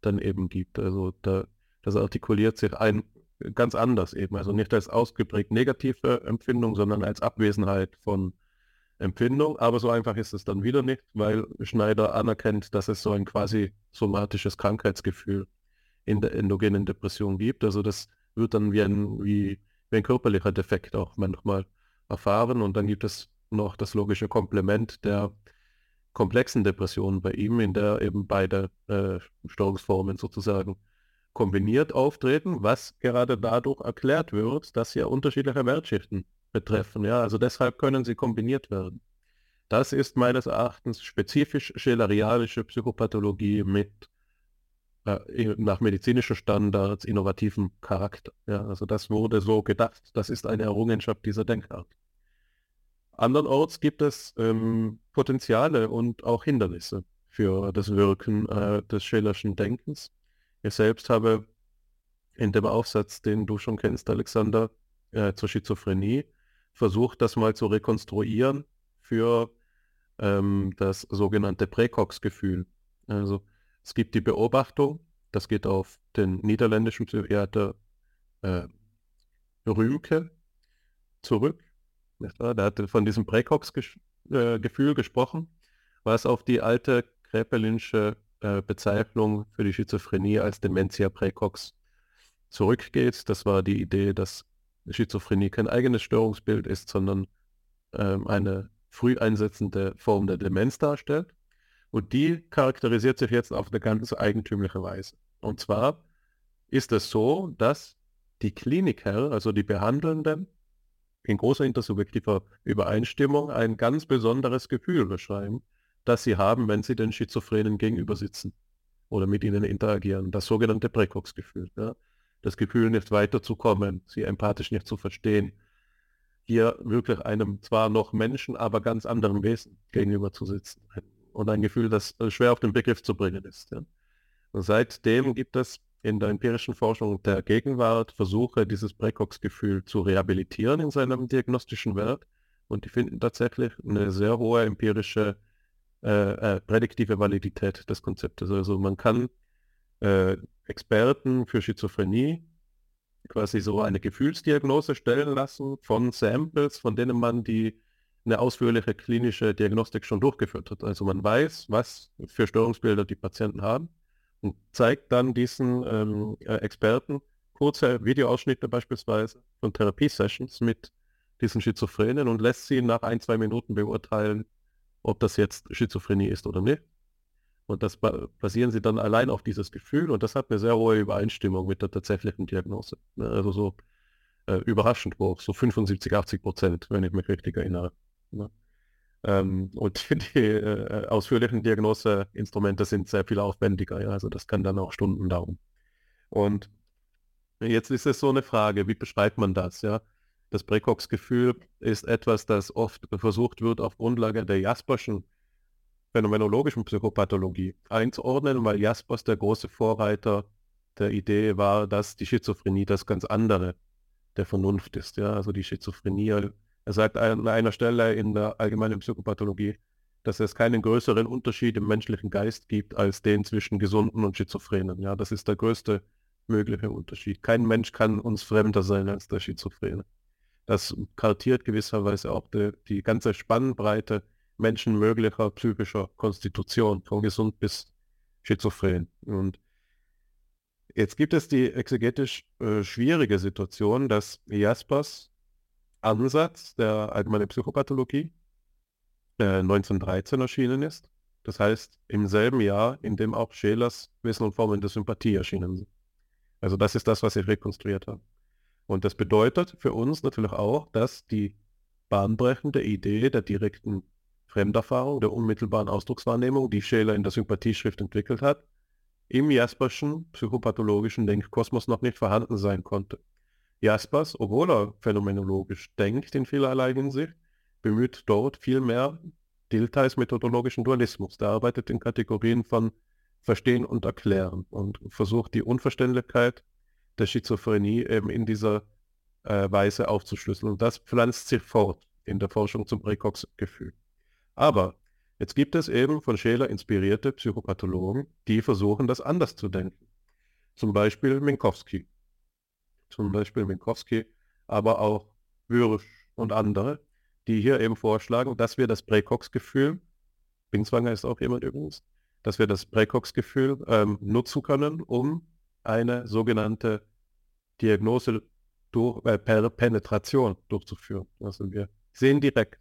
dann eben gibt. Also da, das artikuliert sich ein ganz anders eben. Also nicht als ausgeprägt negative Empfindung, sondern als Abwesenheit von Empfindung, aber so einfach ist es dann wieder nicht, weil Schneider anerkennt, dass es so ein quasi somatisches Krankheitsgefühl in der endogenen Depression gibt. Also das wird dann wie ein, wie, wie ein körperlicher Defekt auch manchmal erfahren und dann gibt es noch das logische Komplement der komplexen Depression bei ihm, in der eben beide äh, Störungsformen sozusagen kombiniert auftreten, was gerade dadurch erklärt wird, dass ja unterschiedliche Wertschichten betreffen. Ja, also deshalb können sie kombiniert werden. Das ist meines Erachtens spezifisch schelerianische Psychopathologie mit äh, nach medizinischen Standards innovativen Charakter. Ja, also das wurde so gedacht. Das ist eine Errungenschaft dieser Denkart. Andernorts gibt es ähm, Potenziale und auch Hindernisse für das Wirken äh, des Schillerschen Denkens. Ich selbst habe in dem Aufsatz, den du schon kennst, Alexander, äh, zur Schizophrenie, versucht, das mal zu rekonstruieren für ähm, das sogenannte Präcox-Gefühl. Also es gibt die Beobachtung, das geht auf den niederländischen Psychiater äh, Rümke zurück. Der hat von diesem Präcox-Gefühl äh, gesprochen, was auf die alte Kräpelinsche äh, Bezeichnung für die Schizophrenie als Dementia Präcox zurückgeht. Das war die Idee, dass Schizophrenie kein eigenes Störungsbild ist, sondern ähm, eine früh einsetzende Form der Demenz darstellt. Und die charakterisiert sich jetzt auf eine ganz eigentümliche Weise. Und zwar ist es so, dass die Kliniker, also die Behandelnden, in großer intersubjektiver Übereinstimmung ein ganz besonderes Gefühl beschreiben, das sie haben, wenn sie den Schizophrenen gegenüber sitzen oder mit ihnen interagieren. Das sogenannte Präcox-Gefühl. Ja? Das Gefühl, nicht weiterzukommen, sie empathisch nicht zu verstehen, hier wirklich einem zwar noch Menschen, aber ganz anderen Wesen gegenüber zu sitzen. Und ein Gefühl, das äh, schwer auf den Begriff zu bringen ist. Ja. Seitdem gibt es in der empirischen Forschung der Gegenwart Versuche, dieses Präcox-Gefühl zu rehabilitieren in seinem diagnostischen Wert. Und die finden tatsächlich eine sehr hohe empirische äh, äh, prädiktive Validität des Konzeptes. Also man kann äh, Experten für Schizophrenie quasi so eine Gefühlsdiagnose stellen lassen von Samples, von denen man die eine ausführliche klinische Diagnostik schon durchgeführt hat. Also man weiß, was für Störungsbilder die Patienten haben und zeigt dann diesen ähm, äh, Experten kurze Videoausschnitte beispielsweise von Therapiesessions mit diesen Schizophrenen und lässt sie nach ein, zwei Minuten beurteilen, ob das jetzt Schizophrenie ist oder nicht. Und das basieren sie dann allein auf dieses Gefühl und das hat eine sehr hohe Übereinstimmung mit der tatsächlichen Diagnose. Ne? Also so äh, überraschend hoch, so 75, 80 Prozent, wenn ich mich richtig erinnere. Ne? Ähm, und die äh, ausführlichen Diagnoseinstrumente sind sehr viel aufwendiger, ja? also das kann dann auch Stunden dauern. Und jetzt ist es so eine Frage, wie beschreibt man das? Ja? Das Präcox-Gefühl ist etwas, das oft versucht wird, auf Grundlage der Jasperschen phänomenologischen Psychopathologie einzuordnen, weil Jaspers der große Vorreiter der Idee war, dass die Schizophrenie das ganz andere der Vernunft ist. Ja? Also die Schizophrenie, er sagt an einer Stelle in der allgemeinen Psychopathologie, dass es keinen größeren Unterschied im menschlichen Geist gibt als den zwischen Gesunden und Schizophrenen. Ja, das ist der größte mögliche Unterschied. Kein Mensch kann uns fremder sein als der Schizophrene. Das kartiert gewisserweise auch die, die ganze Spannbreite menschenmöglicher psychischer Konstitution, von gesund bis schizophren. Und jetzt gibt es die exegetisch äh, schwierige Situation, dass Jaspers Ansatz der allgemeinen Psychopathologie äh, 1913 erschienen ist. Das heißt, im selben Jahr, in dem auch Schelers Wissen und Formen der Sympathie erschienen sind. Also das ist das, was ich rekonstruiert habe. Und das bedeutet für uns natürlich auch, dass die bahnbrechende Idee der direkten Fremderfahrung, der unmittelbaren Ausdruckswahrnehmung, die Scheler in der Sympathieschrift entwickelt hat, im Jasperschen psychopathologischen Denkkosmos noch nicht vorhanden sein konnte. Jaspers, obwohl er phänomenologisch denkt in vielerlei Hinsicht, bemüht dort vielmehr Diltheis methodologischen Dualismus. Der arbeitet in Kategorien von Verstehen und Erklären und versucht die Unverständlichkeit der Schizophrenie eben in dieser äh, Weise aufzuschlüsseln. Und das pflanzt sich fort in der Forschung zum Präcox-Gefühl. Aber jetzt gibt es eben von Scheler inspirierte Psychopathologen, die versuchen, das anders zu denken. Zum Beispiel Minkowski. Zum Beispiel Minkowski, aber auch Würsch und andere, die hier eben vorschlagen, dass wir das Präcox-Gefühl, Binswanger ist auch jemand übrigens, dass wir das Präcox-Gefühl ähm, nutzen können, um eine sogenannte Diagnose durch, äh, per Penetration durchzuführen. Also wir sehen direkt,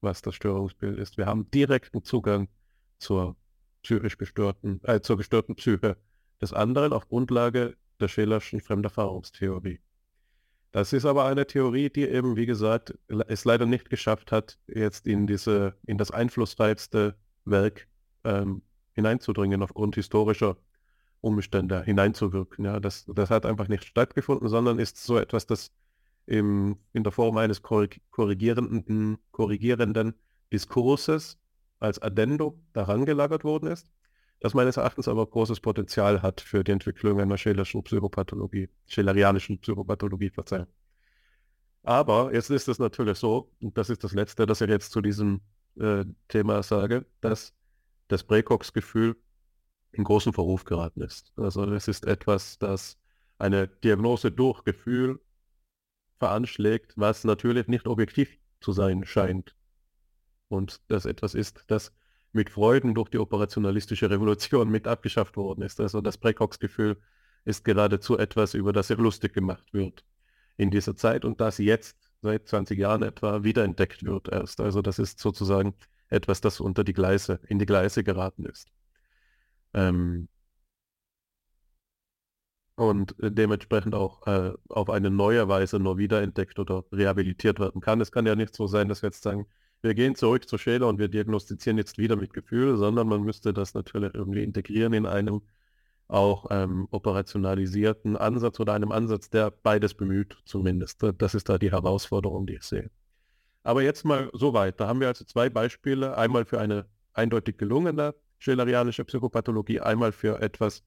was das Störungsbild ist. Wir haben direkten Zugang zur psychisch gestörten, äh, zur gestörten Psyche des anderen auf Grundlage der Schillerschen Fremderfahrungstheorie. Das ist aber eine Theorie, die eben, wie gesagt, es leider nicht geschafft hat, jetzt in diese, in das einflussreichste Werk ähm, hineinzudringen aufgrund historischer Umstände hineinzuwirken. Ja, das, das hat einfach nicht stattgefunden, sondern ist so etwas, das im, in der Form eines korrigierenden, korrigierenden Diskurses als Addendum daran gelagert worden ist, das meines Erachtens aber großes Potenzial hat für die Entwicklung einer schillerischen Psychopathologie, schillerianischen Psychopathologie, verzeihen. Aber jetzt ist es natürlich so, und das ist das Letzte, das ich jetzt zu diesem äh, Thema sage, dass das Präcox-Gefühl in großen Verruf geraten ist. Also es ist etwas, das eine Diagnose durch Gefühl veranschlägt, was natürlich nicht objektiv zu sein scheint. Und das etwas ist, das mit Freuden durch die operationalistische Revolution mit abgeschafft worden ist. Also das Präcox-Gefühl ist geradezu etwas, über das sich lustig gemacht wird in dieser Zeit und das jetzt seit 20 Jahren etwa wiederentdeckt wird erst. Also das ist sozusagen etwas, das unter die Gleise, in die Gleise geraten ist. Ähm, und dementsprechend auch äh, auf eine neue Weise nur wiederentdeckt oder rehabilitiert werden kann. Es kann ja nicht so sein, dass wir jetzt sagen, wir gehen zurück zu Schäler und wir diagnostizieren jetzt wieder mit Gefühl, sondern man müsste das natürlich irgendwie integrieren in einem auch ähm, operationalisierten Ansatz oder einem Ansatz, der beides bemüht zumindest. Das ist da die Herausforderung, die ich sehe. Aber jetzt mal so weit. Da haben wir also zwei Beispiele. Einmal für eine eindeutig gelungene schillerianische Psychopathologie, einmal für etwas,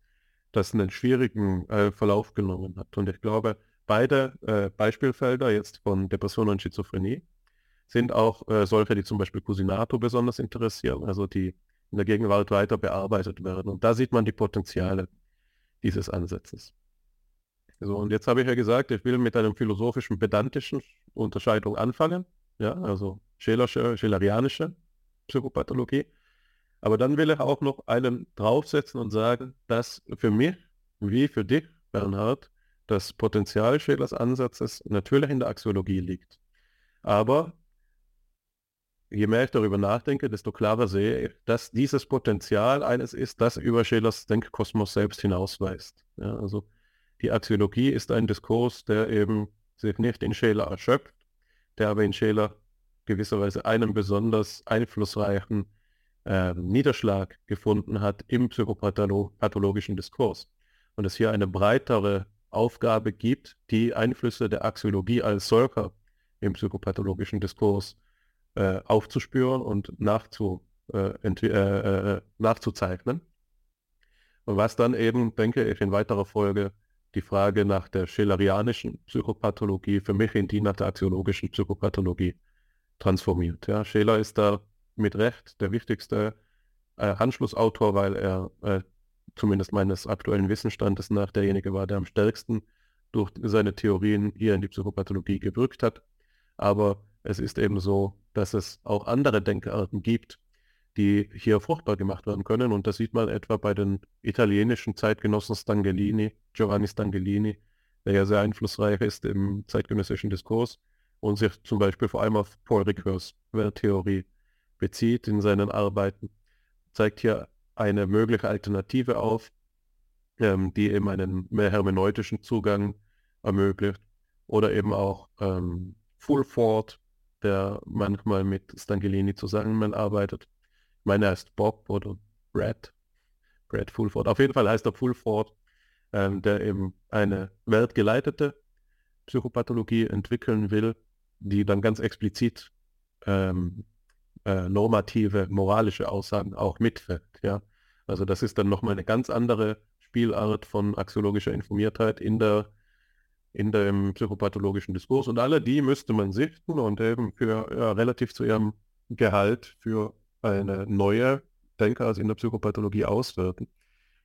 das einen schwierigen äh, Verlauf genommen hat. Und ich glaube, beide äh, Beispielfelder jetzt von Depression und Schizophrenie sind auch äh, solche, die zum Beispiel Cusinato besonders interessieren, also die in der Gegenwart weiter bearbeitet werden. Und da sieht man die Potenziale dieses Ansatzes. So, und jetzt habe ich ja gesagt, ich will mit einem philosophischen, pedantischen Unterscheidung anfangen, ja, also Schillersche, Schillerianische Psychopathologie. Aber dann will ich auch noch einen draufsetzen und sagen, dass für mich, wie für dich, Bernhard, das Potenzial Schillers Ansatzes natürlich in der Axiologie liegt. Aber je mehr ich darüber nachdenke, desto klarer sehe ich, dass dieses Potenzial eines ist, das über Schillers Denkkosmos selbst hinausweist. Ja, also die Axiologie ist ein Diskurs, der eben sich nicht in Scheler erschöpft, der aber in Scheler gewisserweise einen besonders einflussreichen äh, Niederschlag gefunden hat im psychopathologischen Diskurs. Und es hier eine breitere Aufgabe gibt, die Einflüsse der Axiologie als solcher im psychopathologischen Diskurs äh, aufzuspüren und nachzu, äh, äh, äh, nachzuzeichnen. Und was dann eben, denke ich, in weiterer Folge die Frage nach der schillerianischen Psychopathologie für mich in die nach der axiologischen Psychopathologie transformiert. Ja, Scheler ist da mit Recht der wichtigste äh, Anschlussautor, weil er äh, zumindest meines aktuellen Wissensstandes nach derjenige war, der am stärksten durch seine Theorien hier in die Psychopathologie gewirkt hat. Aber es ist eben so, dass es auch andere Denkarten gibt, die hier fruchtbar gemacht werden können. Und das sieht man etwa bei den italienischen Zeitgenossen Stangelini, Giovanni Stangelini, der ja sehr einflussreich ist im zeitgenössischen Diskurs und sich zum Beispiel vor allem auf Paul Ricoeurs Welttheorie bezieht in seinen Arbeiten, zeigt hier eine mögliche Alternative auf, ähm, die eben einen mehr hermeneutischen Zugang ermöglicht oder eben auch ähm, Fulford, der manchmal mit Stangelini zusammenarbeitet. Ich meine, er heißt Bob oder Brad. Brad Fulford. Auf jeden Fall heißt er Fulford, ähm, der eben eine weltgeleitete Psychopathologie entwickeln will, die dann ganz explizit ähm, äh, normative, moralische Aussagen auch mitfällt. Ja? Also das ist dann nochmal eine ganz andere Spielart von axiologischer Informiertheit in der in dem psychopathologischen Diskurs und alle die müsste man sichten und eben für ja, relativ zu ihrem Gehalt für eine neue Denker als in der Psychopathologie auswerten,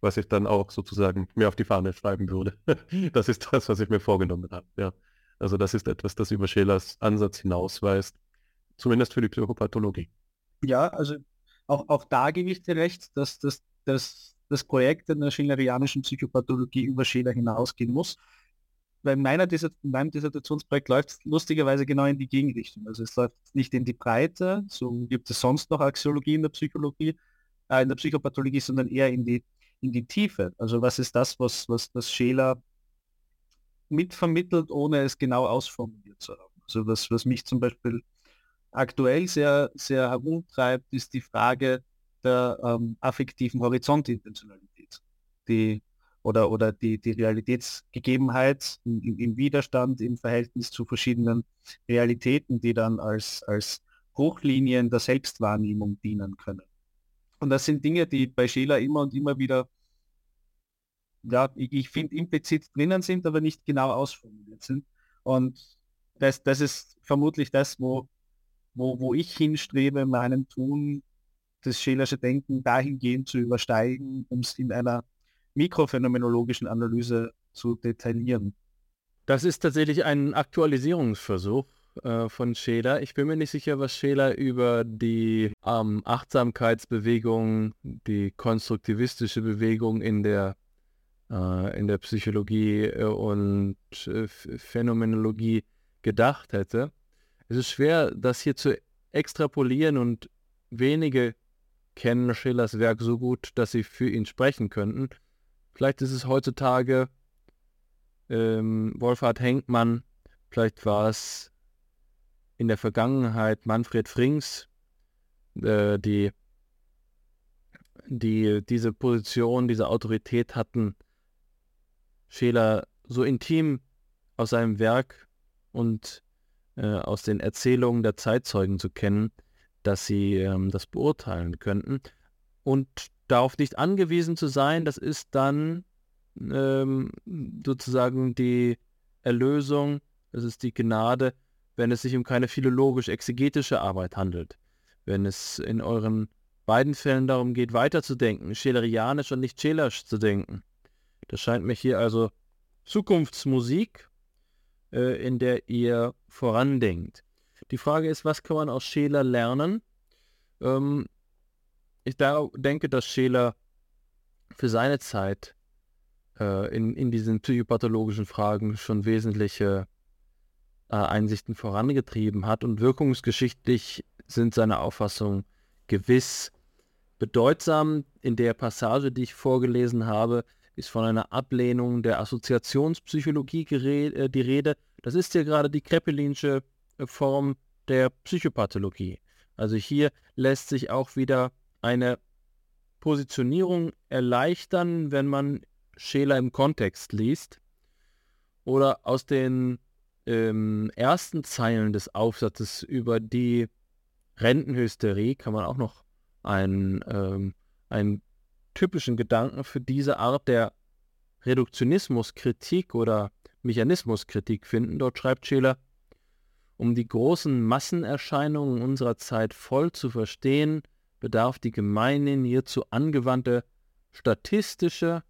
was ich dann auch sozusagen mir auf die Fahne schreiben würde. das ist das, was ich mir vorgenommen habe. Ja. Also das ist etwas, das über Schelers Ansatz hinausweist, zumindest für die Psychopathologie. Ja, also auch, auch da gebe ich dir recht, dass das, das, das Projekt in der schillerianischen Psychopathologie über Scheler hinausgehen muss bei meiner Dissert in meinem Dissertationsprojekt läuft es lustigerweise genau in die Gegenrichtung. Also es läuft nicht in die Breite, so gibt es sonst noch Axiologie in der Psychologie, äh, in der Psychopathologie, sondern eher in die, in die Tiefe. Also was ist das, was, was das Scheler mitvermittelt, ohne es genau ausformuliert zu haben. Also was, was mich zum Beispiel aktuell sehr, sehr herumtreibt, ist die Frage der ähm, affektiven Horizontintentionalität, die oder, oder die, die Realitätsgegebenheit im, im Widerstand im Verhältnis zu verschiedenen Realitäten, die dann als, als Hochlinien der Selbstwahrnehmung dienen können. Und das sind Dinge, die bei Scheler immer und immer wieder, ja, ich, ich finde implizit drinnen sind, aber nicht genau ausformuliert sind. Und das, das ist vermutlich das, wo, wo, wo ich hinstrebe, meinem Tun, das Schelersche Denken dahingehend zu übersteigen, um es in einer mikrophänomenologischen Analyse zu detaillieren. Das ist tatsächlich ein Aktualisierungsversuch äh, von Scheler. Ich bin mir nicht sicher, was Scheler über die ähm, Achtsamkeitsbewegung, die konstruktivistische Bewegung in der, äh, in der Psychologie äh, und äh, Phänomenologie gedacht hätte. Es ist schwer, das hier zu extrapolieren und wenige kennen Schillers Werk so gut, dass sie für ihn sprechen könnten. Vielleicht ist es heutzutage ähm, Wolfhard Henkmann, vielleicht war es in der Vergangenheit Manfred Frings, äh, die, die diese Position, diese Autorität hatten, Scheler so intim aus seinem Werk und äh, aus den Erzählungen der Zeitzeugen zu kennen, dass sie ähm, das beurteilen könnten. Und darauf nicht angewiesen zu sein, das ist dann ähm, sozusagen die Erlösung, das ist die Gnade, wenn es sich um keine philologisch-exegetische Arbeit handelt. Wenn es in euren beiden Fällen darum geht, weiterzudenken, schelerianisch und nicht schelerisch zu denken. Das scheint mir hier also Zukunftsmusik, äh, in der ihr vorandenkt. Die Frage ist, was kann man aus Scheler lernen? Ähm, ich da denke, dass Scheler für seine Zeit äh, in, in diesen psychopathologischen Fragen schon wesentliche äh, Einsichten vorangetrieben hat und wirkungsgeschichtlich sind seine Auffassungen gewiss bedeutsam. In der Passage, die ich vorgelesen habe, ist von einer Ablehnung der Assoziationspsychologie äh, die Rede. Das ist ja gerade die Krepelinsche äh, Form der Psychopathologie. Also hier lässt sich auch wieder eine Positionierung erleichtern, wenn man Scheler im Kontext liest. Oder aus den ähm, ersten Zeilen des Aufsatzes über die Rentenhysterie kann man auch noch einen, ähm, einen typischen Gedanken für diese Art der Reduktionismuskritik oder Mechanismuskritik finden. Dort schreibt Scheler, um die großen Massenerscheinungen unserer Zeit voll zu verstehen, bedarf die gemeinhin hierzu angewandte statistische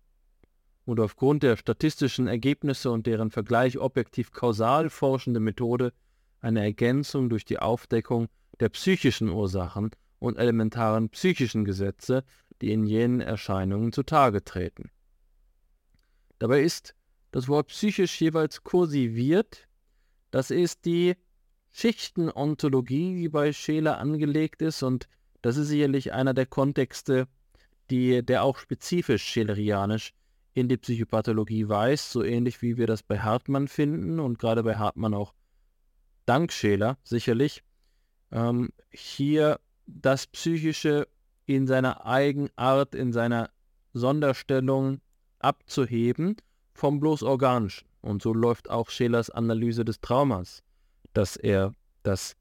und aufgrund der statistischen Ergebnisse und deren Vergleich objektiv kausal forschende Methode eine Ergänzung durch die Aufdeckung der psychischen Ursachen und elementaren psychischen Gesetze, die in jenen Erscheinungen zutage treten. Dabei ist das Wort psychisch jeweils kursiviert. Das ist die Schichtenontologie, die bei Scheler angelegt ist und das ist sicherlich einer der Kontexte, die, der auch spezifisch schelerianisch in die Psychopathologie weist, so ähnlich wie wir das bei Hartmann finden und gerade bei Hartmann auch dank Scheler sicherlich. Ähm, hier das Psychische in seiner Eigenart, in seiner Sonderstellung abzuheben vom bloß Organischen. Und so läuft auch Schelers Analyse des Traumas, dass er das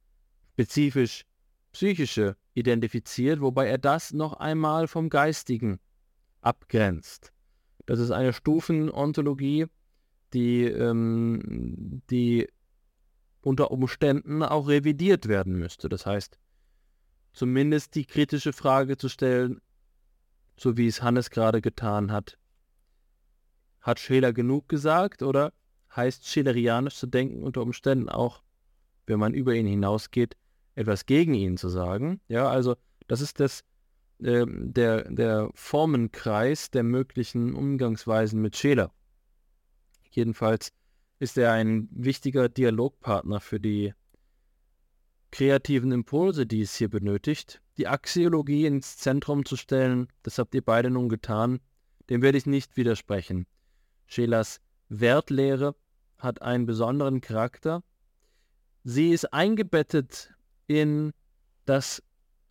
spezifisch Psychische identifiziert, wobei er das noch einmal vom Geistigen abgrenzt. Das ist eine Stufenontologie, die, ähm, die unter Umständen auch revidiert werden müsste. Das heißt, zumindest die kritische Frage zu stellen, so wie es Hannes gerade getan hat. Hat Scheler genug gesagt oder heißt Schelerianisch zu denken unter Umständen auch, wenn man über ihn hinausgeht, etwas gegen ihn zu sagen? Ja, also das ist das, äh, der, der Formenkreis der möglichen Umgangsweisen mit Scheler. Jedenfalls ist er ein wichtiger Dialogpartner für die kreativen Impulse, die es hier benötigt, die Axiologie ins Zentrum zu stellen, das habt ihr beide nun getan, dem werde ich nicht widersprechen. Schelers Wertlehre hat einen besonderen Charakter. Sie ist eingebettet in das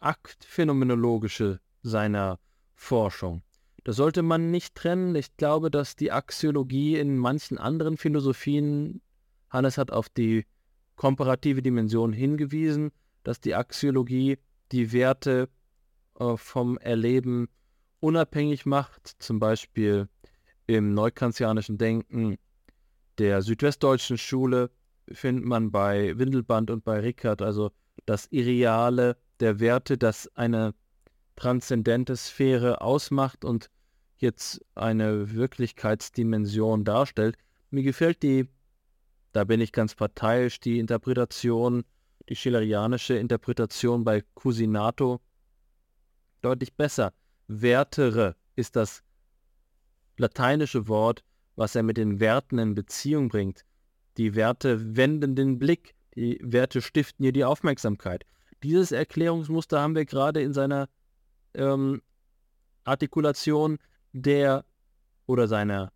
Aktphänomenologische seiner Forschung. Das sollte man nicht trennen. Ich glaube, dass die Axiologie in manchen anderen Philosophien, Hannes hat auf die komparative Dimension hingewiesen, dass die Axiologie die Werte äh, vom Erleben unabhängig macht, zum Beispiel im neukantianischen Denken der südwestdeutschen Schule findet man bei Windelband und bei Rickert also das Irreale der Werte, das eine transzendente Sphäre ausmacht und jetzt eine Wirklichkeitsdimension darstellt. Mir gefällt die, da bin ich ganz parteiisch, die Interpretation, die schillerianische Interpretation bei Cusinato deutlich besser. Wertere ist das lateinische Wort, was er mit den Werten in Beziehung bringt. Die Werte wenden den Blick, die Werte stiften ihr die Aufmerksamkeit. Dieses Erklärungsmuster haben wir gerade in seiner ähm, Artikulation der oder seiner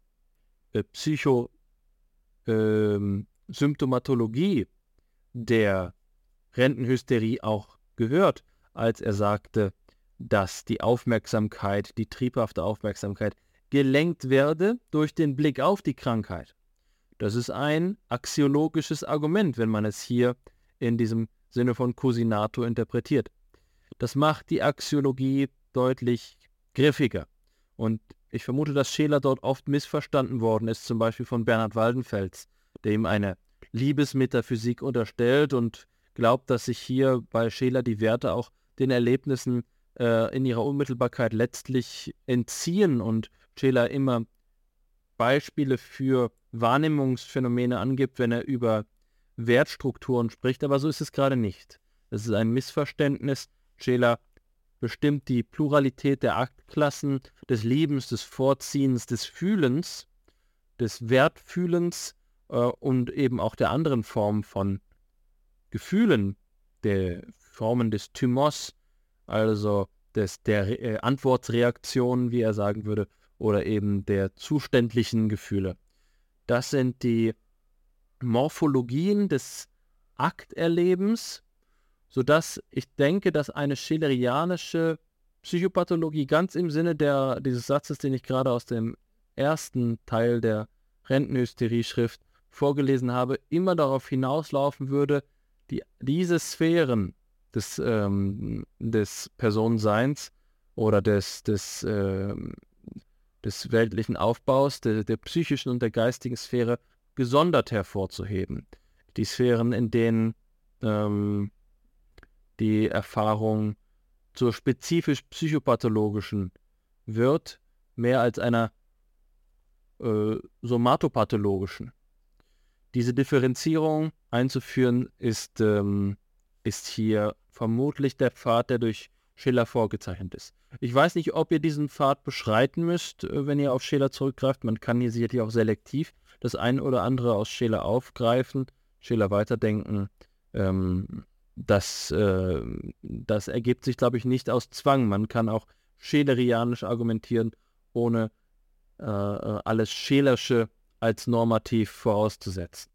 äh, Psychosymptomatologie ähm, der Rentenhysterie auch gehört, als er sagte, dass die Aufmerksamkeit, die triebhafte Aufmerksamkeit gelenkt werde durch den Blick auf die Krankheit. Das ist ein axiologisches Argument, wenn man es hier in diesem Sinne von Cusinato interpretiert. Das macht die Axiologie deutlich griffiger. Und ich vermute, dass Scheler dort oft missverstanden worden ist, zum Beispiel von Bernhard Waldenfels, der ihm eine Liebesmetaphysik unterstellt und glaubt, dass sich hier bei Scheler die Werte auch den Erlebnissen äh, in ihrer Unmittelbarkeit letztlich entziehen und Scheler immer Beispiele für Wahrnehmungsphänomene angibt, wenn er über Wertstrukturen spricht, aber so ist es gerade nicht. Es ist ein Missverständnis. Scheler bestimmt die Pluralität der Aktklassen, des Liebens, des Vorziehens, des Fühlens, des Wertfühlens äh, und eben auch der anderen Formen von Gefühlen, der Formen des Thymos, also des, der äh, Antwortreaktion, wie er sagen würde, oder eben der zuständlichen Gefühle. Das sind die Morphologien des Akterlebens, sodass ich denke, dass eine schillerianische Psychopathologie ganz im Sinne der, dieses Satzes, den ich gerade aus dem ersten Teil der Rentenhysterie-Schrift vorgelesen habe, immer darauf hinauslaufen würde, die, diese Sphären des, ähm, des Personenseins oder des, des, äh, des weltlichen Aufbaus, der, der psychischen und der geistigen Sphäre gesondert hervorzuheben. Die Sphären, in denen ähm, die Erfahrung zur spezifisch psychopathologischen wird, mehr als einer äh, somatopathologischen. Diese Differenzierung einzuführen ist, ähm, ist hier vermutlich der Pfad, der durch Schiller vorgezeichnet ist. Ich weiß nicht, ob ihr diesen Pfad beschreiten müsst, äh, wenn ihr auf Schiller zurückgreift. Man kann hier sicherlich auch selektiv das eine oder andere aus Schiller aufgreifen, Schiller weiterdenken. Ähm, das, äh, das ergibt sich, glaube ich, nicht aus Zwang. Man kann auch schelerianisch argumentieren, ohne äh, äh alles Schelersche als normativ vorauszusetzen.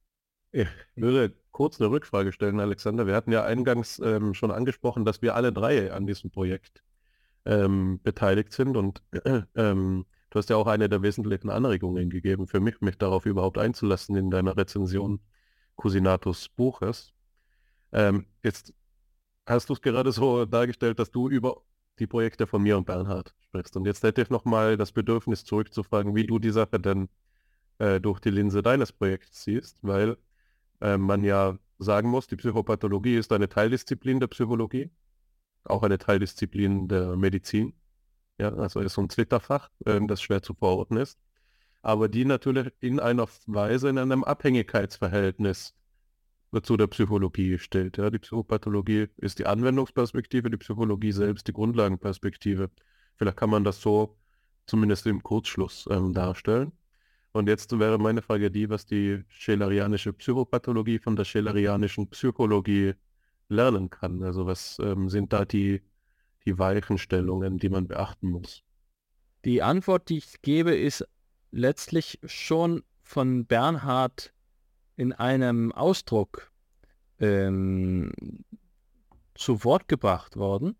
Ich würde kurz eine Rückfrage stellen, Alexander. Wir hatten ja eingangs ähm, schon angesprochen, dass wir alle drei an diesem Projekt ähm, beteiligt sind und äh, ähm, du hast ja auch eine der wesentlichen Anregungen gegeben für mich, mich darauf überhaupt einzulassen in deiner Rezension Cusinatus Buches. Ähm, jetzt hast du es gerade so dargestellt, dass du über die Projekte von mir und Bernhard sprichst. Und jetzt hätte ich nochmal das Bedürfnis zurückzufragen, wie du die Sache denn äh, durch die Linse deines Projekts siehst, weil äh, man ja sagen muss, die Psychopathologie ist eine Teildisziplin der Psychologie, auch eine Teildisziplin der Medizin. Ja, also ist so ein Zwitterfach, äh, das schwer zu verorten ist, aber die natürlich in einer Weise in einem Abhängigkeitsverhältnis zu der Psychologie steht. Ja, die Psychopathologie ist die Anwendungsperspektive, die Psychologie selbst die Grundlagenperspektive. Vielleicht kann man das so zumindest im Kurzschluss ähm, darstellen. Und jetzt wäre meine Frage die, was die schelerianische Psychopathologie von der schelerianischen Psychologie lernen kann. Also was ähm, sind da die, die Weichenstellungen, die man beachten muss? Die Antwort, die ich gebe, ist letztlich schon von Bernhard in einem Ausdruck ähm, zu Wort gebracht worden,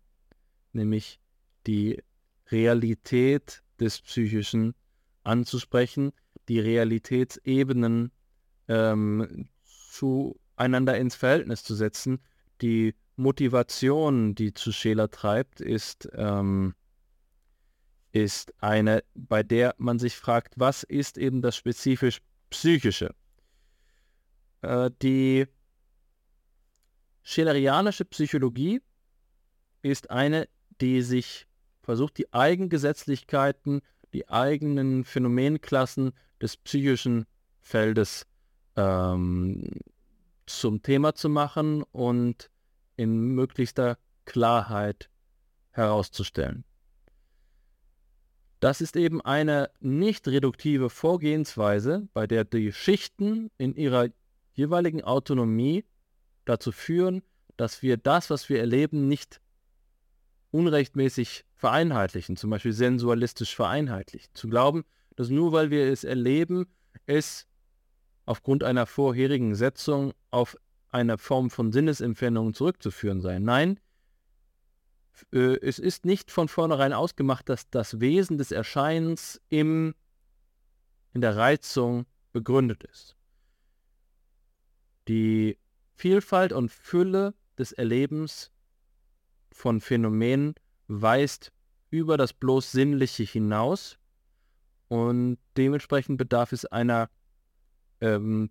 nämlich die Realität des Psychischen anzusprechen, die Realitätsebenen ähm, zueinander ins Verhältnis zu setzen. Die Motivation, die zu Scheler treibt, ist, ähm, ist eine, bei der man sich fragt, was ist eben das spezifisch Psychische? Äh, die Schelerianische Psychologie ist eine, die sich versucht, die Eigengesetzlichkeiten, die eigenen Phänomenklassen des psychischen Feldes ähm, zum Thema zu machen und in möglichster Klarheit herauszustellen. Das ist eben eine nicht reduktive Vorgehensweise, bei der die Schichten in ihrer jeweiligen Autonomie dazu führen, dass wir das, was wir erleben, nicht unrechtmäßig vereinheitlichen, zum Beispiel sensualistisch vereinheitlichen. Zu glauben, dass nur weil wir es erleben, es aufgrund einer vorherigen Setzung auf eine Form von Sinnesempfindung zurückzuführen sei. Nein, äh, es ist nicht von vornherein ausgemacht, dass das Wesen des Erscheinens im, in der Reizung begründet ist. Die Vielfalt und Fülle des Erlebens von Phänomenen weist über das bloß Sinnliche hinaus und dementsprechend bedarf es einer ähm,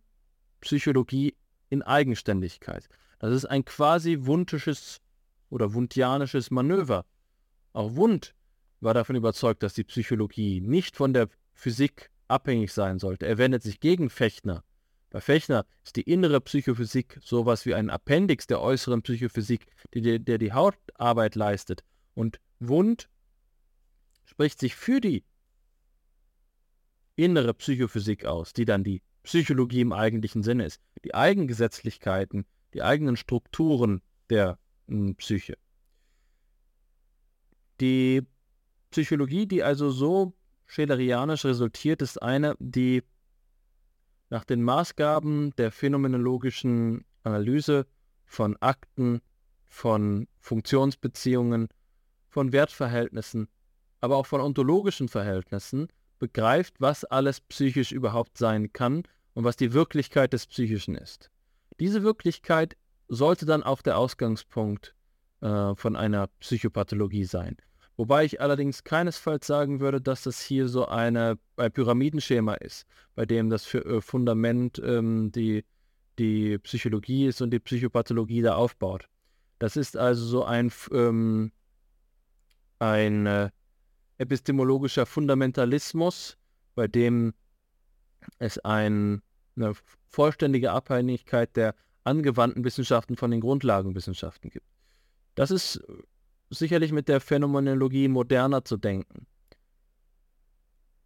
Psychologie in Eigenständigkeit. Das ist ein quasi wundisches oder wundianisches Manöver. Auch Wund war davon überzeugt, dass die Psychologie nicht von der Physik abhängig sein sollte. Er wendet sich gegen Fechner. Bei Fechner ist die innere Psychophysik sowas wie ein Appendix der äußeren Psychophysik, die, der die Hautarbeit leistet. Und Wund spricht sich für die innere Psychophysik aus, die dann die Psychologie im eigentlichen Sinne ist. Die Eigengesetzlichkeiten, die eigenen Strukturen der hm, Psyche. Die Psychologie, die also so schälerianisch resultiert, ist eine, die nach den Maßgaben der phänomenologischen Analyse von Akten, von Funktionsbeziehungen, von Wertverhältnissen, aber auch von ontologischen Verhältnissen begreift, was alles psychisch überhaupt sein kann und was die Wirklichkeit des Psychischen ist. Diese Wirklichkeit sollte dann auch der Ausgangspunkt äh, von einer Psychopathologie sein. Wobei ich allerdings keinesfalls sagen würde, dass das hier so eine, ein Pyramidenschema ist, bei dem das für, äh, Fundament ähm, die, die Psychologie ist und die Psychopathologie da aufbaut. Das ist also so ein, ähm, ein äh, epistemologischer Fundamentalismus, bei dem es ein, eine vollständige Abhängigkeit der angewandten Wissenschaften von den Grundlagenwissenschaften gibt. Das ist sicherlich mit der Phänomenologie moderner zu denken.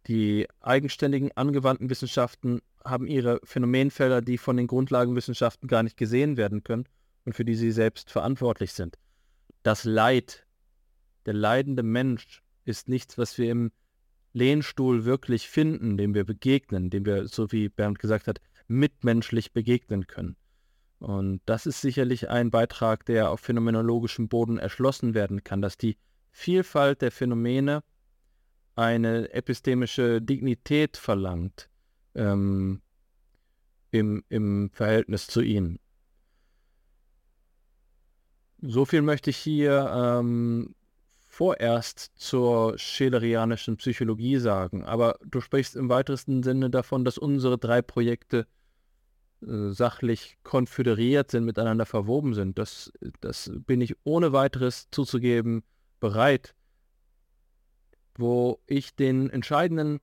Die eigenständigen angewandten Wissenschaften haben ihre Phänomenfelder, die von den Grundlagenwissenschaften gar nicht gesehen werden können und für die sie selbst verantwortlich sind. Das Leid, der leidende Mensch, ist nichts, was wir im Lehnstuhl wirklich finden, dem wir begegnen, dem wir, so wie Bernd gesagt hat, mitmenschlich begegnen können. Und das ist sicherlich ein Beitrag, der auf phänomenologischem Boden erschlossen werden kann, dass die Vielfalt der Phänomene eine epistemische Dignität verlangt ähm, im, im Verhältnis zu ihnen. So viel möchte ich hier ähm, vorerst zur schelerianischen Psychologie sagen, aber du sprichst im weitesten Sinne davon, dass unsere drei Projekte äh, sachlich konföderiert sind, miteinander verwoben sind. Das, das bin ich ohne weiteres zuzugeben bereit. Wo ich den entscheidenden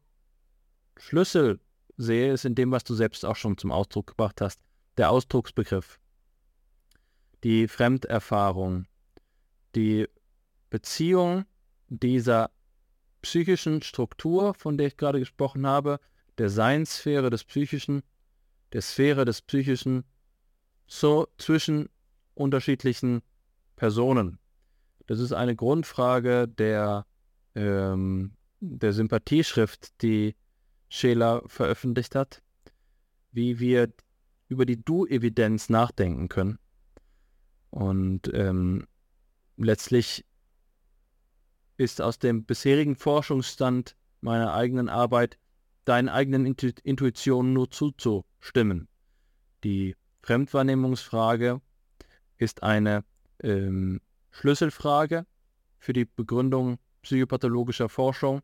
Schlüssel sehe, ist in dem, was du selbst auch schon zum Ausdruck gebracht hast, der Ausdrucksbegriff, die Fremderfahrung, die Beziehung dieser psychischen Struktur, von der ich gerade gesprochen habe, der Seinssphäre des Psychischen der Sphäre des Psychischen so zwischen unterschiedlichen Personen. Das ist eine Grundfrage der, ähm, der Sympathieschrift, die Scheler veröffentlicht hat, wie wir über die Du-Evidenz nachdenken können. Und ähm, letztlich ist aus dem bisherigen Forschungsstand meiner eigenen Arbeit, deinen eigenen Intu Intuitionen nur zuzustimmen. Die Fremdwahrnehmungsfrage ist eine ähm, Schlüsselfrage für die Begründung psychopathologischer Forschung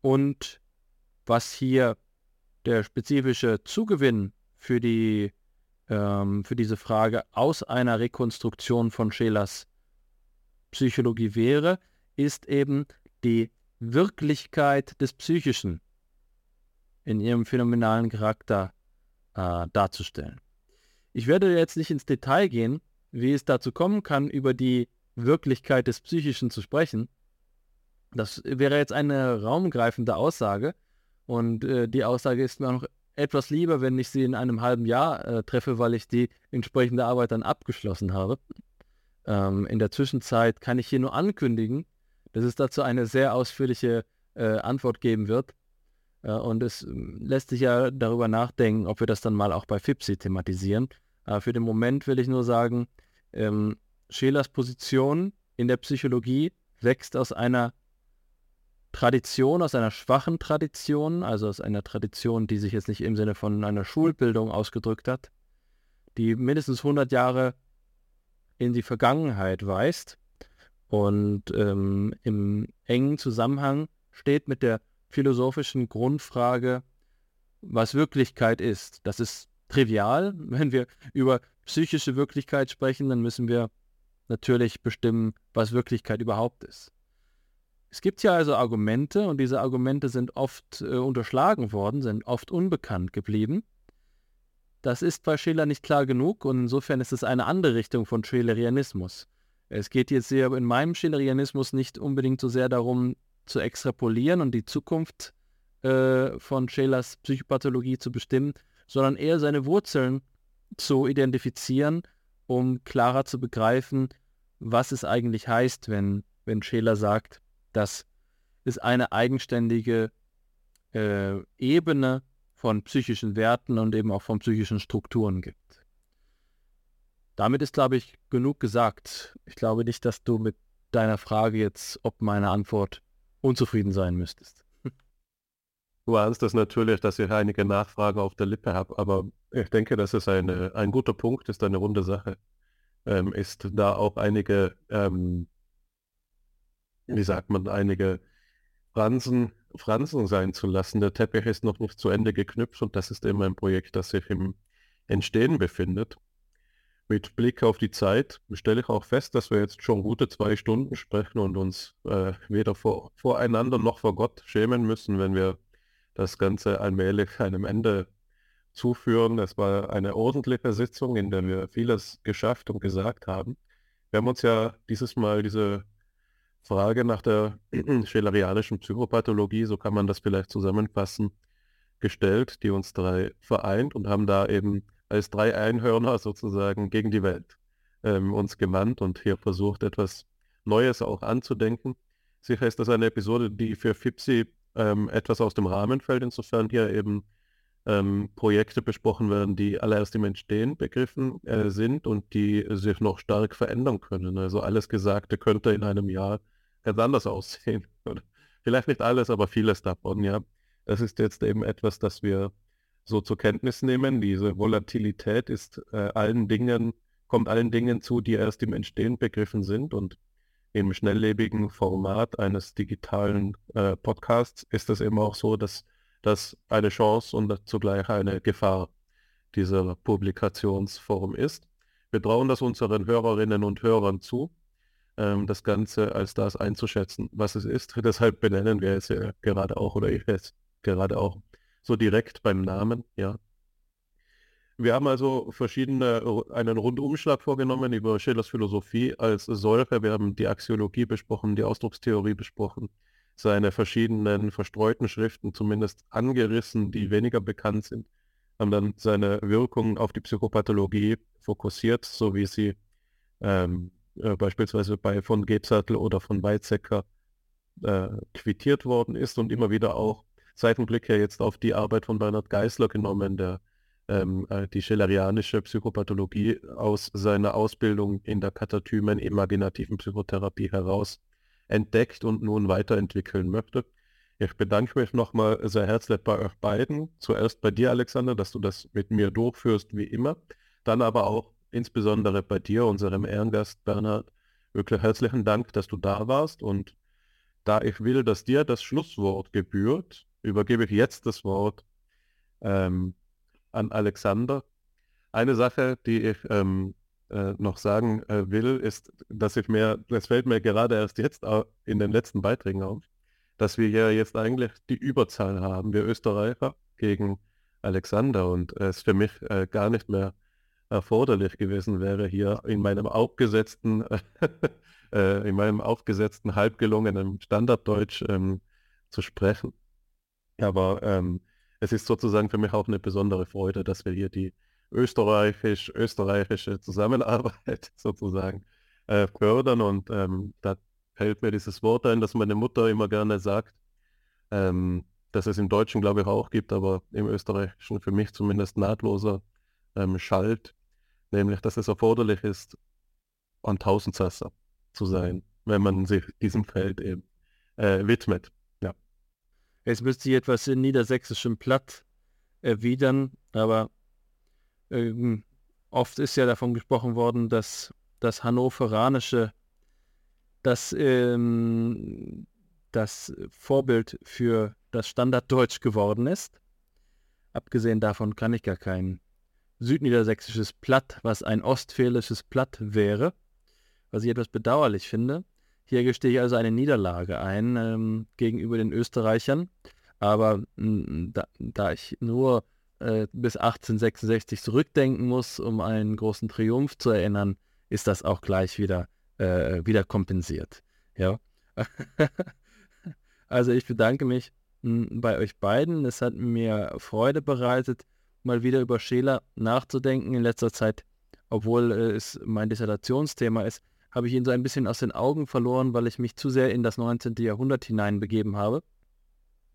und was hier der spezifische Zugewinn für, die, ähm, für diese Frage aus einer Rekonstruktion von Schelers Psychologie wäre, ist eben die Wirklichkeit des Psychischen in ihrem phänomenalen Charakter äh, darzustellen. Ich werde jetzt nicht ins Detail gehen, wie es dazu kommen kann, über die Wirklichkeit des Psychischen zu sprechen. Das wäre jetzt eine raumgreifende Aussage und äh, die Aussage ist mir auch noch etwas lieber, wenn ich sie in einem halben Jahr äh, treffe, weil ich die entsprechende Arbeit dann abgeschlossen habe. Ähm, in der Zwischenzeit kann ich hier nur ankündigen, dass es dazu eine sehr ausführliche äh, Antwort geben wird. Äh, und es ähm, lässt sich ja darüber nachdenken, ob wir das dann mal auch bei FIPSI thematisieren. Äh, für den Moment will ich nur sagen, ähm, Schelers Position in der Psychologie wächst aus einer Tradition, aus einer schwachen Tradition, also aus einer Tradition, die sich jetzt nicht im Sinne von einer Schulbildung ausgedrückt hat, die mindestens 100 Jahre in die Vergangenheit weist und ähm, im engen Zusammenhang steht mit der philosophischen Grundfrage, was Wirklichkeit ist. Das ist trivial. Wenn wir über psychische Wirklichkeit sprechen, dann müssen wir natürlich bestimmen, was Wirklichkeit überhaupt ist. Es gibt ja also Argumente und diese Argumente sind oft äh, unterschlagen worden, sind oft unbekannt geblieben. Das ist bei Schiller nicht klar genug und insofern ist es eine andere Richtung von Schillerianismus. Es geht jetzt hier in meinem Schillerianismus nicht unbedingt so sehr darum, zu extrapolieren und die Zukunft äh, von Schillers Psychopathologie zu bestimmen, sondern eher seine Wurzeln zu identifizieren, um klarer zu begreifen, was es eigentlich heißt, wenn, wenn Scheler sagt, dass es eine eigenständige äh, Ebene von psychischen Werten und eben auch von psychischen Strukturen gibt. Damit ist, glaube ich, genug gesagt. Ich glaube nicht, dass du mit deiner Frage jetzt, ob meine Antwort unzufrieden sein müsstest. Du ahnst das natürlich, dass ich einige Nachfragen auf der Lippe habe, aber ich denke, das ist eine, ein guter Punkt, ist eine runde Sache. Ähm, ist da auch einige, ähm, wie sagt man, einige Fransen Fransen sein zu lassen. Der Teppich ist noch nicht zu Ende geknüpft und das ist immer ein Projekt, das sich im Entstehen befindet. Mit Blick auf die Zeit stelle ich auch fest, dass wir jetzt schon gute zwei Stunden sprechen und uns äh, weder vor, voreinander noch vor Gott schämen müssen, wenn wir das Ganze allmählich einem Ende zuführen. Es war eine ordentliche Sitzung, in der wir vieles geschafft und gesagt haben. Wir haben uns ja dieses Mal diese Frage nach der schillerianischen Psychopathologie, so kann man das vielleicht zusammenfassen, gestellt, die uns drei vereint und haben da eben als drei Einhörner sozusagen gegen die Welt ähm, uns gewandt und hier versucht, etwas Neues auch anzudenken. Sicher ist das eine Episode, die für FIPSI ähm, etwas aus dem Rahmen fällt, insofern hier eben ähm, Projekte besprochen werden, die alle erst im Entstehen begriffen äh, sind und die sich noch stark verändern können. Also alles Gesagte könnte in einem Jahr ganz anders aussehen. Vielleicht nicht alles, aber vieles davon, ja. Das ist jetzt eben etwas, das wir so zur Kenntnis nehmen. Diese Volatilität ist äh, allen Dingen, kommt allen Dingen zu, die erst im Entstehen begriffen sind und im schnelllebigen Format eines digitalen äh, Podcasts ist es eben auch so, dass das eine Chance und zugleich eine Gefahr dieser Publikationsform ist. Wir trauen das unseren Hörerinnen und Hörern zu, ähm, das Ganze als das einzuschätzen, was es ist. Deshalb benennen wir es ja gerade auch, oder ich es gerade auch so direkt beim Namen, ja. Wir haben also verschiedene, einen Rundumschlag vorgenommen über Schillers Philosophie als solche. Wir haben die Axiologie besprochen, die Ausdruckstheorie besprochen, seine verschiedenen verstreuten Schriften zumindest angerissen, die weniger bekannt sind, haben dann seine Wirkung auf die Psychopathologie fokussiert, so wie sie ähm, äh, beispielsweise bei von Gebsattel oder von Weizsäcker äh, quittiert worden ist und immer wieder auch Seitenblicke jetzt auf die Arbeit von Bernhard Geisler genommen, der ähm, äh, die schillerianische Psychopathologie aus seiner Ausbildung in der katatymen imaginativen Psychotherapie heraus entdeckt und nun weiterentwickeln möchte. Ich bedanke mich nochmal sehr herzlich bei euch beiden. Zuerst bei dir, Alexander, dass du das mit mir durchführst, wie immer. Dann aber auch insbesondere bei dir, unserem Ehrengast Bernhard. Wirklich herzlichen Dank, dass du da warst. Und da ich will, dass dir das Schlusswort gebührt, übergebe ich jetzt das Wort ähm, an Alexander. Eine Sache, die ich ähm, äh, noch sagen äh, will, ist, dass ich mir, das fällt mir gerade erst jetzt in den letzten Beiträgen auf, dass wir ja jetzt eigentlich die Überzahl haben, wir Österreicher gegen Alexander und es für mich äh, gar nicht mehr erforderlich gewesen wäre, hier in meinem aufgesetzten, äh, in meinem aufgesetzten, halbgelungenen Standarddeutsch ähm, zu sprechen. Aber ähm, es ist sozusagen für mich auch eine besondere Freude, dass wir hier die österreichisch-österreichische Zusammenarbeit sozusagen äh, fördern und ähm, da fällt mir dieses Wort ein, das meine Mutter immer gerne sagt, ähm, dass es im Deutschen glaube ich auch gibt, aber im Österreichischen für mich zumindest nahtloser ähm, Schalt, nämlich dass es erforderlich ist, ein Tausendsasser zu sein, wenn man sich diesem Feld eben äh, widmet. Jetzt müsste ich etwas in niedersächsischem Platt erwidern, aber ähm, oft ist ja davon gesprochen worden, dass das Hannoveranische das, ähm, das Vorbild für das Standarddeutsch geworden ist. Abgesehen davon kann ich gar kein südniedersächsisches Platt, was ein ostfälisches Platt wäre, was ich etwas bedauerlich finde. Hier gestehe ich also eine Niederlage ein ähm, gegenüber den Österreichern, aber mh, da, da ich nur äh, bis 1866 zurückdenken muss, um einen großen Triumph zu erinnern, ist das auch gleich wieder, äh, wieder kompensiert. Ja. also ich bedanke mich hm, bei euch beiden. Es hat mir Freude bereitet, mal wieder über Scheler nachzudenken. In letzter Zeit, obwohl äh, es mein Dissertationsthema ist, habe ich ihn so ein bisschen aus den Augen verloren, weil ich mich zu sehr in das 19. Jahrhundert hineinbegeben habe.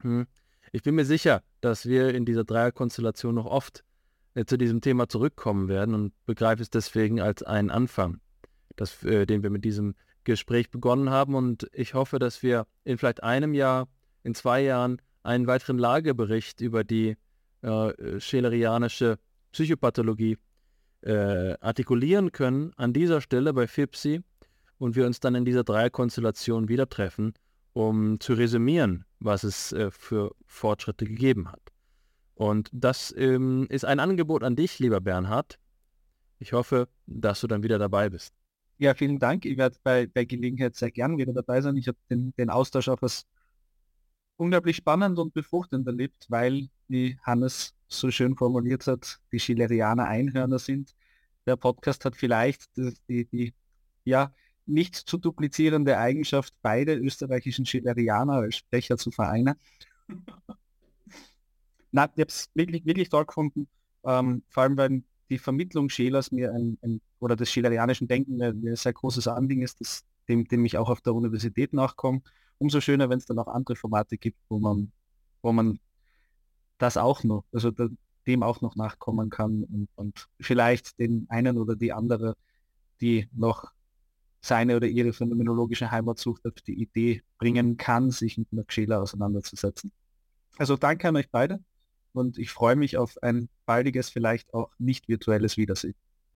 Hm. Ich bin mir sicher, dass wir in dieser Dreierkonstellation noch oft äh, zu diesem Thema zurückkommen werden und begreife es deswegen als einen Anfang, das, äh, den wir mit diesem Gespräch begonnen haben. Und ich hoffe, dass wir in vielleicht einem Jahr, in zwei Jahren einen weiteren Lagebericht über die äh, schelerianische Psychopathologie äh, artikulieren können an dieser Stelle bei FIPSI und wir uns dann in dieser Dreierkonstellation wieder treffen, um zu resümieren, was es äh, für Fortschritte gegeben hat. Und das ähm, ist ein Angebot an dich, lieber Bernhard. Ich hoffe, dass du dann wieder dabei bist. Ja, vielen Dank. Ich werde bei, bei Gelegenheit sehr gern wieder dabei sein. Ich habe den, den Austausch auch als unglaublich spannend und befruchtend erlebt, weil, wie Hannes so schön formuliert hat, die Schillerianer Einhörner sind. Der Podcast hat vielleicht die, die, ja, nicht zu duplizierende Eigenschaft, beide österreichischen Schillerianer als Sprecher zu vereinen. Na, ich habe es wirklich, wirklich toll gefunden, ähm, vor allem weil die Vermittlung Schelers mir ein, ein oder des schillerianischen Denken mir ein sehr großes Anliegen ist, das, dem, dem ich auch auf der Universität nachkomme. Umso schöner, wenn es dann auch andere Formate gibt, wo man, wo man das auch noch, also da, dem auch noch nachkommen kann und, und vielleicht den einen oder die andere, die noch seine oder ihre phänomenologische Heimatsucht auf die Idee bringen kann, sich mit Max Scheler auseinanderzusetzen. Also danke an euch beide und ich freue mich auf ein baldiges, vielleicht auch nicht virtuelles Wiedersehen.